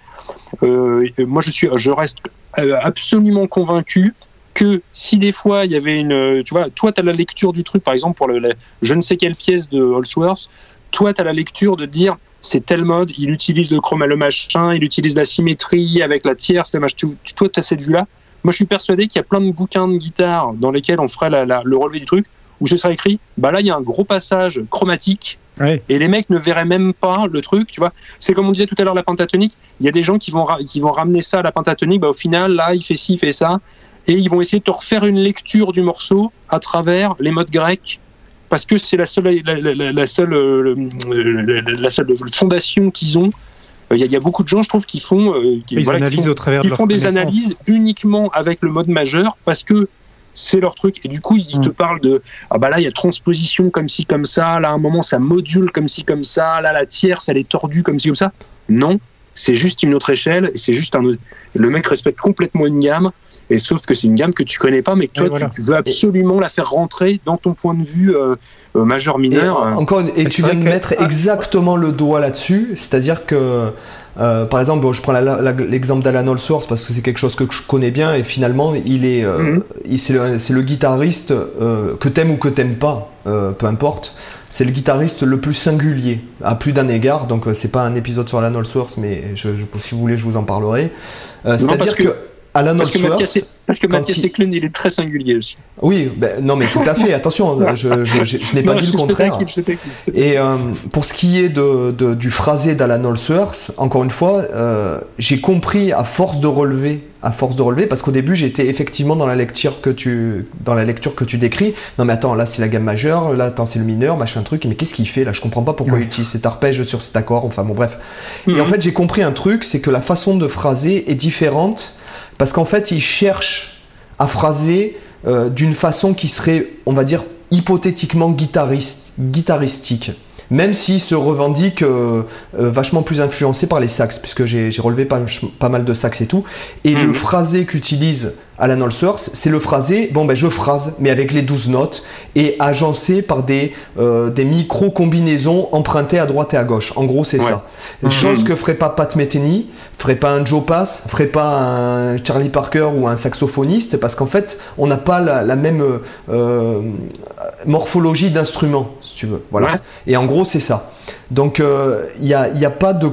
Euh, moi, je, suis, je reste euh, absolument convaincu que si des fois il y avait une. Tu vois, toi, tu as la lecture du truc, par exemple, pour le, je ne sais quelle pièce de Holsworth, toi, tu as la lecture de dire c'est tel mode, il utilise le chroma, le machin, il utilise la symétrie avec la tierce, le machin. Tu, toi, tu as cette vue-là. Moi, je suis persuadé qu'il y a plein de bouquins de guitare dans lesquels on ferait le relevé du truc où ce serait écrit, bah là il y a un gros passage chromatique. Et les mecs ne verraient même pas le truc, tu vois. C'est comme on disait tout à l'heure la pentatonique, il y a des gens qui vont, qui vont ramener ça à la pentatonique, bah au final là il fait ci, il fait ça, et ils vont essayer de te refaire une lecture du morceau à travers les modes grecs. Parce que c'est la seule, la, seule, euh, la seule fondation qu'ils ont. Il y, a beaucoup de gens, je trouve, qui font, euh, qui, font, au travers qui font des analyses uniquement avec le mode majeur parce que c'est leur truc. Et du coup, ils te mm. parlent de ah bah là, il y a transposition comme ci, comme ça. Là, à un moment, ça module comme ci, comme ça. Là, la tierce, elle est tordue comme ci, comme ça. Non, c'est juste une autre échelle et c'est juste un. Le mec respecte complètement une gamme. Et sauf que c'est une gamme que tu connais pas, mais que toi, tu, veux absolument la faire rentrer dans ton point de vue euh, euh, majeur mineur. Et, encore, et tu viens de mettre ah. exactement le doigt là-dessus, c'est-à-dire que euh, par exemple, je prends l'exemple d'Alan Allsworth parce que c'est quelque chose que je connais bien et finalement, il est, euh, mhm. c'est le, guitariste euh, que t'aimes ou que t'aimes pas, peu importe. C'est le guitariste le plus singulier à plus d'un égard. Donc, c'est pas un épisode sur Alan Allsworth, mais je, si vous voulez, je vous en parlerai. C'est-à-dire que, Alan Allsworth parce que Mathias il... il est très singulier aussi. Oui, ben, non mais tout à fait, attention, je, n'ai pas dit le contraire. Et euh, pour ce qui est de, du phrasé d'Alan Holsworth, encore une fois, euh, j'ai compris à force de relever, à force de relever, parce qu'au début j'étais effectivement dans la lecture que tu, dans la lecture que tu décris. Non mais attends, là c'est la gamme majeure, là attends c'est le mineur, machin truc, mais qu'est-ce qu'il fait là? Je comprends pas pourquoi il utilise cet arpège sur cet accord. Enfin bon bref. Et en mhm. fait j'ai compris un truc, c'est que la façon de phraser est différente parce qu'en fait, il cherche à phraser euh, d'une façon qui serait, on va dire, hypothétiquement guitariste, guitaristique. Même s'il se revendique euh, euh, vachement plus influencé par les sax, puisque j'ai relevé pas, mal de sax et tout. Et le mhm. phrasé qu'utilise Alan Holsworth, c'est le phrasé, bon ben je phrase, mais avec les douze notes, et agencé par des, des micro-combinaisons empruntées à droite et à gauche. En gros, c'est ça. Mhm. Chose que ferait pas Pat Metheny, ferait pas un Joe Pass, ferait pas un Charlie Parker ou un saxophoniste, parce qu'en fait, on n'a pas la, même euh, morphologie d'instrument, si tu veux. Voilà. Et en gros, c'est ça. Donc, il euh, n'y a, y a pas de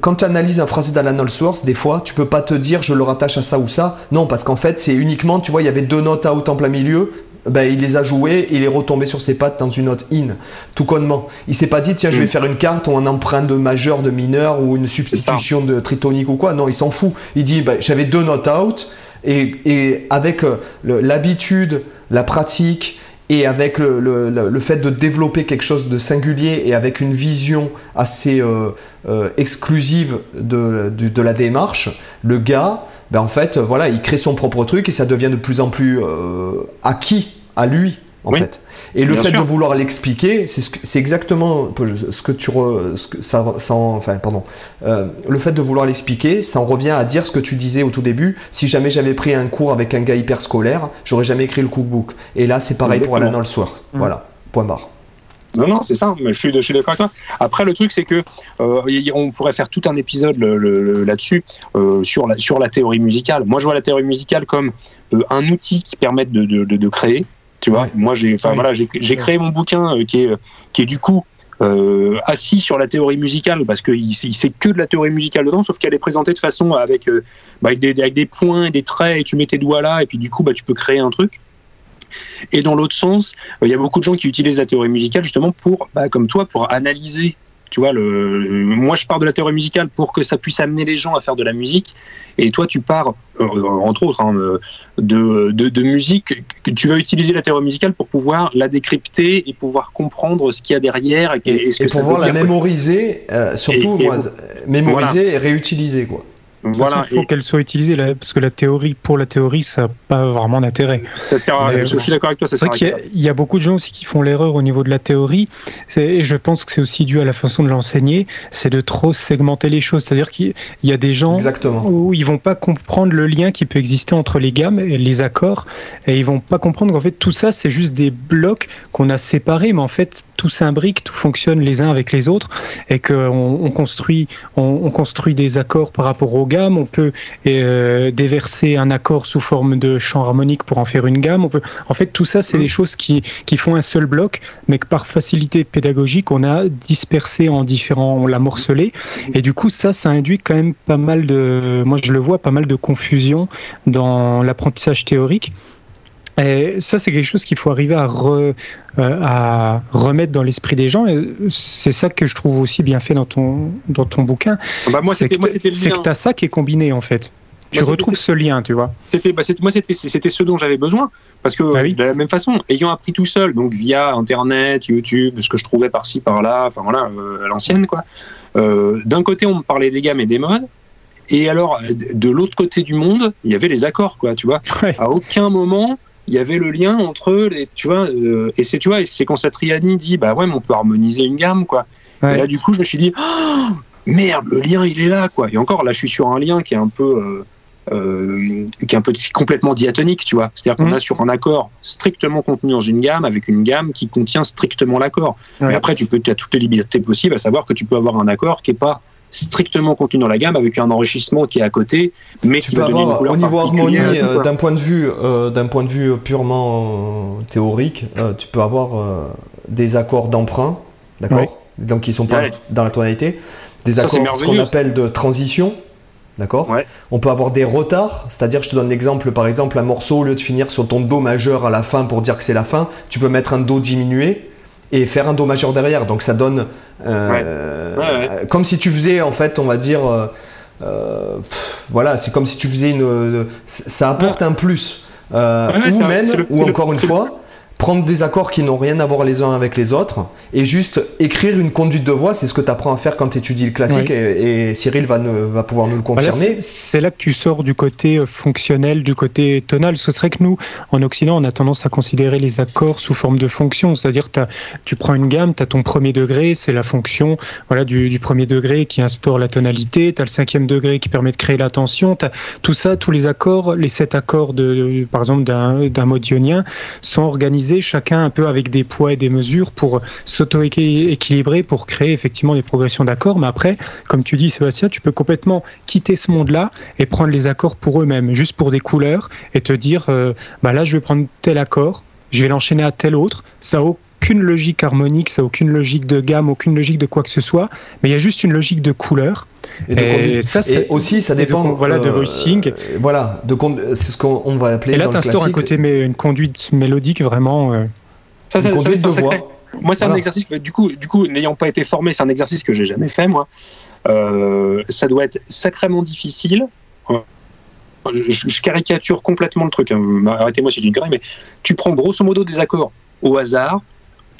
quand tu analyses un phrasé d'Alan Source, des fois, tu peux pas te dire je le rattache à ça ou ça. Non, parce qu'en fait, c'est uniquement, tu vois, il y avait deux notes out en plein milieu. Ben, il les a jouées, il est retombé sur ses pattes dans une note in, tout connement. Il s'est pas dit, tiens, je vais mm. faire une carte ou un emprunt de majeur, de mineur ou une substitution de tritonique ou quoi. Non, il s'en fout. Il dit, ben, j'avais deux notes out et, avec euh, l'habitude, la pratique, et avec le, fait de développer quelque chose de singulier et avec une vision assez euh, euh, exclusive de, la démarche, le gars, ben en fait, voilà, il crée son propre truc et ça devient de plus en plus euh, acquis à lui, en fait. Et le fait de vouloir l'expliquer, c'est exactement ce que tu ça, enfin pardon, euh, le fait de vouloir l'expliquer, ça en revient à dire ce que tu disais au tout début. Si jamais j'avais pris un cours avec un gars hyper scolaire, j'aurais jamais écrit le cookbook. Et là, c'est pareil pour Alan Allsworth. Mmh. Voilà, point barre. Non, non, c'est ça. Je suis, je suis d'accord avec toi. Après, le truc, c'est que euh, on pourrait faire tout un épisode là-dessus euh, sur, la, sur la théorie musicale. Moi, je vois la théorie musicale comme un outil qui permet de, de, de créer, tu vois, moi j'ai, enfin voilà, j'ai créé mon bouquin euh, qui est qui est du coup euh, assis sur la théorie musicale parce qu'il sait que de la théorie musicale dedans, sauf qu'elle est présentée de façon avec, euh, bah, avec, des, avec, des, points et des traits et tu mets tes doigts là et puis du coup bah, tu peux créer un truc. Et dans l'autre sens, il y a beaucoup de gens qui utilisent la théorie musicale justement pour, bah, comme toi, pour analyser tu vois, le, moi je pars de la théorie musicale pour que ça puisse amener les gens à faire de la musique, et toi tu pars, euh, entre autres, hein, de, de, musique, que tu vas utiliser la théorie musicale pour pouvoir la décrypter et pouvoir comprendre ce qu'il y a derrière. Et, et, pouvoir la mémoriser, euh, surtout mémoriser et réutiliser. quoi. Voilà, il faut qu'elle soit utilisée parce que la théorie, pour la théorie, ça n'a pas vraiment d'intérêt. Ça sert à Je suis d'accord avec toi. C'est vrai qu'il y, a beaucoup de gens aussi qui font l'erreur au niveau de la théorie. Et je pense que c'est aussi dû à la façon de l'enseigner. C'est de trop segmenter les choses. C'est-à-dire qu'il y a des gens où ils vont pas comprendre le lien qui peut exister entre les gammes et les accords, et ils vont pas comprendre qu'en fait tout ça c'est juste des blocs qu'on a séparés, mais en fait tout s'imbrique, tout fonctionne les uns avec les autres, et qu'on on construit, on, construit des accords par rapport aux On peut euh, déverser un accord sous forme de champ harmonique pour en faire une gamme. On peut, en fait, tout ça, c'est des choses qui, qui font un seul bloc, mais que par facilité pédagogique, on a dispersé en différents, on l'a morcelé, et du coup, ça, ça induit quand même pas mal de, moi je le vois, pas mal de confusion dans l'apprentissage théorique. Et ça, c'est quelque chose qu'il faut arriver à, euh, à remettre dans l'esprit des gens. Et c'est ça que je trouve aussi bien fait dans ton, dans ton bouquin. Bah moi, c'est que tu as ça qui est combiné, en fait. Tu retrouves ce lien, tu vois. C'était, bah, moi, c'était, ce dont j'avais besoin. Parce que ah de la même façon, ayant appris tout seul, donc via Internet, YouTube, ce que je trouvais par-ci, par-là, enfin voilà, euh, à l'ancienne, quoi. Euh, d'un côté, on me parlait des gammes et des modes. Et alors, de l'autre côté du monde, il y avait les accords, quoi, tu vois. À aucun moment, il y avait le lien entre les, tu vois, euh, et c'est, tu vois, c'est quand Satriani dit, bah ouais, mais on peut harmoniser une gamme, quoi. Et là, du coup, je me suis dit, oh, merde, le lien, il est là, quoi. Et encore, là, je suis sur un lien qui est un peu, euh, euh, qui est un peu complètement diatonique, tu vois. C'est-à-dire qu'on mmh. a sur un accord strictement contenu dans une gamme, avec une gamme qui contient strictement l'accord. Mais après, tu peux, as toutes les libertés possibles, à savoir que tu peux avoir un accord qui est pas strictement contenu dans la gamme avec un enrichissement qui est à côté, mais tu peux avoir au niveau harmonie euh, d'un point de vue euh, d'un point de vue purement théorique, euh, tu peux avoir des accords d'emprunt, d'accord, donc qui sont pas dans la tonalité, des accords ce qu'on appelle de transition. D'accord On peut avoir des retards, c'est-à-dire, je te donne l'exemple, par exemple, un morceau, au lieu de finir sur ton Do majeur à la fin pour dire que c'est la fin, tu peux mettre un Do diminué, et faire un do majeur derrière. Donc ça donne euh, comme si tu faisais en fait, on va dire, euh, euh, voilà, c'est comme si tu faisais une, ça apporte un plus. ou même, ou encore une fois, prendre des accords qui n'ont rien à voir les uns avec les autres et juste écrire une conduite de voix, c'est ce que tu apprends à faire quand tu étudies le classique et, Cyril va, va pouvoir nous le confirmer. c'est là que tu sors du côté euh, fonctionnel, du côté tonal. Ce serait que nous, en Occident, on a tendance à considérer les accords sous forme de fonction, c'est-à-dire tu prends une gamme, tu as ton premier degré, c'est la fonction voilà, du, premier degré qui instaure la tonalité, tu as le cinquième degré qui permet de créer la tension, tout ça, tous les accords, les sept accords de, par exemple d'un mode ionien sont organisés chacun un peu avec des poids et des mesures pour s'auto-équilibrer, pour créer effectivement des progressions d'accords. Mais après, comme tu dis, Sébastien, tu peux complètement quitter ce monde-là et prendre les accords pour eux-mêmes, juste pour des couleurs, et te dire, euh, bah là, je vais prendre tel accord, je vais l'enchaîner à tel autre. Ça n'a aucune logique harmonique, ça n'a aucune logique de gamme, aucune logique de quoi que ce soit, mais il y a juste une logique de couleur. Et, ça, c'est aussi, ça dépend. voilà, de voicing. Euh, voilà, de c'est ce qu'on va appeler. Et là, tu instaures un côté, une conduite mélodique vraiment. Euh, ça, une conduite de voix. Moi, c'est un exercice que, du coup, du coup n'ayant pas été formé, c'est un exercice que j'ai jamais fait, moi. Euh, ça doit être sacrément difficile. Je, caricature complètement le truc. Hein. Arrêtez-moi si je dis une mais tu prends grosso modo des accords au hasard,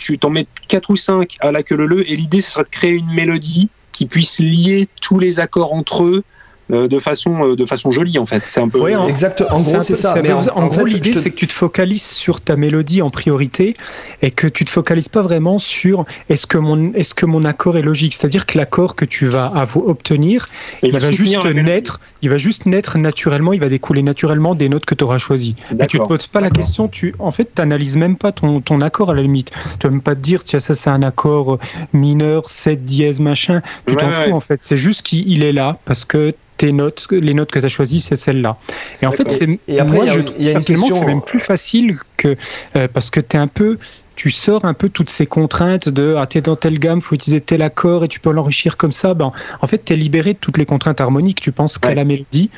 tu t'en mets 4 ou 5 à la queue leu et l'idée ce serait de créer une mélodie qui puisse lier tous les accords entre eux de façon euh, de façon jolie en fait. C'est un peu en, exact en gros c'est ça mais en, gros l'idée c'est que tu te focalises sur ta mélodie en priorité et que tu te focalises pas vraiment sur est-ce que mon est-ce que mon accord est logique. C'est-à-dire que l'accord que tu vas obtenir il, va, juste naître il va juste naître naturellement il va découler naturellement des notes que tu auras choisies. Mais tu te poses pas la question tu en fait tu n'analyses même pas ton, ton accord à la limite. Tu vas même pas te dire tiens ça c'est un accord mineur 7 dièse machin. Tu t'en fous en fait. C'est juste qu'il est là parce que notes, les notes que tu as choisies, c'est celle-là. Et en fait, c'est y, a une question. C'est même plus facile que euh, parce que tu es un peu tu sors un peu toutes ces contraintes de ah, t'es dans telle gamme, faut utiliser tel accord et tu peux l'enrichir comme ça. Ben, en fait, tu es libéré de toutes les contraintes harmoniques. Tu penses qu'à la mélodie.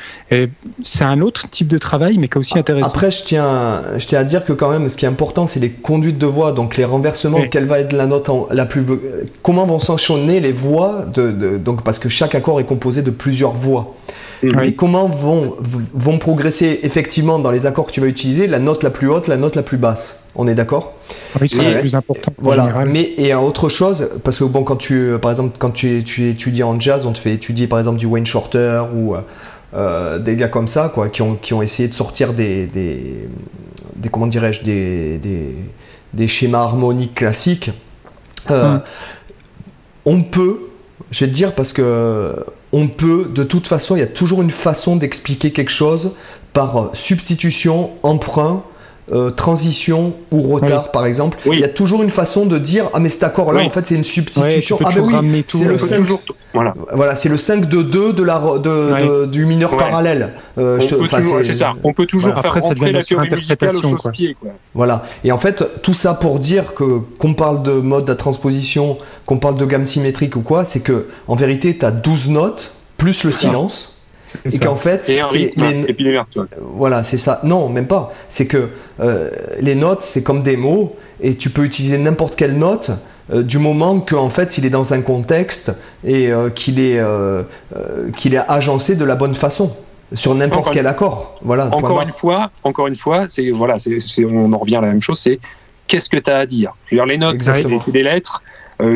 C'est un autre type de travail, mais qui est aussi intéressant. Après, je tiens, je tiens à dire que quand même, ce qui est important, c'est les conduites de voix, donc les renversements. Quelle va être la note la plus. Comment vont s'enchaîner les voix de, donc parce que chaque accord est composé de plusieurs voix. Et comment vont, vont progresser effectivement dans les accords que tu vas utiliser la note la plus haute, la note la plus basse. On est d'accord? Oui, c'est le plus important. Voilà. Mais et autre chose, parce que bon, quand tu, par exemple, quand tu, tu étudies en jazz, on te fait étudier par exemple du Wayne Shorter ou euh, des gars comme ça, quoi, qui ont, qui ont essayé de sortir des, des, des comment dirais-je, des, des, des, schémas harmoniques classiques. Euh, on peut, je vais te dire parce que on peut, de toute façon, il y a toujours une façon d'expliquer quelque chose par substitution, emprunt, euh, transition ou retard par exemple, il y a toujours une façon de dire ah mais cet accord là en fait c'est une substitution. ah ben oui, c'est le 5 voilà. voilà c'est le 5 de 2 de la de, du mineur parallèle. Euh, c'est ça. On peut toujours faire Après, rentrer la théorie musicale au pied Voilà. Et en fait tout ça pour dire que qu'on parle de mode à transposition, qu'on parle de gamme symétrique ou quoi, c'est que en vérité tu as 12 notes plus le silence et qu'en fait, et, puis les Voilà, c'est ça. Non, même pas. C'est que euh, les notes, c'est comme des mots, et tu peux utiliser n'importe quelle note. Euh, du moment qu'en fait il est dans un contexte et euh, qu'il est, qu'il est agencé de la bonne façon sur n'importe quel accord. Voilà. Encore une fois, encore une fois, c'est voilà, c'est, on en revient à la même chose. C'est qu'est-ce que tu as à dire? Je veux dire, les notes, c'est des lettres.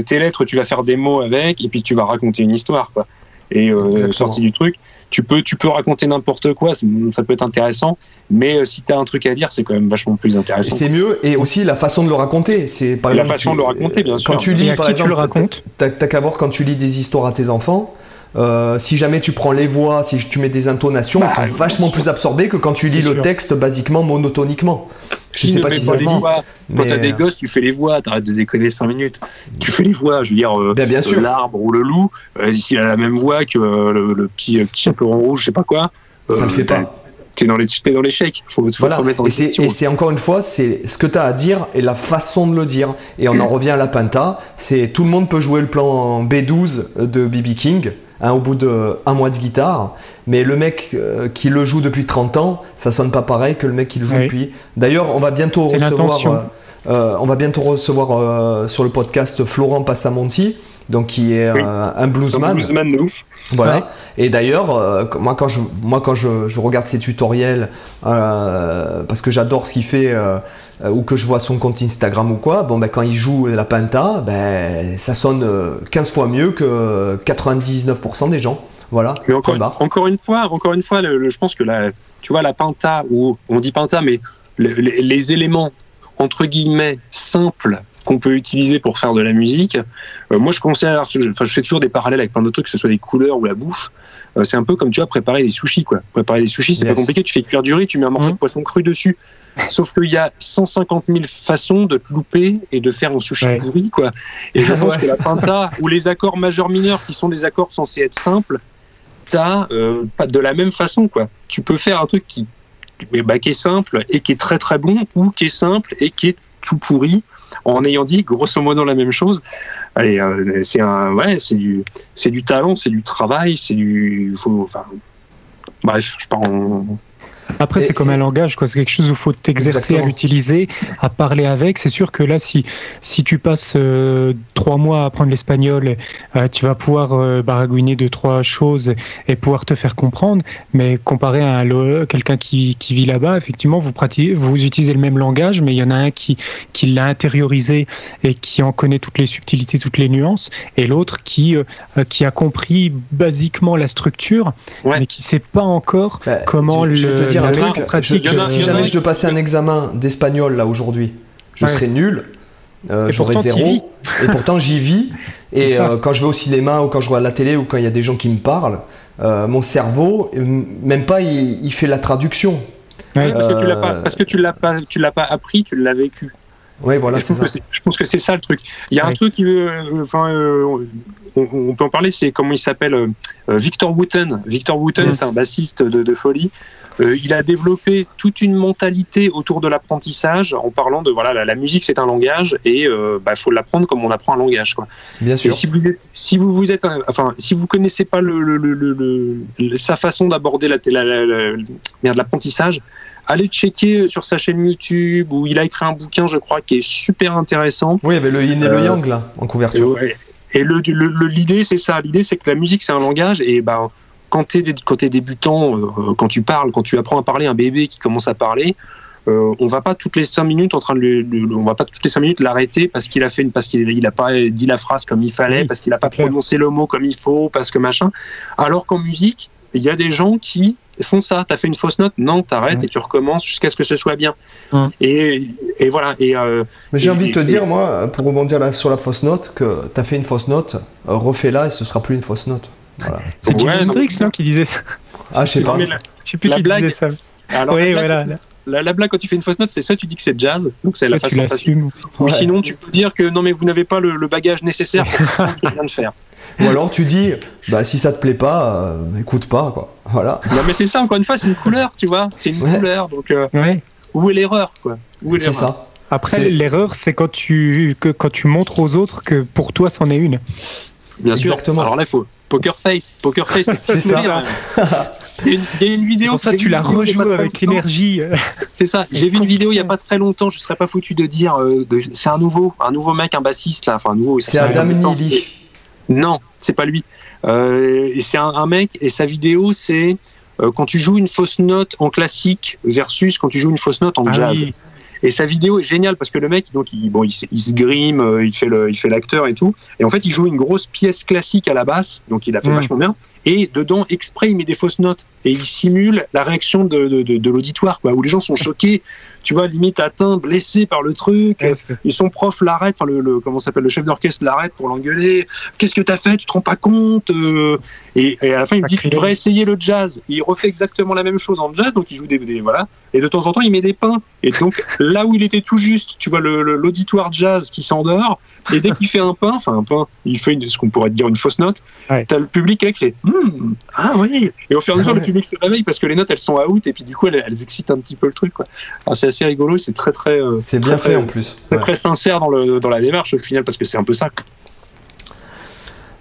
tes lettres, tu vas faire des mots avec, et puis tu vas raconter une histoire, quoi. Et sorti du truc tu peux, tu peux raconter n'importe quoi, ça peut être intéressant, mais euh, si tu as un truc à dire, c'est quand même vachement plus intéressant. C'est mieux, et aussi la façon de le raconter. C'est par la façon de le raconter, bien sûr. Quand tu lis, par exemple, t'as qu'à voir quand tu lis des histoires à tes enfants. Euh, si jamais tu prends les voix, si tu mets des intonations, bah, elles sont vachement plus absorbées que quand tu lis le texte basiquement monotoniquement. Je sais pas si ça se dit. Quand t'as des gosses, tu fais les voix, t'arrêtes de déconner 5 minutes. Tu fais les voix, je veux dire, euh, ben, euh, l'arbre ou le loup, euh, s'il a la même voix que le, petit, petit chaperon rouge, je sais pas quoi. ça le fait pas. T'es dans l'échec. Faut, faut voilà. remettre en et c'est encore une fois, c'est ce que tu as à dire et la façon de le dire. Et on en revient à la Penta. C'est tout le monde peut jouer le plan B12 de BB King. Hein, au bout d'un mois de guitare. Mais le mec euh, qui le joue depuis 30 ans, ça sonne pas pareil que le mec qui le joue depuis. D'ailleurs, on va bientôt recevoir, euh, euh, on va bientôt recevoir sur le podcast Florent Passamonti, donc qui est un bluesman. Un bluesman de ouf. Voilà. Et d'ailleurs, moi quand je, moi quand je, je regarde ses tutoriels, parce que j'adore ce qu'il fait euh, ou que je vois son compte Instagram ou quoi, bon, ben, quand il joue la Penta, ben, ça sonne 15 euh, fois mieux que 99% des gens. Voilà. Mais encore, encore une fois, encore une fois, je pense que la, tu vois, la Penta, ou on dit Penta, mais les, éléments entre guillemets simples qu'on peut utiliser pour faire de la musique. Euh, moi, je considère, enfin, je fais toujours des parallèles avec plein d'autres trucs, que ce soit des couleurs ou la bouffe. Euh, c'est un peu comme tu vois préparer des sushis, quoi. Préparer des sushis, c'est pas compliqué. Tu fais cuire du riz, tu mets un morceau de mmh. poisson cru dessus. Sauf qu'il y a 150 000 façons de te louper et de faire un sushi pourri, quoi. Et je pense que la pinta ou les accords majeurs mineurs, qui sont des accords censés être simples, t'as euh, pas de la même façon, quoi. Tu peux faire un truc qui, bah, qui est simple et qui est très très bon, ou qui est simple et qui est tout pourri en ayant dit grosso modo la même chose. Euh, c'est un, ouais, c'est du, c'est du talent, c'est du travail, c'est du, faut, bref, je pars en, après, c'est comme un langage, quoi. C'est quelque chose où il faut t'exercer à l'utiliser, à parler avec. C'est sûr que là, si, si tu passes euh, trois mois à apprendre l'espagnol, euh, tu vas pouvoir euh, baragouiner deux, trois choses et pouvoir te faire comprendre. Mais comparé à quelqu'un qui, qui, vit là-bas, effectivement, vous, pratiquez, vous utilisez le même langage, mais il y en a un qui, qui l'a intériorisé et qui en connaît toutes les subtilités, toutes les nuances, et l'autre qui, qui a compris basiquement la structure, mais qui ne sait pas encore bah, comment le un truc. si jamais je devais passer un examen d'espagnol là aujourd'hui, je serais nul. Euh, J'aurais zéro. Et pourtant j'y vis. Et euh, quand je vais au cinéma ou quand je vois la télé ou quand il y a des gens qui me parlent, euh, mon cerveau, même pas, il, fait la traduction. parce que tu l'as pas, parce que tu l'as pas, tu l'as pas appris, tu l'as vécu. Oui, voilà, je, pense je pense que c'est ça le truc. Il y a un truc qui enfin, on, peut en parler, c'est comment il s'appelle Victor Wooten. Victor Wooten, c'est un bassiste de, de folie. Euh, il a développé toute une mentalité autour de l'apprentissage en parlant de voilà la, musique c'est un langage et il euh, bah, faut l'apprendre comme on apprend un langage quoi. Bien sûr. si vous êtes, si vous vous êtes enfin si vous connaissez pas le, sa façon d'aborder la, la, l'apprentissage, allez checker sur sa chaîne YouTube où il a écrit un bouquin je crois qui est super intéressant. Oui, il y avait le yin et le euh, yang là en couverture. Et, le, l'idée c'est ça, l'idée c'est que la musique c'est un langage et ben quand tu es, débutant, euh, quand tu parles, quand tu apprends à parler, un bébé qui commence à parler, euh, on va pas toutes les cinq minutes en train de on va pas toutes les cinq minutes l'arrêter parce qu'il a fait une, parce qu'il il a pas dit la phrase comme il fallait, parce qu'il a pas prononcé le mot comme il faut, parce que machin. Alors qu'en musique, il y a des gens qui font ça. Tu as fait une fausse note, non, t'arrêtes et tu recommences jusqu'à ce que ce soit bien. Et, et, voilà. Et, euh, j'ai envie de te dire, moi, pour rebondir là, sur la fausse note, que tu as fait une fausse note, refais-la et ce sera plus une fausse note. C'est Jimi Hendrix qui disait ça. Ah, je sais pas. Je sais plus qui disait ça. Alors, oui, la, voilà. blague, la, blague, quand tu fais une fausse note, c'est soit tu dis que c'est jazz, donc c'est la façon facile. Ou sinon, tu peux dire que non, mais vous n'avez pas le, bagage nécessaire pour ce que je viens de faire. Ou alors tu dis, bah si ça te plaît pas, euh, écoute pas, quoi. Voilà. Non, mais c'est ça, encore une fois, c'est une couleur, tu vois. C'est une couleur, donc euh, où est l'erreur, quoi? C'est ça. Après, l'erreur, c'est quand tu, que, quand tu montres aux autres que pour toi, c'en est une. Bien Exactement. sûr. Alors là, il faut, Poker Face. Poker Face, c'est ça. Il y, a une vidéo. Pour ça, tu l'as rejoué avec énergie. C'est ça. J'ai vu une vidéo il n'y a pas très longtemps. Je ne serais pas foutu de dire. Euh, c'est un nouveau, un nouveau mec, un bassiste là. Enfin, un nouveau. C'est Adam Neely. Non, c'est pas lui. Euh, c'est un, mec. Et sa vidéo, c'est euh, quand tu joues une fausse note en classique versus quand tu joues une fausse note en ah jazz. Et sa vidéo est géniale parce que le mec, donc, il, bon, il, se grime, euh, il fait le, il fait l'acteur et tout. Et en fait, il joue une grosse pièce classique à la basse, donc il a fait vachement bien. Et dedans, exprès, il met des fausses notes et il simule la réaction de, de, de, l'auditoire, quoi, où les gens sont choqués, tu vois, limite atteints, blessés par le truc. et son prof l'arrête, enfin, le, le, comment s'appelle, le chef d'orchestre l'arrête pour l'engueuler. Qu'est-ce que t'as fait? Tu te rends pas compte euh et, à la fin, il me dit qu'il devrait essayer le jazz. il refait exactement la même chose en jazz, donc il joue des, des, voilà. Et de temps en temps, il met des pains. Et donc, là où il était tout juste, tu vois, l'auditoire jazz qui s'endort. Et dès qu'il fait un pain, enfin un pain, il fait une, ce qu'on pourrait dire une fausse note. T'as le public qui fait hmm, ah oui. Et au fur et à mesure, le public se réveille parce que les notes elles sont out et puis du coup elles, excitent un petit peu le truc. C'est assez rigolo, c'est très très. Euh, c'est bien fait en plus. C'est très sincère dans, le, dans la démarche au final parce que c'est un peu ça.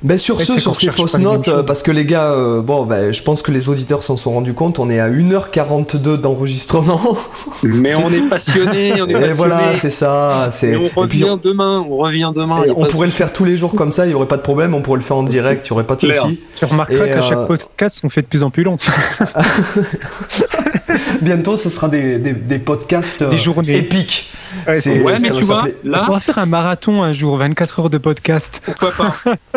Ben sur ce, sur ces fausses notes, euh, parce que les gars, euh, bon, ben, je pense que les auditeurs s'en sont rendus compte, on est à 1h42 d'enregistrement. Mais on est passionné, on est passionné. Et voilà, c'est ça. on revient demain, on revient demain. on pourrait le faire tous les jours comme ça, il n'y aurait pas de problème, on pourrait le faire en direct, il n'y aurait pas de souci. Tu remarqueras qu'à chaque euh, podcast, on fait de plus en plus long. Bientôt, ce sera des, des, podcasts des journées. épiques. Ouais, mais tu vois, là. On va faire un marathon un jour, 24 heures de podcast. Pourquoi pas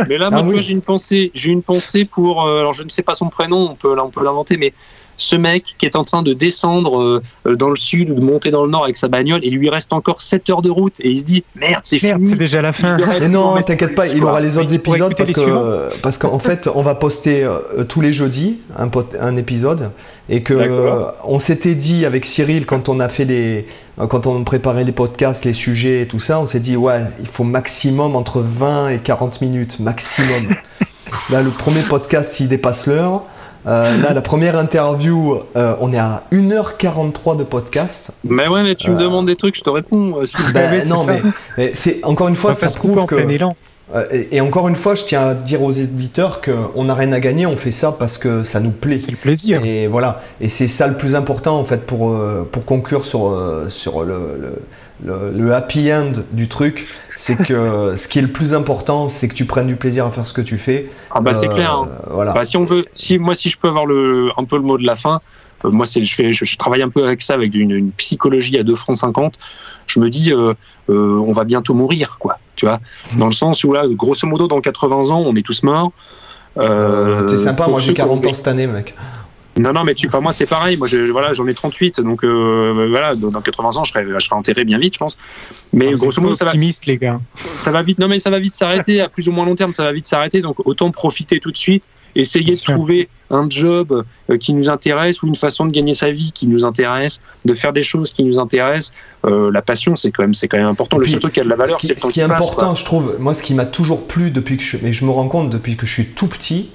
Mais là, moi, ah j'ai une pensée. J'ai une pensée pour. Euh, alors, je ne sais pas son prénom, on peut, on peut l'inventer, mais ce mec qui est en train de descendre euh, dans le sud ou de monter dans le nord avec sa bagnole, et il lui reste encore 7 heures de route, et il se dit merde, c'est fini. C'est déjà la fin. Mais non, t'inquiète pas, il aura les autres épisodes parce que parce qu'en fait, on va poster tous les jeudis un, un épisode et que on s'était dit avec Cyril quand on a fait les quand on préparait les podcasts, les sujets et tout ça, on s'est dit ouais, il faut maximum entre 20 et 40 minutes maximum. Là, le premier podcast, il dépasse l'heure. Euh, là, la première interview, euh, on est à 1h43 de podcast. Mais ouais, mais tu me euh, demandes des trucs, je te réponds. Ben, non, mais, c'est encore une fois, ça prouve que. Et, encore une fois, je tiens à dire aux éditeurs qu'on n'a rien à gagner, on fait ça parce que ça nous plaît. C'est le plaisir. Et voilà. Et c'est ça le plus important en fait pour, pour conclure sur, sur le le, happy end du truc, c'est que ce qui est le plus important, c'est que tu prennes du plaisir à faire ce que tu fais. Ah bah c'est euh, clair. Hein. Voilà. Bah, si on veut, si moi si je peux avoir le, un peu le mot de la fin, euh, moi c'est je fais, je, travaille un peu avec ça, avec une, psychologie à 2 francs 50. Je me dis, euh, on va bientôt mourir, quoi. Tu vois, dans le sens où là, grosso modo, dans 80 ans, on est tous morts. T'es sympa, moi j'ai 40 ans cette année, mec. Non, non, mais tu, moi c'est pareil. Moi, voilà, j'en ai 38, donc euh, voilà, dans, 80 ans, je serai, je serai enterré bien vite, je pense. Mais ah, grosso modo, ça va, les gars. ça va vite. Non, mais ça va vite s'arrêter à plus ou moins long terme. Ça va vite s'arrêter, donc autant profiter tout de suite. Essayer de trouver un job euh, qui nous intéresse ou une façon de gagner sa vie qui nous intéresse, de faire des choses qui nous intéressent. Euh, la passion, c'est quand même, c'est quand même important. le seul truc qui a de la valeur, c'est Ce qui est important, je trouve, moi, ce qui m'a toujours plu depuis que je, mais je me rends compte depuis que je suis tout petit,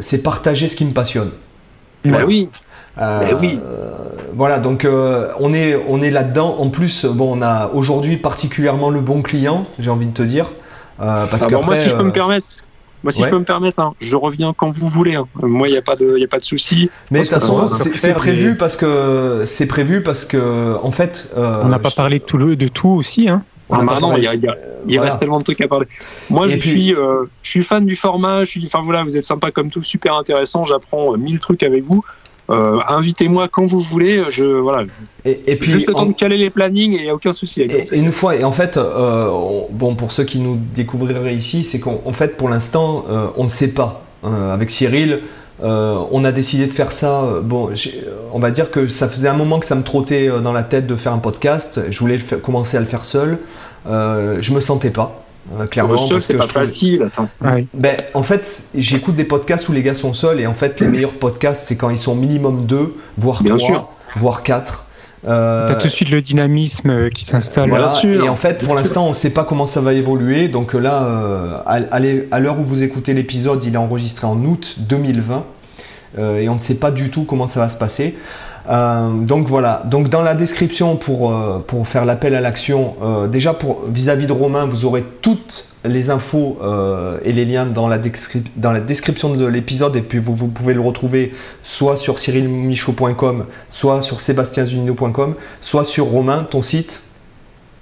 c'est partager ce qui me passionne. Bah oui. Euh, bah oui. voilà, donc euh, on est, on est là-dedans. En plus, bon, on a aujourd'hui particulièrement le bon client, j'ai envie de te dire. Euh, parce ah que moi, si je peux me permettre, moi, si je peux me permettre, hein, je reviens quand vous voulez. Hein. Moi, il n'y a pas de, y a pas de souci. Mais de toute façon, c'est prévu parce que c'est prévu parce que en fait. on n'a pas parlé de tout, le, de tout aussi, hein. Ah, bah non, il, reste tellement de trucs à parler. Moi, je, suis, je suis fan du format. Je suis, enfin voilà, vous êtes sympa comme tout, super intéressant. J'apprends mille trucs avec vous. Euh, invitez-moi quand vous voulez. Je voilà. Et, puis juste le temps de caler les plannings et il n'y a aucun souci. Et, une fois et en fait, euh, bon pour ceux qui nous découvriraient ici, c'est qu'en fait pour l'instant euh, on ne sait pas. avec Cyril, on a décidé de faire ça. Bon, on va dire que ça faisait un moment que ça me trottait dans la tête de faire un podcast. Je voulais commencer à le faire seul. je me sentais pas. Euh, clairement. c'est pas facile. Attends. Ben, en fait, j'écoute des podcasts où les gars sont seuls et en fait, les meilleurs podcasts, c'est quand ils sont minimum deux, voire trois, voire quatre. Euh, T'as tout de suite le dynamisme euh, qui s'installe. Voilà, et en fait, pour l'instant, on ne sait pas comment ça va évoluer. Donc là, euh, à, l'heure où vous écoutez l'épisode, il est enregistré en août 2020. et on ne sait pas du tout comment ça va se passer. Euh, donc voilà, donc dans la description pour, euh, pour faire l'appel à l'action, euh, déjà pour vis-à-vis de Romain, vous aurez toutes les infos et les liens dans la, dans la description de l'épisode et puis vous, vous, pouvez le retrouver soit sur cyrilmichaud.com, soit sur sébastienzunino.com, soit sur Romain, ton site.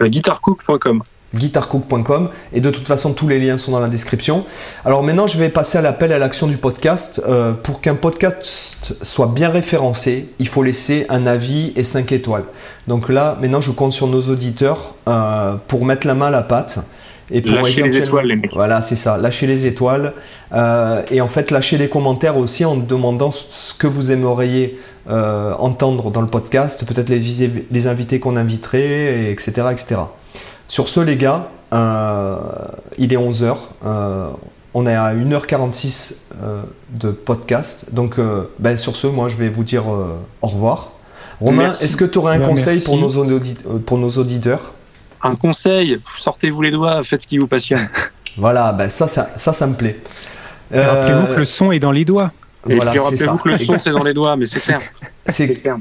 Guitarcook.com guitarcook.com et de toute façon tous les liens sont dans la description. Alors maintenant je vais passer à l'appel à l'action du podcast. Euh, pour qu'un podcast soit bien référencé, il faut laisser un avis et 5 étoiles. Donc là maintenant je compte sur nos auditeurs euh, pour mettre la main à la pâte. Et pour lâcher les étoiles, les mecs. Voilà, c'est ça, lâcher les étoiles. Euh, et en fait, lâcher les commentaires aussi en demandant ce que vous aimeriez entendre dans le podcast, peut-être les, les invités qu'on inviterait, etc., etc. Sur ce, les gars, euh, il est 11h. Euh, on est à 1h46 euh, de podcast. Donc, ben, sur ce, moi, je vais vous dire au revoir. Romain, est-ce que tu aurais un ben, conseil pour nos, pour nos auditeurs? Un conseil Sortez-vous les doigts, faites ce qui vous passionne. voilà, ben, ça, ça, ça, ça me plaît. Rappelez-vous que le son est dans les doigts. Et voilà, rappelez-vous que le son c'est dans les doigts, mais c'est clair. C'est clair.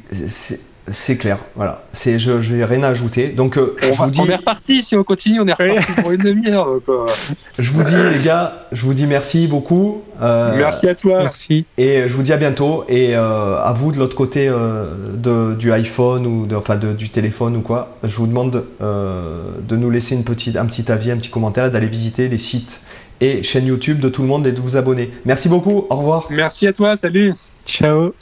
C'est clair, voilà. C'est, je n'ai rien à ajouter. Donc, euh, on, vous dis... on, est reparti, si on continue, on est reparti pour une demi-heure. Euh. Je vous dis, les gars, je vous dis merci beaucoup. Euh, merci à toi. Merci. Et je vous dis à bientôt. Et à vous, de l'autre côté de, du iPhone ou de, enfin du téléphone ou quoi, je vous demande de nous laisser une petite, un petit avis, un petit commentaire, d'aller visiter les sites et chaînes YouTube de tout le monde et de vous abonner. Merci beaucoup, au revoir. Merci à toi, salut. Ciao.